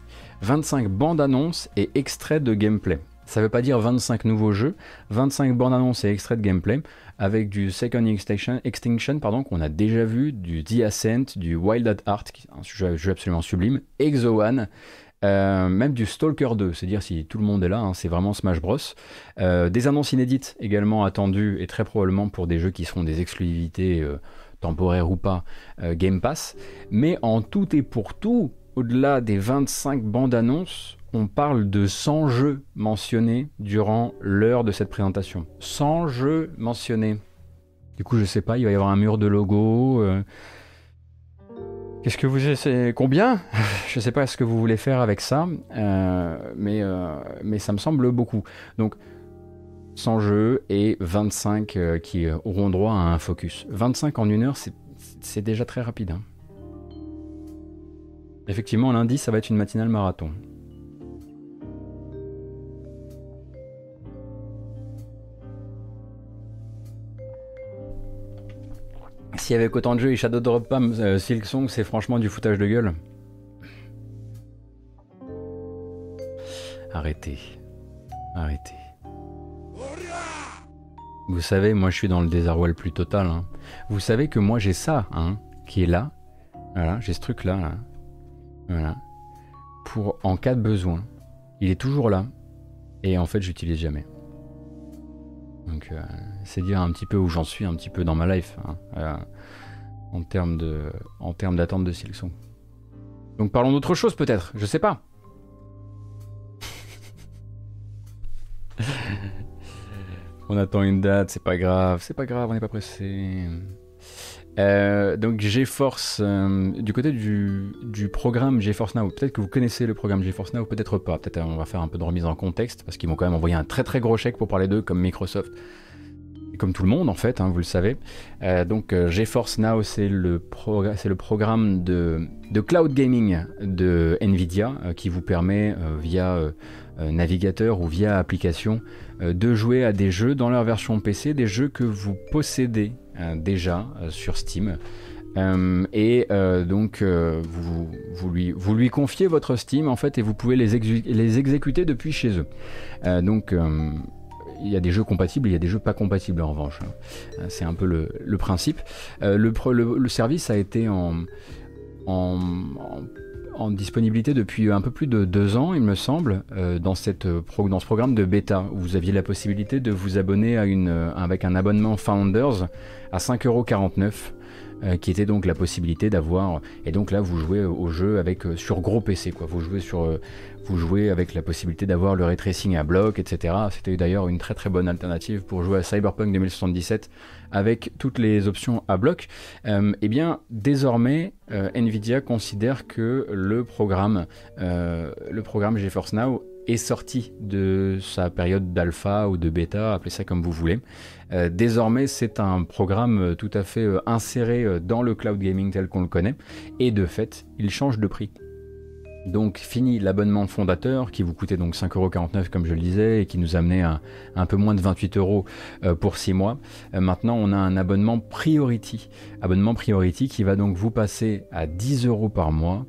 25 bandes annonces et extraits de gameplay. Ça ne veut pas dire 25 nouveaux jeux, 25 bandes annonces et extraits de gameplay avec du Second Extinction, Extinction pardon, qu'on a déjà vu, du The Ascent, du Wild at Heart, qui est un jeu, absolument sublime, Exo One, euh, même du Stalker 2, c'est dire si tout le monde est là, hein, c'est vraiment Smash Bros. Euh, des annonces inédites également attendues et très probablement pour des jeux qui seront des exclusivités euh, temporaires ou pas, Game Pass. Mais en tout et pour tout, au-delà des 25 bandes annonces, on parle de 100 jeux mentionnés durant l'heure de cette présentation. 100 jeux mentionnés. Du coup, je sais pas, il va y avoir un mur de logo. Euh. Qu'est-ce que vous Combien? Je sais pas ce que vous voulez faire avec ça, euh, mais, euh, mais ça me semble beaucoup. Donc, 100 jeux et 25 qui auront droit à un focus. 25 en une heure, c'est déjà très rapide. Hein. Effectivement, lundi, ça va être une matinale marathon. Si avec autant de jeux et Shadow Drop pas euh, Silk Song, c'est franchement du foutage de gueule. Arrêtez. Arrêtez. Vous savez, moi je suis dans le désarroi le plus total. Hein. Vous savez que moi j'ai ça, hein, qui est là. Voilà, j'ai ce truc là, là. Voilà. Pour en cas de besoin. Il est toujours là. Et en fait, j'utilise jamais. Donc, euh, c'est dire un petit peu où j'en suis, un petit peu dans ma life, hein, euh, en termes de, en termes d'attente de Silson. Donc, parlons d'autre chose peut-être. Je sais pas. on attend une date, c'est pas grave, c'est pas grave, on n'est pas pressé. Euh, donc GeForce, euh, du côté du, programme GeForce Now, peut-être que vous connaissez le programme GeForce Now, peut-être pas. Peut-être on va faire un peu de remise en contexte, parce qu'ils m'ont quand même envoyé un très très gros chèque pour parler d'eux, comme Microsoft. Et comme tout le monde en fait, hein, vous le savez. Euh, donc GeForce Now, c'est le, programme de, cloud gaming de Nvidia qui vous permet via navigateur ou via application de jouer à des jeux dans leur version PC, des jeux que vous possédez euh, déjà euh, sur Steam. Euh, et donc vous, vous, lui, vous lui confiez votre Steam en fait et vous pouvez les, les exécuter depuis chez eux. donc il y a des jeux compatibles, il y a des jeux pas compatibles en revanche. Hein. C'est un peu le, le principe. Le, le, service a été en, disponibilité depuis un peu plus de deux ans, il me semble, dans, cette, dans ce programme de bêta où vous aviez la possibilité de vous abonner une, avec un abonnement Founders à 5,49€. Euh, qui était donc la possibilité d'avoir et donc là vous jouez au jeu avec euh, sur gros PC quoi. Vous jouez sur euh, vous jouez avec la possibilité d'avoir le ray à bloc etc c'était d'ailleurs une très très bonne alternative pour jouer à Cyberpunk 2077 avec toutes les options à bloc. Eh bien désormais Nvidia considère que le programme le programme GeForce Now est sorti de sa période d'alpha ou de bêta, appelez ça comme vous voulez. Euh, désormais, c'est un programme euh, tout à fait euh, inséré dans le cloud gaming tel qu'on le connaît, et de fait, il change de prix. Donc fini l'abonnement fondateur qui vous coûtait donc 5,49€ comme je le disais et qui nous amenait à un peu moins de 28 euros pour 6 mois. maintenant on a un abonnement Priority. Abonnement Priority qui va donc vous passer à 10 euros par mois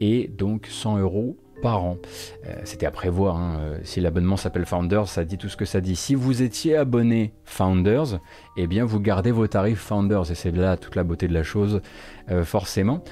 et donc 100 euros par an. Euh, c'était à prévoir. Hein. Euh, si l'abonnement s'appelle Founders, ça dit tout ce que ça dit. Si vous étiez abonné Founders, eh bien vous gardez vos tarifs Founders et c'est là toute la beauté de la chose, euh, forcément,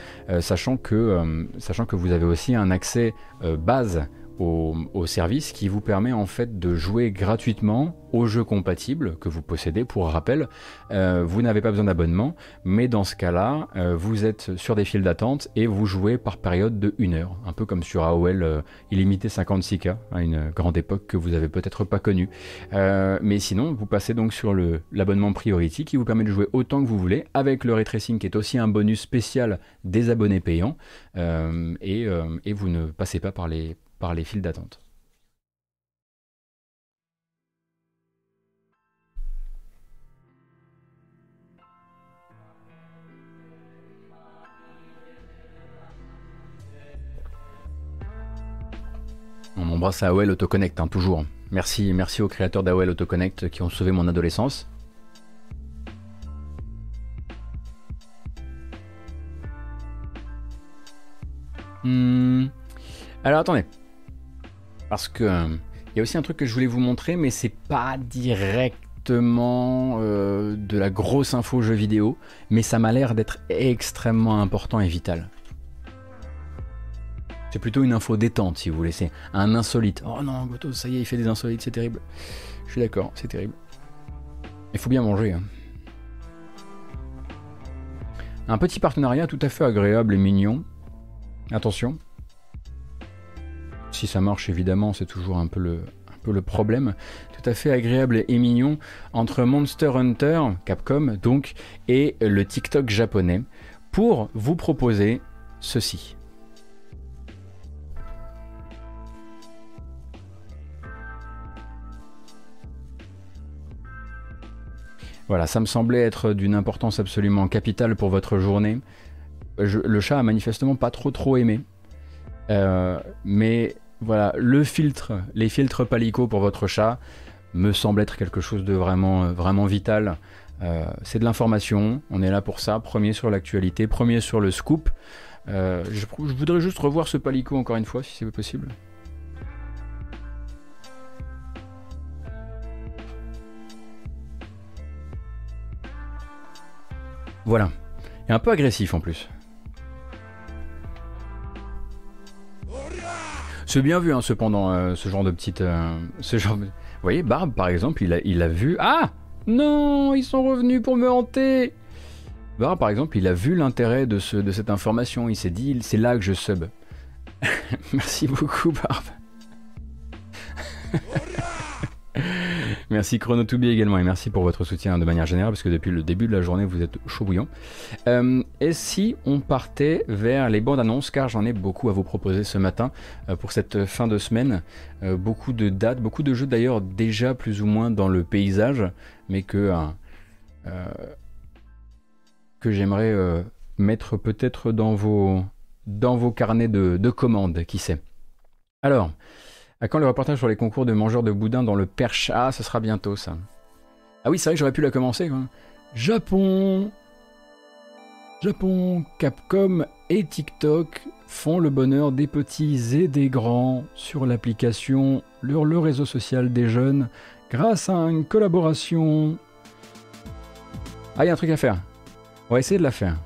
sachant que sachant que vous avez aussi un accès base au, service qui vous permet en fait de jouer gratuitement aux jeux compatibles que vous possédez. Pour rappel, euh, vous n'avez pas besoin d'abonnement, mais dans ce cas-là, euh, vous êtes sur des files d'attente et vous jouez par période de 1 heure, un peu comme sur AOL euh, illimité 56K, à une grande époque que vous avez peut-être pas connue. mais sinon, vous passez donc sur l'abonnement Priority qui vous permet de jouer autant que vous voulez, avec le ray tracing qui est aussi un bonus spécial des abonnés payants, et, et vous ne passez pas par les par les files d'attente. On embrasse à AOL Autoconnect, hein, toujours. Merci, merci aux créateurs d'AOL Autoconnect qui ont sauvé mon adolescence. Hmm. Alors attendez. Parce que il y a aussi un truc que je voulais vous montrer, mais c'est pas directement euh, de la grosse info jeu vidéo, mais ça m'a l'air d'être extrêmement important et vital. C'est plutôt une info détente, si vous voulez. C'est un insolite. Oh non, Goto, ça y est, il fait des insolites, c'est terrible. Je suis d'accord, c'est terrible. Il faut bien manger. hein. Un petit partenariat tout à fait agréable et mignon. Attention. Si ça marche, évidemment, c'est toujours un peu le, problème. Tout à fait agréable et mignon entre Monster Hunter, Capcom, donc, et le TikTok japonais pour vous proposer ceci. Voilà, ça me semblait être d'une importance absolument capitale pour votre journée. Le chat a manifestement pas trop trop aimé. Euh, mais voilà, le filtre, les filtres Palico pour votre chat me semble être quelque chose de vraiment, euh, vraiment vital. Euh, c'est de l'information, on est là pour ça. Premier sur l'actualité, premier sur le scoop. Euh, je, je voudrais juste revoir ce Palico encore une fois, si c'est possible. Voilà. Et un peu agressif en plus. C'est bien vu, hein, cependant, euh, ce genre de petite. euh, ce genre de- Vous voyez, Barbe, par exemple, il a, il a vu. Ah Non Ils sont revenus pour me hanter Barbe, par exemple, il a vu l'intérêt de, de cette information. Il s'est dit, c'est là que je sub. Merci beaucoup, Barbe. Merci Chrono2B également et merci pour votre soutien de manière générale parce que depuis le début de la journée vous êtes chaud bouillant. Euh, et si on partait vers les bandes annonces car j'en ai beaucoup à vous proposer ce matin euh, pour cette fin de semaine. Euh, beaucoup de dates, beaucoup de jeux d'ailleurs déjà plus ou moins dans le paysage mais que, que j'aimerais mettre peut-être dans vos, dans vos carnets de commandes, qui sait. Alors, à quand le reportage sur les concours de mangeurs de boudin dans le Perche? Ah, ce sera bientôt ça. Ah oui, c'est vrai que j'aurais pu la commencer. Japon Japon, Capcom et TikTok font le bonheur des petits et des grands sur l'application, le réseau social des jeunes, grâce à une collaboration. Ah, il y a un truc à faire. On va essayer de la faire.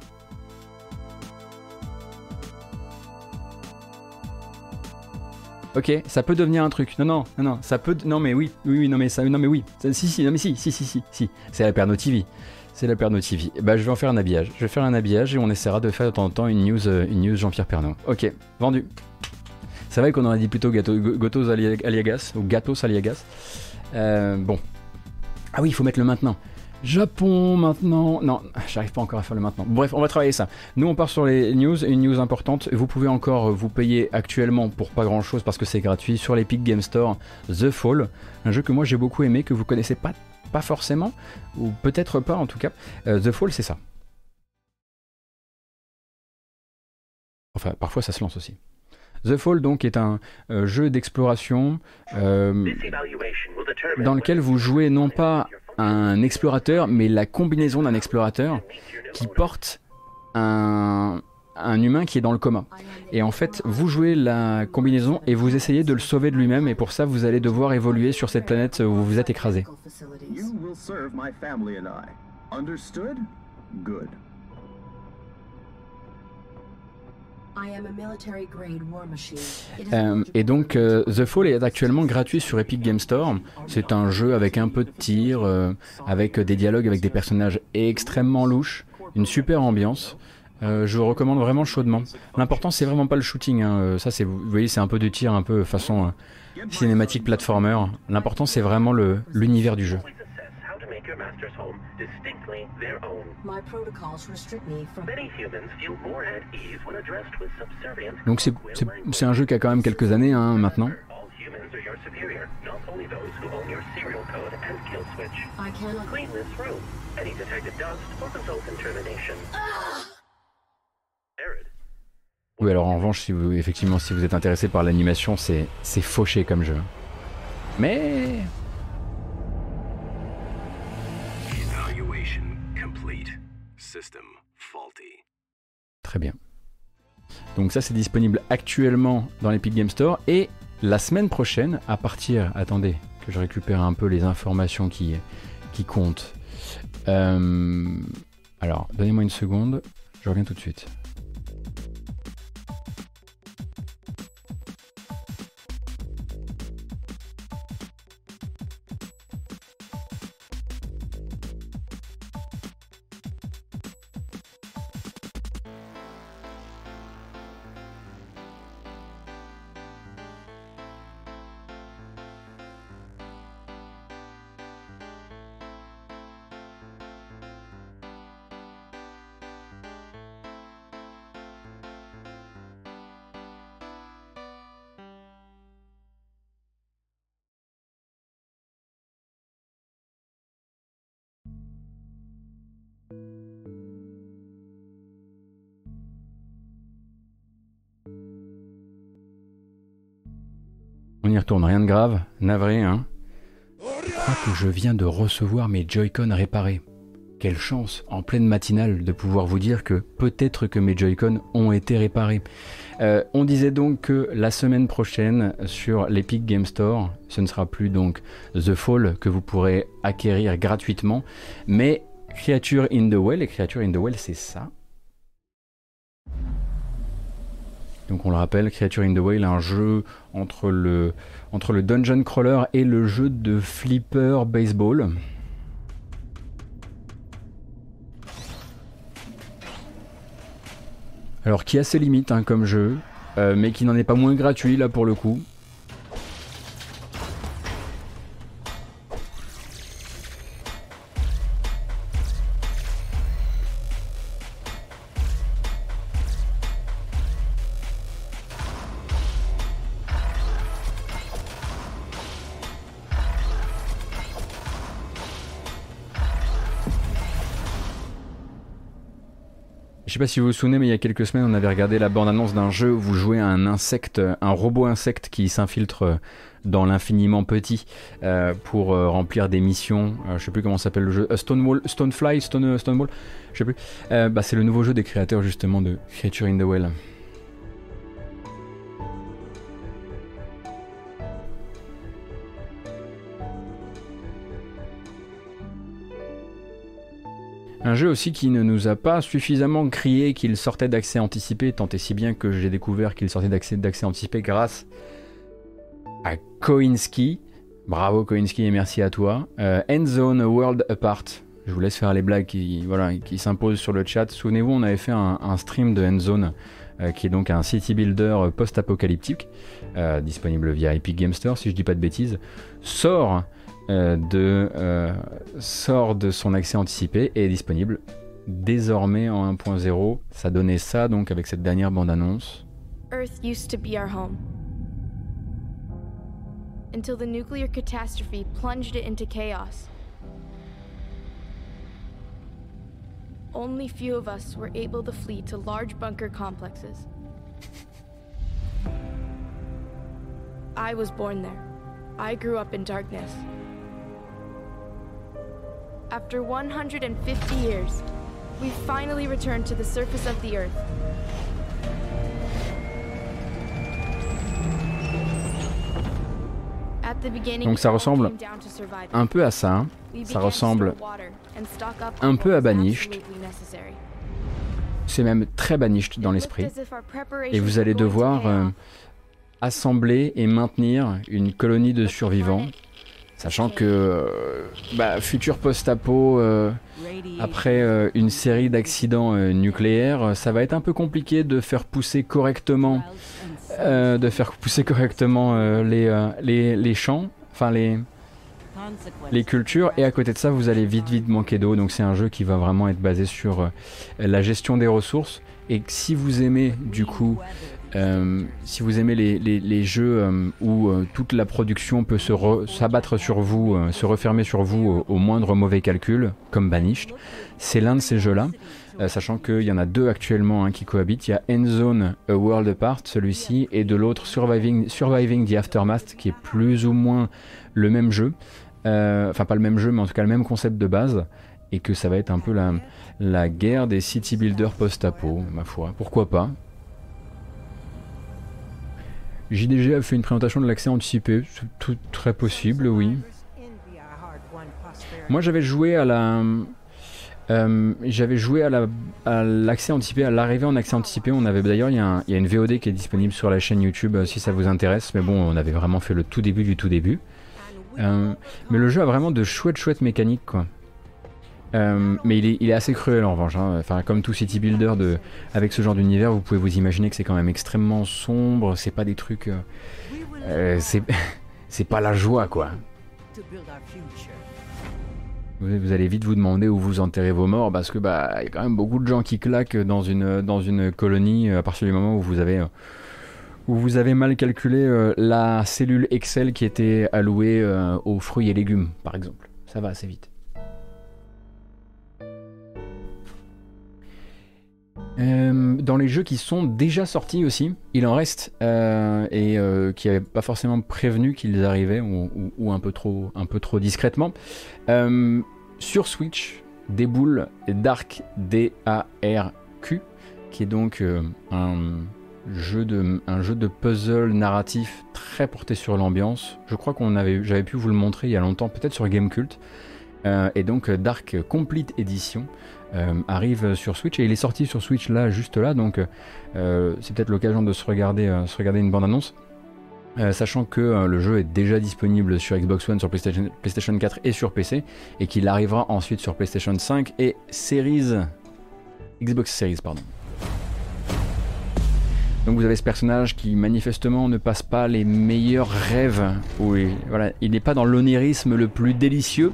Ok, ça peut devenir un truc. Non, non, non, non, ça peut. Non, mais oui, oui, oui, non, mais ça, non, mais oui. Si, si, non, mais si, si, si, si, si. C'est la Perno TV. C'est la Perno TV. Bah, je vais en faire un habillage. Je vais faire un habillage et on essaiera de faire de temps en temps une news, euh, une news Jean-Pierre Pernaut. Ok, vendu. C'est vrai qu'on aurait dit plutôt gâteau, Gotos Ali- Aliagas ou Gatos Aliagas. Euh, bon. Ah oui, il faut mettre le maintenant. Japon maintenant. Non, j'arrive pas encore à faire le maintenant. Bref, on va travailler ça. Nous, on part sur les news. Une news importante. Vous pouvez encore vous payer actuellement pour pas grand chose parce que c'est gratuit sur l'Epic Game Store The Fall. Un jeu que moi j'ai beaucoup aimé, que vous connaissez pas, pas forcément, ou peut-être pas en tout cas. Euh, The Fall, c'est ça. Enfin, parfois ça se lance aussi. The Fall donc est un euh, jeu d'exploration euh, dans lequel vous jouez non pas un explorateur, mais la combinaison d'un explorateur qui porte un, humain qui est dans le coma. Et en fait, vous jouez la combinaison et vous essayez de le sauver de lui-même, et pour ça, vous allez devoir évoluer sur cette planète où vous vous êtes écrasé. Euh, et donc, euh, The Fall est actuellement gratuit sur Epic Game Store. C'est un jeu avec un peu de tir, euh, avec des dialogues avec des personnages extrêmement louches, une super ambiance. Euh, je vous recommande vraiment chaudement. L'important, c'est vraiment pas le shooting. hein. Ça, c'est, vous voyez, c'est un peu de tir, un peu façon euh, cinématique platformer. L'important, c'est vraiment le, l'univers du jeu. Your master's home distinctly their own. My protocols restrict me from Many humans feel more at ease when addressed with subservient. Donc, c'est, un jeu qui a quand même quelques années hein, maintenant. All humans are your superior, not only those who own your serial code and kill switch. I cannot Clean this room. Any detected dust will result in termination. Arid, Oui, alors en revanche, si vous, effectivement, si vous êtes intéressé par l'animation, c'est, c'est fauché comme jeu. Mais. Très bien. Donc ça, c'est disponible actuellement dans l'Epic Game Store. Et la semaine prochaine, à partir... Attendez, que je récupère un peu les informations qui, qui comptent. Euh, alors, donnez-moi une seconde. Je reviens tout de suite. Retourne, rien de grave, navré, hein. Je crois que je viens de recevoir mes Joy-Con réparés. Quelle chance, en pleine matinale, de pouvoir vous dire que peut-être que mes Joy-Con ont été réparés. Euh, on disait donc que la semaine prochaine, sur l'Epic Game Store, ce ne sera plus donc The Fall que vous pourrez acquérir gratuitement, mais Creature in the Well, et Creature in the Well, c'est ça. Donc on le rappelle, Creature in the Well, un jeu entre le, entre le dungeon crawler et le jeu de flipper baseball. Alors qui a ses limites hein, comme jeu, euh, mais qui n'en est pas moins gratuit là pour le coup. Sais pas si vous vous souvenez, mais il y a quelques semaines, on avait regardé la bande-annonce d'un jeu où vous jouez à un insecte, un robot insecte qui s'infiltre dans l'infiniment petit euh, pour euh, remplir des missions. Euh, je sais plus comment s'appelle le jeu. Stonewall, Stonefly, Stone, Stonewall, je sais plus. bah, c'est le nouveau jeu des créateurs justement de Creature in the Well. Un jeu aussi qui ne nous a pas suffisamment crié qu'il sortait d'accès anticipé, tant et si bien que j'ai découvert qu'il sortait d'accès anticipé grâce à Koinski. Bravo Koinski et merci à toi. Euh, Endzone World Apart. Je vous laisse faire les blagues qui, s'imposent sur le chat. Souvenez-vous, on avait fait un, stream de Endzone, euh, qui est donc un city builder post-apocalyptique, euh, disponible via Epic Game Store, si je dis pas de bêtises. Sort de, euh, sort de son accès anticipé et est disponible désormais en 1.0. Ça donnait ça donc avec cette dernière bande-annonce. Earth used to be our home. Until the nuclear catastrophe plunged it into chaos. Only few of us were able to flee to large bunker complexes. I was born there. I grew up in darkness. After 150 years, we finally returned to the surface of the Earth. Donc ça ressemble un peu à ça. Hein. Ça ressemble un peu à Banished. C'est même très Banished dans l'esprit. Et vous allez devoir euh, assembler et maintenir une colonie de survivants Sachant que euh, bah, futur post-apo, euh, après euh, une série d'accidents nucléaires, ça va être un peu compliqué de faire pousser correctement, de faire pousser correctement les, les, les, champs, enfin les, les cultures. Et à côté de ça, vous allez vite vite manquer d'eau. Donc c'est un jeu qui va vraiment être basé sur la gestion des ressources. Et si vous aimez du coup euh, si vous aimez les, jeux euh, où euh, toute la production peut s'abattre sur vous, se refermer sur vous au, moindre mauvais calcul, comme Banished, c'est l'un de ces jeux-là. sachant qu'il y en a deux actuellement hein, qui cohabitent. Il y a Endzone A World Apart, celui-ci, et de l'autre Surviving, Surviving the Aftermath, qui est plus ou moins le même jeu. Enfin, pas le même jeu, mais en tout cas le même concept de base. Et que ça va être un peu la, la guerre des city builders post-apo, ma foi. Pourquoi pas? JDG a fait une présentation de l'accès anticipé, tout très possible, oui. Moi j'avais joué à la... Euh, j'avais joué à l'accès anticipé, à l'arrivée en accès anticipé. On avait d'ailleurs, il y, y, a une VOD qui est disponible sur la chaîne YouTube euh, si ça vous intéresse. Mais bon, on avait vraiment fait le tout début du tout début. Euh, mais le jeu a vraiment de chouettes chouettes mécaniques quoi. Euh, mais il est, assez cruel en revanche. Hein. Enfin, comme tout city builder de, avec ce genre d'univers, vous pouvez vous imaginer que c'est quand même extrêmement sombre. C'est pas des trucs. Euh, euh c'est, pas la joie quoi. Vous, allez vite vous demander où vous enterrez vos morts parce que bah il y a quand même beaucoup de gens qui claquent dans une dans une colonie à partir du moment où vous avez où vous avez mal calculé euh, la cellule Excel qui était allouée euh, aux fruits et légumes par exemple. Ça va assez vite. Euh, dans les jeux qui sont déjà sortis aussi, il en reste euh, et euh, qui n'avaient pas forcément prévenu qu'ils arrivaient ou, un, peu trop, discrètement. sur Switch déboule Dark D-A-R-Q, qui est donc un, jeu de, un jeu de puzzle narratif très porté sur l'ambiance. Je crois qu'on avait, j'avais pu vous le montrer il y a longtemps, peut-être sur Gamecult. et donc Dark Complete Edition. Euh, arrive sur Switch et il est sorti sur Switch là, juste là, donc euh, c'est peut-être l'occasion de se regarder, euh, se regarder une bande-annonce. sachant que le jeu est déjà disponible sur Xbox One, sur PlayStation, PlayStation 4 et sur PC, et qu'il arrivera ensuite sur PlayStation 5 et Series, Xbox Series, pardon. Donc vous avez ce personnage qui manifestement ne passe pas les meilleurs rêves. Oui, voilà, il n'est pas dans l'onirisme le plus délicieux.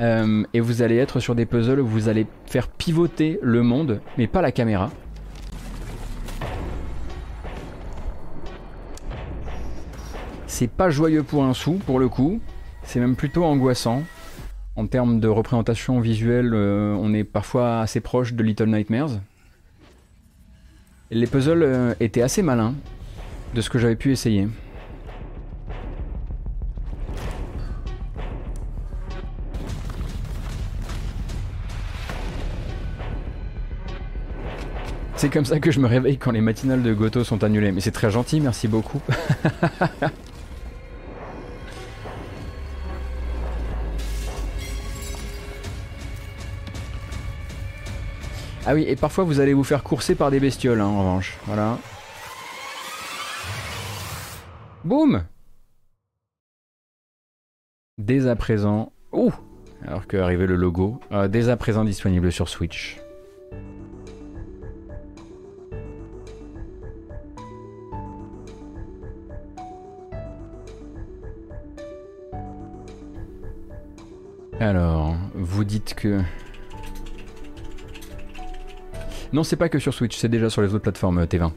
Euh, et vous allez être sur des puzzles où vous allez faire pivoter le monde, mais pas la caméra. C'est pas joyeux pour un sou, pour le coup. C'est même plutôt angoissant. En termes de représentation visuelle, euh, on est parfois assez proche de Little Nightmares. Les puzzles euh, étaient assez malins, de ce que j'avais pu essayer. C'est comme ça que je me réveille quand les matinales de Goto sont annulées. Mais c'est très gentil, merci beaucoup. ah oui, et parfois vous allez vous faire courser par des bestioles, hein, en revanche. Voilà. Boum Dès à présent... Ouh Alors que arrivé le logo. Euh, dès à présent disponible sur Switch. Alors, vous dites que... Non, c'est pas que sur Switch, c'est déjà sur les autres plateformes euh, T20.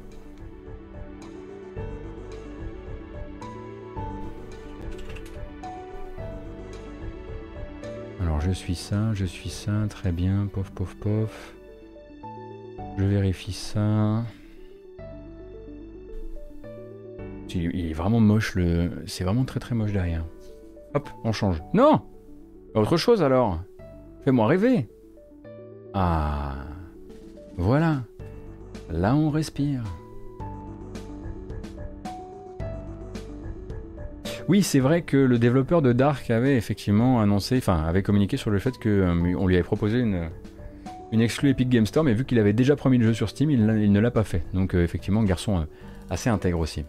Alors je suis ça, je suis ça, très bien, pof pof pof. Je vérifie ça. Il est vraiment moche le. C'est vraiment très très moche derrière. Hop, on change. Non autre chose alors? Fais-moi rêver Ah Voilà Là on respire. Oui, c'est vrai que le développeur de Dark avait effectivement annoncé, enfin avait communiqué sur le fait qu'on euh, lui avait proposé une, une exclue Epic Game Store, mais vu qu'il avait déjà promis le jeu sur Steam, il, ne l'a pas fait. Donc euh, effectivement, garçon euh, assez intègre aussi.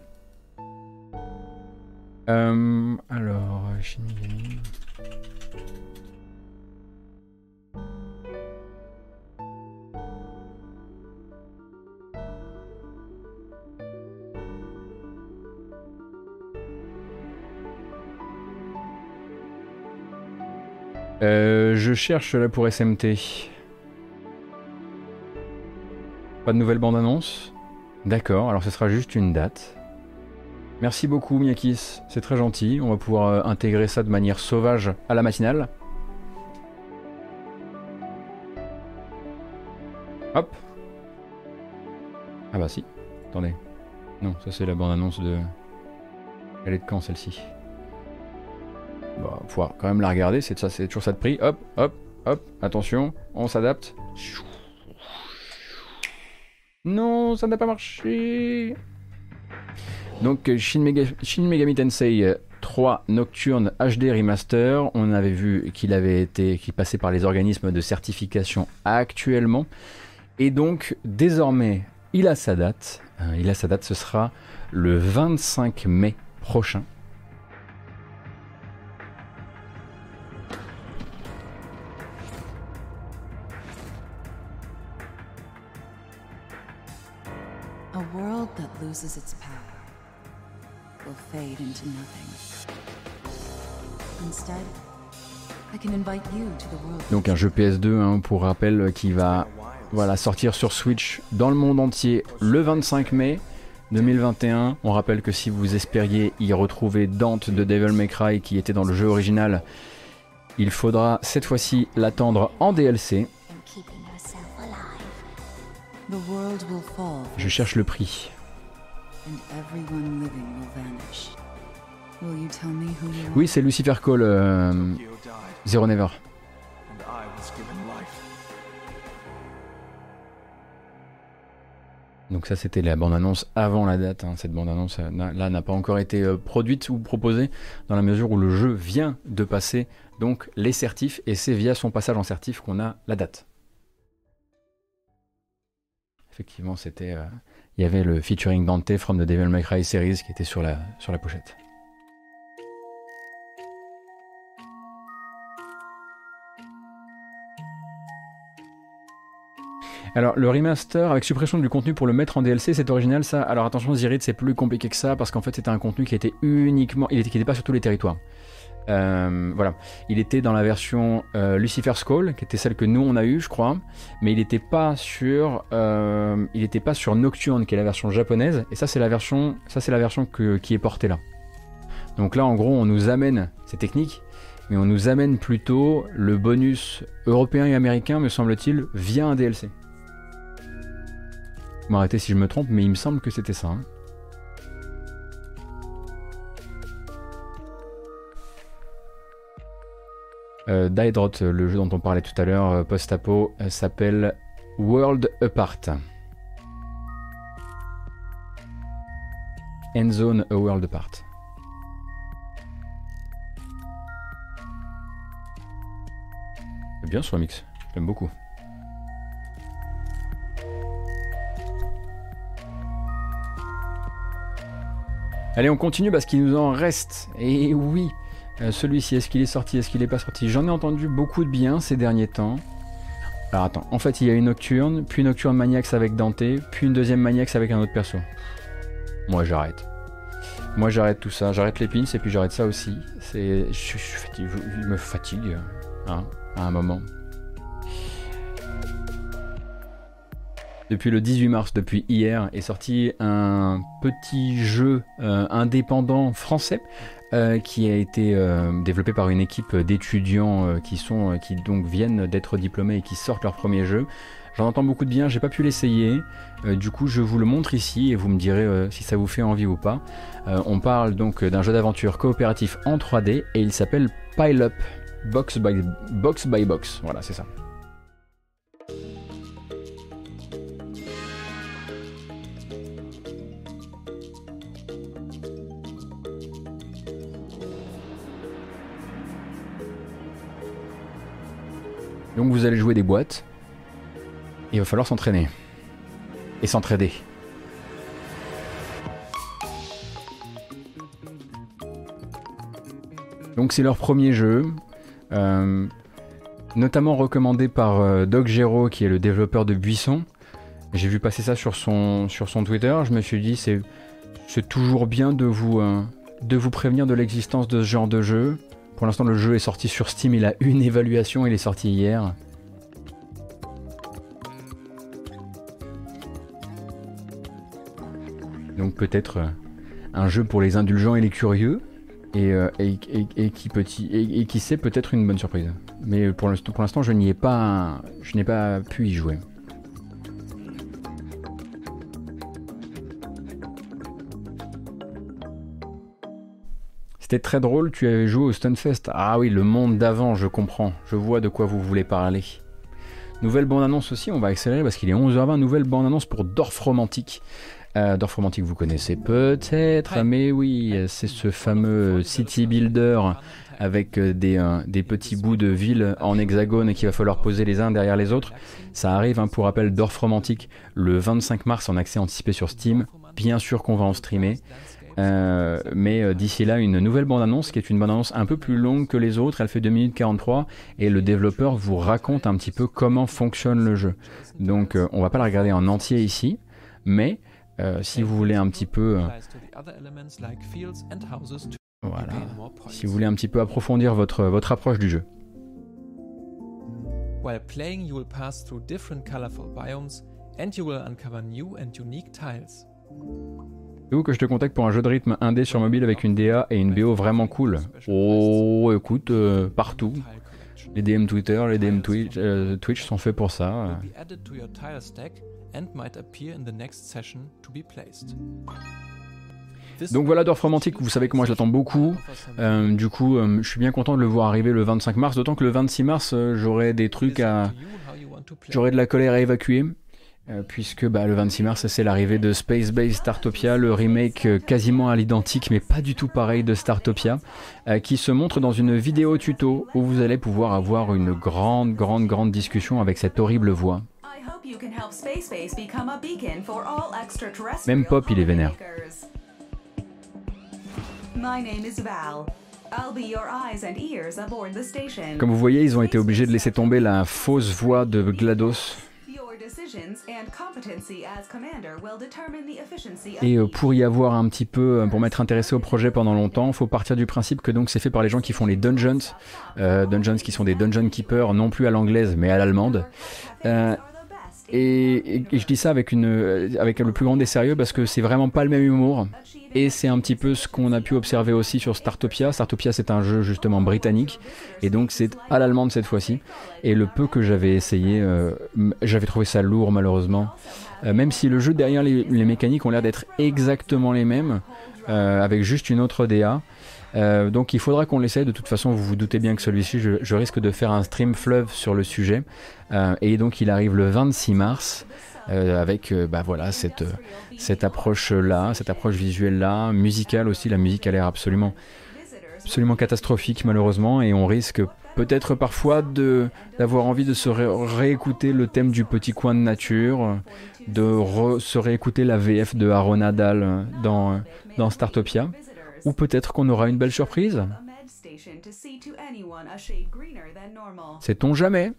alors, Shinigami. Euh, je cherche là pour SMT. Pas de nouvelle bande-annonce? D'accord, alors ce sera juste une date. Merci beaucoup Miyakis, c'est très gentil. On va pouvoir euh, intégrer ça de manière sauvage à la matinale. Hop. Ah bah si. Attendez. Non, ça c'est la bande-annonce de... Elle est de quand celle-ci? Bon, faut quand même la regarder, c'est ça, c'est toujours ça de prix. Hop, hop, hop, attention, on s'adapte. Non, ça n'a pas marché. Donc Shin, Megami Tensei 3 Nocturne HD Remaster, on avait vu qu'il avait été qu'il passait par les organismes de certification actuellement et donc désormais, il a sa date. Euh, il a sa date, ce sera le 25 mai prochain. Donc un jeu PS2 hein, pour rappel qui va voilà, sortir sur Switch dans le monde entier le 25 mai 2021. On rappelle que si vous espériez y retrouver Dante de Devil May Cry qui était dans le jeu original, il faudra cette fois-ci l'attendre en DLC. Je cherche le prix. Oui, c'est Lucifer Call, euh, Zero Never. Donc ça c'était la bande-annonce avant la date. Hein. Cette bande-annonce euh, là n'a pas encore été euh, produite ou proposée dans la mesure où le jeu vient de passer donc les certifs et c'est via son passage en certif qu'on a la date. Effectivement c'était... Il y avait le featuring Dante from the Devil May Cry series qui était sur la, sur la pochette. Alors, le remaster avec suppression du contenu pour le mettre en DLC, c'est original ça? Alors attention, Zirid, c'est plus compliqué que ça parce qu'en fait, c'était un contenu qui était uniquement. Il n'était pas sur tous les territoires. Euh, voilà, il était dans la version euh, Lucifer's Call, qui était celle que nous on a eu, je crois, mais il n'était pas sur, euh, il n'était pas sur Nocturne, qui est la version japonaise, et ça c'est la version, ça c'est qui est portée là. Donc là, en gros, on nous amène, c'est technique, mais on nous amène plutôt le bonus européen et américain, me semble-t-il, via un DLC. M'arrêtez si je me trompe, mais il me semble que c'était ça. Hein. Euh, le jeu dont on parlait tout à l'heure, euh, post-apo, euh, s'appelle World Apart. Endzone A World Apart. Bien ce remix, j'aime beaucoup. Allez, on continue parce qu'il nous en reste. Et oui, euh, celui-ci, est-ce qu'il est sorti, est-ce qu'il n'est pas sorti? J'en ai entendu beaucoup de bien ces derniers temps. Alors attends, en fait, il y a une Nocturne, puis une Nocturne Maniax avec Dante, puis une deuxième Maniax avec un autre perso. Moi, j'arrête. Moi, j'arrête tout ça. J'arrête les pins et puis j'arrête ça aussi. C'est, je, me fatigue hein, à un moment. Depuis le 18 mars, depuis hier, est sorti un petit jeu euh, indépendant français euh, qui a été euh, développé par une équipe d'étudiants qui sont qui donc viennent d'être diplômés et qui sortent leur premier jeu. J'en entends beaucoup de bien, j'ai pas pu l'essayer. du coup, je vous le montre ici et vous me direz si ça vous fait envie ou pas. on parle donc d'un jeu d'aventure coopératif en 3D et il s'appelle Pile Up Box by Box. Voilà, c'est ça. Donc vous allez jouer des boîtes. Il va falloir s'entraîner. Et s'entraider. Donc c'est leur premier jeu. Euh, notamment recommandé par euh, Doc Gero qui est le développeur de Buisson. J'ai vu passer ça sur son, Twitter. Je me suis dit c'est, c'est toujours bien de vous, euh, de vous prévenir de l'existence de ce genre de jeu. Pour l'instant, le jeu est sorti sur Steam, il a une évaluation, il est sorti hier. Donc peut-être euh, un jeu pour les indulgents et les curieux, et, euh, qui, et, qui sait peut-être une bonne surprise. Mais pour l'instant, je n'y ai pas, je n'ai pas pu y jouer. C'était très drôle, tu avais joué au Stunfest. Ah oui, le monde d'avant, je comprends. Je vois de quoi vous voulez parler. Nouvelle bande-annonce aussi, on va accélérer parce qu'il est 11h20. Nouvelle bande-annonce pour Dorf Romantique. Euh, Dorf Romantique, vous connaissez peut-être, mais oui, c'est ce fameux city builder avec euh, des, euh, des, petits bouts de ville en hexagone qu'il va falloir poser les uns derrière les autres. Ça arrive, hein, pour rappel, Dorf Romantique le 25 mars en accès anticipé sur Steam. Bien sûr qu'on va en streamer. Euh, mais euh, d'ici là, une nouvelle bande-annonce qui est une bande-annonce un peu plus longue que les autres. Elle fait 2 minutes 43 et le développeur vous raconte un petit peu comment fonctionne le jeu. Donc, euh, on va pas la regarder en entier ici, mais si vous voulez un petit peu. voilà. Si vous voulez un petit peu approfondir votre, votre approche du jeu. While playing, you will pass through different colorful biomes and you will uncover new and unique tiles. C'est où que je te contacte pour un jeu de rythme indé sur mobile avec une DA et une BO vraiment cool Oh, écoute, euh, partout. Les DM Twitter, les DM Twitch, euh, Twitch sont faits pour ça. Donc voilà Dorf Romantique, vous savez que moi je l'attends beaucoup. Euh, du coup, je suis bien content de le voir arriver le 25 mars, d'autant que le 26 mars, j'aurai des trucs à... J'aurai de la colère à évacuer. Euh, puisque bah, le 26 mars, c'est l'arrivée de Space Base Startopia, le remake euh, quasiment à l'identique, mais pas du tout pareil de Startopia, euh, qui se montre dans une vidéo tuto où vous allez pouvoir avoir une grande, grande, grande discussion avec cette horrible voix. Même Pop, il est vénère. Comme vous voyez, ils ont été obligés de laisser tomber la fausse voix de GLaDOS et euh, pour y avoir un petit peu, euh, pour m'être intéressé au projet pendant longtemps, il faut partir du principe que donc c'est fait par les gens qui font les dungeons, euh, dungeons qui sont des dungeon keepers non plus à l'anglaise mais à l'allemande. Et, je dis ça avec, le plus grand des sérieux parce que c'est vraiment pas le même humour. Et c'est un petit peu ce qu'on a pu observer aussi sur Startopia. Startopia, c'est un jeu justement britannique, et donc c'est à l'allemande cette fois-ci. Et le peu que j'avais essayé, euh, j'avais trouvé ça lourd malheureusement. Euh, même si le jeu derrière les, mécaniques ont l'air d'être exactement les mêmes, euh, avec juste une autre DA. Donc il faudra qu'on l'essaye. De toute façon, vous vous doutez bien que celui-ci, je, je, risque de faire un stream fleuve sur le sujet. et donc il arrive le 26 mars. Euh, avec euh, bah voilà cette euh, cette approche là, cette approche visuelle là, musicale aussi. La musique a l'air absolument absolument catastrophique malheureusement et on risque peut-être parfois de d'avoir envie de se réécouter le thème du petit coin de nature, de se réécouter la VF de Aaron Nadal dans dans Startopia, ou peut-être qu'on aura une belle surprise. Sait-on jamais.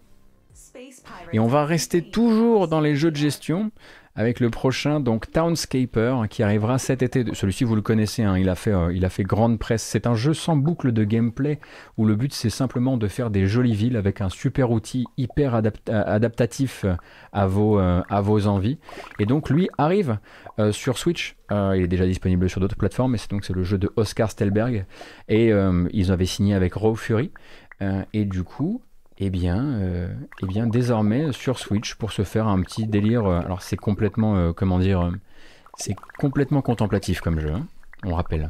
Et on va rester toujours dans les jeux de gestion avec le prochain donc Townscaper qui arrivera cet été. Celui-ci vous le connaissez, hein, il, a fait, euh, il a fait grande presse. C'est un jeu sans boucle de gameplay où le but c'est simplement de faire des jolies villes avec un super outil hyper adaptatif à vos, euh, à vos envies. Et donc lui arrive euh, sur Switch. il est déjà disponible sur d'autres plateformes, mais c'est donc le jeu de Oscar Stelberg et ils avaient signé avec Raw Fury. et du coup, eh bien, euh, eh bien, désormais sur Switch pour se faire un petit délire. Euh, alors c'est complètement, euh, comment dire, c'est complètement contemplatif comme jeu. Hein, on rappelle.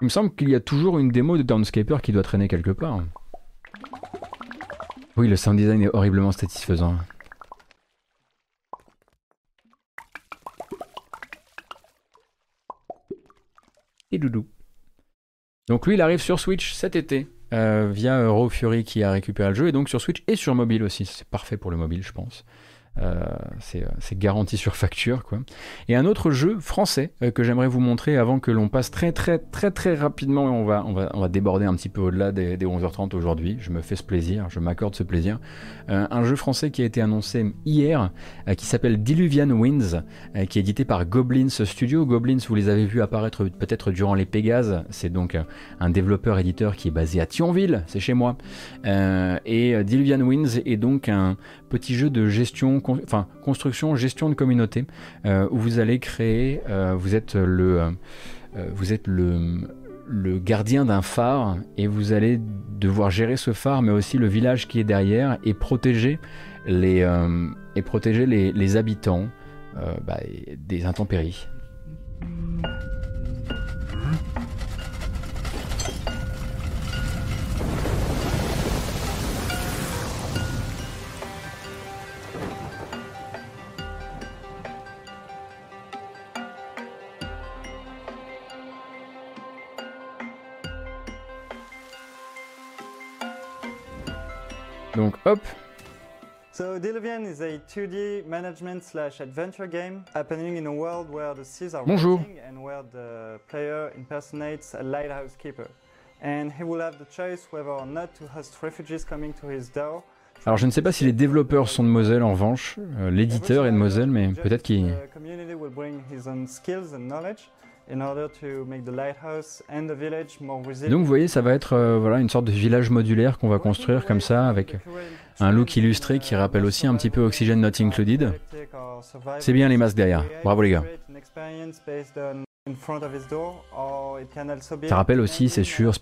Il me semble qu'il y a toujours une démo de Downscaper qui doit traîner quelque part. Oui, le sound design est horriblement satisfaisant. Et Doudou. Donc lui, il arrive sur Switch cet été. Euh, via Raw Fury qui a récupéré le jeu et donc sur Switch et sur mobile aussi. C'est parfait pour le mobile, je pense. Euh, euh, c'est garanti sur facture quoi. Et un autre jeu français euh, que j'aimerais vous montrer avant que l'on passe très très très très rapidement on va, on va, on va déborder un petit peu au-delà des, 11h30 aujourd'hui. Je me fais ce plaisir, je m'accorde ce plaisir. un jeu français qui a été annoncé hier qui s'appelle Diluvian Winds qui est édité par Goblins Studio. Goblins, vous les avez vus apparaître peut-être durant les Pégases. C'est donc un développeur éditeur qui est basé à Thionville, c'est chez moi. et Diluvian Winds est donc un petit jeu de gestion construction, gestion de communauté, euh, où vous allez créer, euh, vous êtes le, euh, le, gardien d'un phare et vous allez devoir gérer ce phare, mais aussi le village qui est derrière et protéger les habitants bah, des intempéries. Donc hop. So Diluvian is a 2D management slash adventure game happening in a world where the seas are Bonjour. and where the player impersonates a lighthouse keeper. And he will have the choice whether or not to host refugees coming to his door. Alors je ne sais pas si les développeurs sont de Moselle en revanche, euh, l'éditeur est de Moselle, mais peut-être qu'il... Donc vous voyez, ça va être euh, voilà, une sorte de village modulaire qu'on va construire comme ça, avec un look illustré qui rappelle aussi un petit peu Oxygen Not Included. C'est bien les masques derrière, bravo les gars. Ça rappelle aussi, c'est sûr,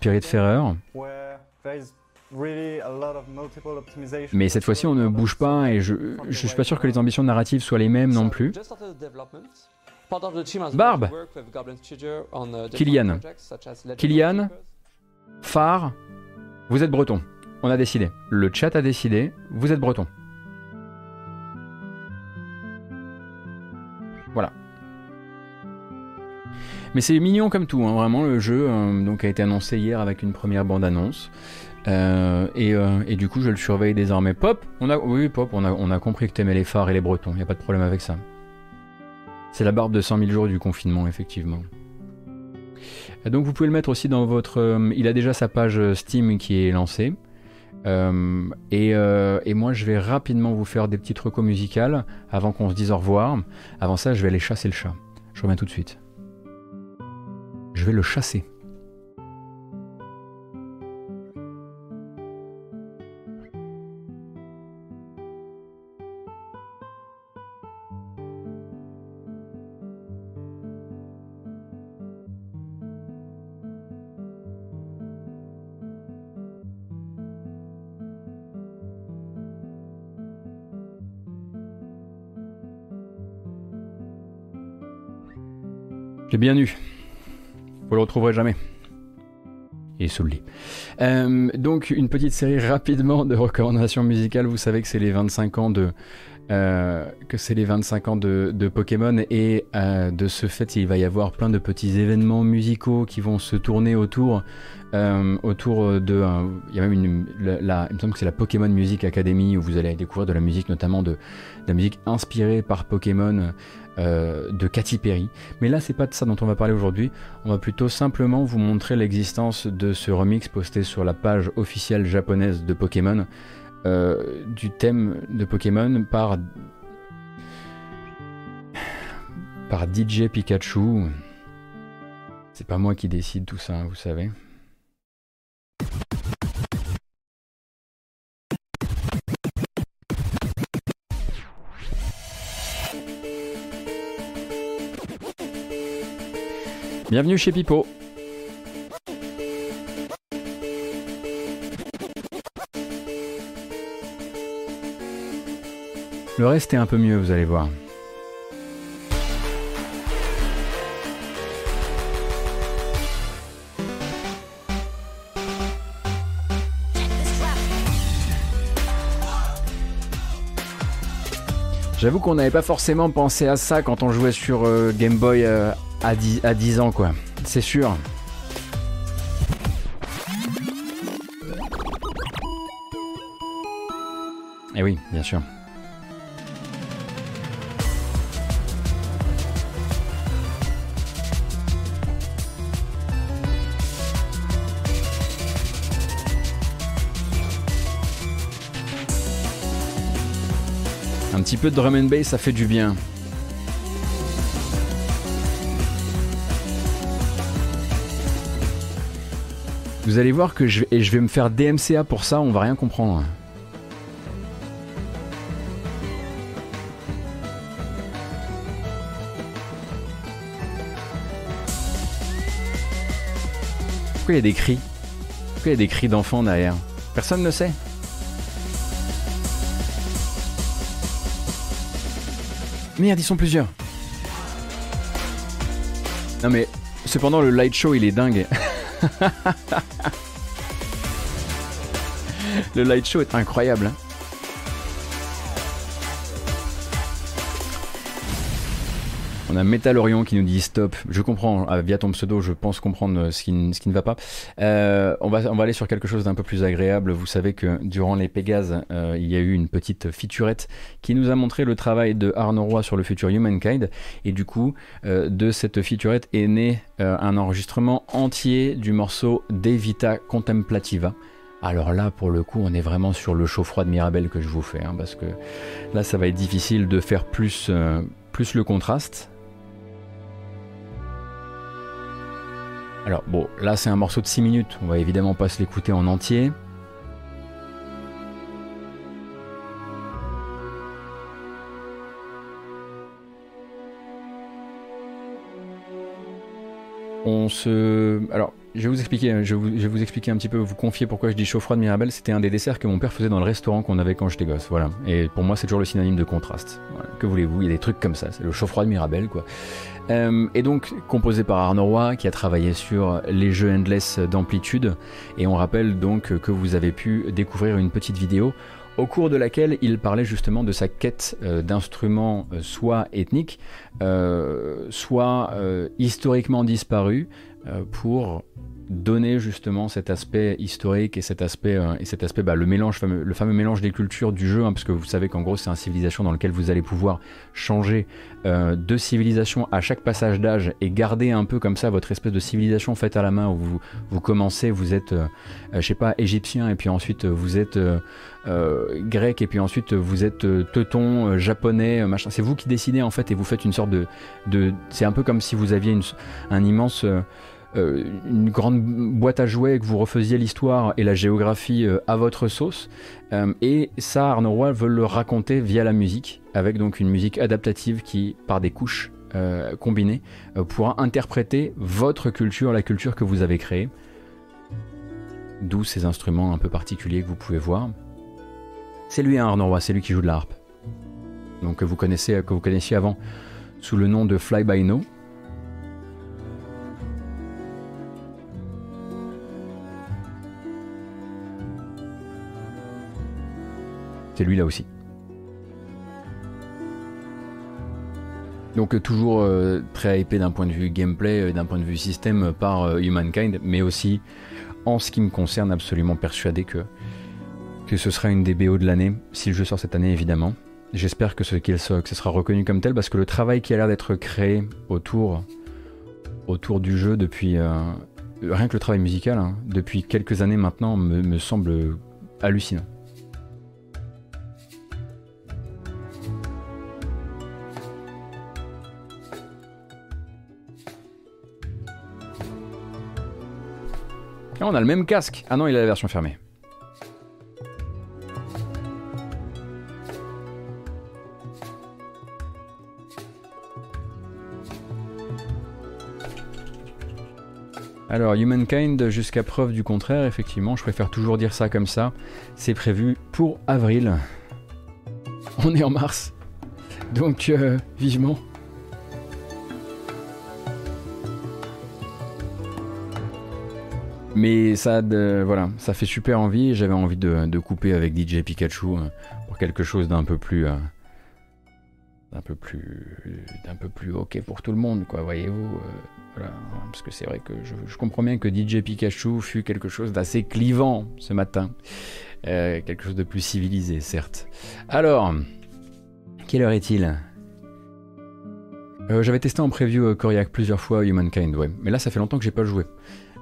multiple optimization. Mais cette fois-ci, on ne bouge pas et je, je suis pas sûr que les ambitions narratives soient les mêmes non plus. Barbe Kylian. Kylian Phare Vous êtes breton. On a décidé. Le chat a décidé. Vous êtes breton. Voilà. Mais c'est mignon comme tout, hein, vraiment le jeu euh, donc a été annoncé hier avec une première bande-annonce. Euh, et, euh, et du coup je le surveille désormais. Pop, on a, oui Pop, on a, on a compris que t'aimais les phares et les bretons, y a pas de problème avec ça. C'est la barbe de 100 000 jours du confinement, effectivement. Euh, Donc vous pouvez le mettre aussi dans votre... euh, il a déjà sa page Steam qui est lancée. Euh, et, euh, et moi je vais rapidement vous faire des petites recos musicales avant qu'on se dise au revoir. Avant ça je vais aller chasser le chat. Je reviens tout de suite. Je vais le chasser. J'ai bien eu. Vous le retrouverez jamais. Et sous le lit. Euh, donc une petite série rapidement de recommandations musicales. Vous savez que c'est les 25 ans de euh, que c'est les 25 ans de, Pokémon et euh, de ce fait il va y avoir plein de petits événements musicaux qui vont se tourner autour autour de il y a même une il me semble que c'est la Pokémon Music Academy où vous allez découvrir de la musique notamment de la musique inspirée par Pokémon euh, de Katy Perry mais là c'est pas de ça dont on va parler aujourd'hui on va plutôt simplement vous montrer l'existence de ce remix posté sur la page officielle japonaise de Pokémon euh, du thème de Pokémon par par DJ Pikachu. C'est pas moi qui décide tout ça, hein, vous savez. Bienvenue chez Pipo. Le reste est un peu mieux, vous allez voir. J'avoue qu'on n'avait pas forcément pensé à ça quand on jouait sur euh, Game Boy euh, à, 10, à 10 ans, quoi. C'est sûr. Eh oui, bien sûr. Un petit peu de drum and bass, ça fait du bien. Vous allez voir que je, vais me faire DMCA pour ça, on va rien comprendre. Pourquoi il y a des cris Pourquoi il y a des cris d'enfants derrière Personne ne sait. Merde, ils sont plusieurs. Non mais, cependant, le light show, il est dingue. le light show est incroyable. hein. On a Metal Orion qui nous dit stop. Je comprends, ah, via ton pseudo, je pense comprendre ce qui, ne va pas. Euh, on, va, aller sur quelque chose d'un peu plus agréable. Vous savez que durant les Pégases, euh, il y a eu une petite featurette qui nous a montré le travail de Arnaud Roy sur le futur Humankind. Et du coup, euh, de cette featurette est né un enregistrement entier du morceau De Vita Contemplativa. Alors là, pour le coup, on est vraiment sur le chaud froid de Mirabel que je vous fais, hein, parce que là, ça va être difficile de faire plus le contraste. Alors bon, là c'est un morceau de 6 minutes, on va évidemment pas se l'écouter en entier. On se... Alors, je vais vous expliquer, je vais vous, expliquer un petit peu, vous confier pourquoi je dis chaud froid de Mirabelle. C'était un des desserts que mon père faisait dans le restaurant qu'on avait quand j'étais gosse. Voilà. Et pour moi, c'est toujours le synonyme de contraste. Que voulez-vous? Il y a des trucs comme ça. C'est le chaud froid de Mirabelle, quoi. Euh, et donc, composé par Arnaud Roy, qui a travaillé sur les jeux Endless d'amplitude. Et on rappelle donc que vous avez pu découvrir une petite vidéo au cours de laquelle il parlait justement de sa quête euh, d'instruments euh, soit ethniques, soit historiquement disparus, pour donner justement cet aspect historique et cet aspect euh, et cet aspect bah, le mélange fameux, le fameux mélange des cultures du jeu hein, parce que vous savez qu'en gros c'est une civilisation dans lequel vous allez pouvoir changer euh, de civilisation à chaque passage d'âge et garder un peu comme ça votre espèce de civilisation faite à la main où vous, commencez vous êtes euh, je sais pas égyptien et puis ensuite vous êtes grec et puis ensuite vous êtes teuton japonais machin. C'est vous qui décidez en fait et vous faites une sorte de, de c'est un peu comme si vous aviez une, un immense une grande boîte à jouets et que vous refaisiez l'histoire et la géographie euh, à votre sauce. Euh, et ça, Arnaud Roy veut le raconter via la musique, avec donc une musique adaptative qui, par des couches euh, combinées, euh, pourra interpréter votre culture, la culture que vous avez créée. D'où ces instruments un peu particuliers que vous pouvez voir. C'est lui, hein, Arnaud Roy, c'est lui qui joue de la harpe. Donc que vous connaissez, que vous connaissiez avant sous le nom de Fly By No. C'est lui là aussi. Donc euh, toujours euh, très hypé d'un point de vue gameplay, et d'un point de vue système euh, par euh, Humankind, mais aussi en ce qui me concerne absolument persuadé que, ce sera une des BO de l'année, si le jeu sort cette année évidemment. J'espère que ce, qu'il sera reconnu comme tel parce que le travail qui a l'air d'être créé autour, du jeu depuis... euh, rien que le travail musical, hein, depuis quelques années maintenant, me semble hallucinant. Ah, on a le même casque. Ah non, il a la version fermée. Alors, Humankind, jusqu'à preuve du contraire, effectivement, je préfère toujours dire ça comme ça. C'est prévu pour avril. On est en mars. Donc, euh, vivement. Mais ça, voilà, ça fait super envie. J'avais envie de, couper avec DJ Pikachu euh, pour quelque chose d'un peu plus, euh, d'un peu plus, d'un peu plus ok pour tout le monde, quoi. Voyez-vous, euh, parce que c'est vrai que je, comprends bien que DJ Pikachu fut quelque chose d'assez clivant ce matin, quelque chose de plus civilisé, certes. Alors, quelle heure est-il? J'avais testé en preview Koryak plusieurs fois Humankind, ouais, mais là ça fait longtemps que j'ai pas joué.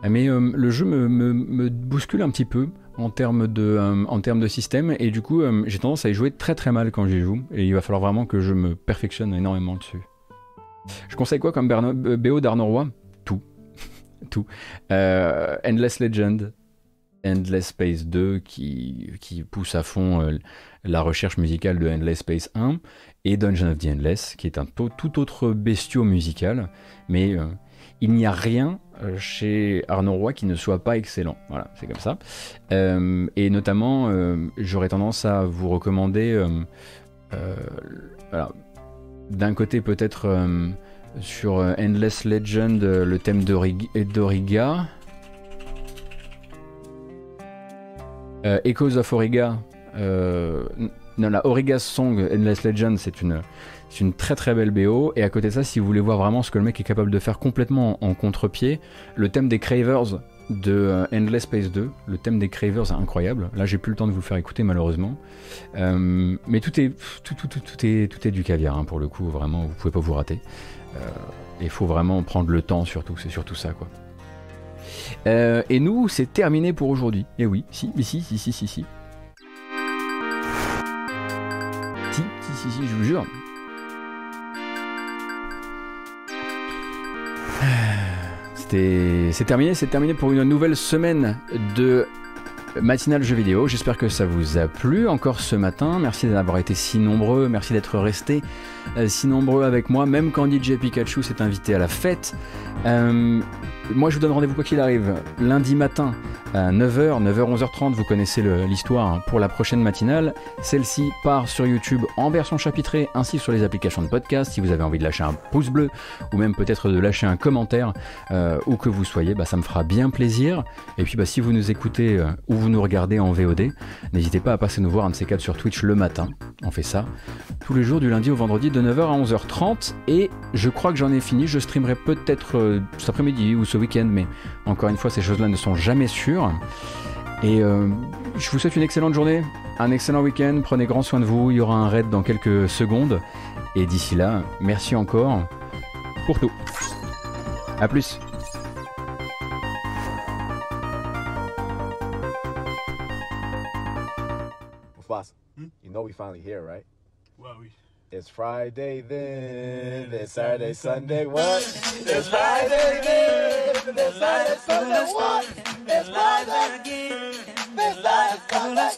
Euh, Mais euh, le jeu me, bouscule un petit peu en termes de, euh, en termes de système et du coup j'ai tendance à y jouer très très mal quand j'y joue et il va falloir vraiment que je me perfectionne énormément dessus. Je conseille quoi comme Berno- BO d'Arnaud Roy Tout. Tout. Endless Legend, Endless Space 2 qui, pousse à fond la recherche musicale de Endless Space 1 et Dungeon of the Endless qui est un to- tout autre bestiau musical mais il n'y a rien chez Arnaud Roy qui ne soit pas excellent. Voilà, c'est comme ça. Euh, et notamment, euh, j'aurais tendance à vous recommander euh, euh, d'un côté peut-être sur Endless Legend le thème d'Origa. Echoes of Origa. non, la Origa's Song Endless Legend, c'est une, c'est une très très belle BO. Et à côté de ça, si vous voulez voir vraiment ce que le mec est capable de faire complètement en, contre-pied, le thème des Cravers de euh, Endless Space 2, le thème des Cravers incroyable. Là, j'ai plus le temps de vous le faire écouter malheureusement. Euh, mais tout est, tout, tout, tout, est, tout est du caviar hein, pour le coup, vraiment, vous pouvez pas vous rater. Euh, il faut vraiment prendre le temps surtout, c'est surtout ça quoi. et nous, c'est terminé pour aujourd'hui. Et oui, si, si, si, si, si, si. Si, si, si, si, je vous jure. C'est terminé, c'est terminé pour une nouvelle semaine de matinale jeux vidéo. J'espère que ça vous a plu encore ce matin. Merci d'avoir été si nombreux, merci d'être restés si nombreux avec moi, même quand DJ Pikachu s'est invité à la fête. Euh, moi, je vous donne rendez-vous quoi qu'il arrive lundi matin à 9h, 9h, 11h30. Vous connaissez l'histoire pour la prochaine matinale. Celle-ci part sur YouTube en version chapitrée ainsi sur les applications de podcast. Si vous avez envie de lâcher un pouce bleu ou même peut-être de lâcher un commentaire euh, où que vous soyez, bah, ça me fera bien plaisir. Et puis, bah, si vous nous écoutez euh, ou vous nous regardez en VOD, n'hésitez pas à passer nous voir un de ces quatre sur Twitch le matin. On fait ça tous les jours du lundi au vendredi 9h à 11h30. Et je crois que j'en ai fini. Je streamerai peut-être euh, cet après-midi ou ce week-end, mais encore une fois, ces choses-là ne sont jamais sûres. Et euh, je vous souhaite une excellente journée, un excellent week-end, prenez grand soin de vous, il y aura un raid dans quelques secondes. Et d'ici là, merci encore pour tout. A plus you know we finally here, right? It's Friday then, it's Saturday, Sunday, what? It's Friday then, it's Saturday, Sunday, what? It's Friday again, it's Friday,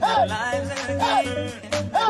Sunday, hey, hey.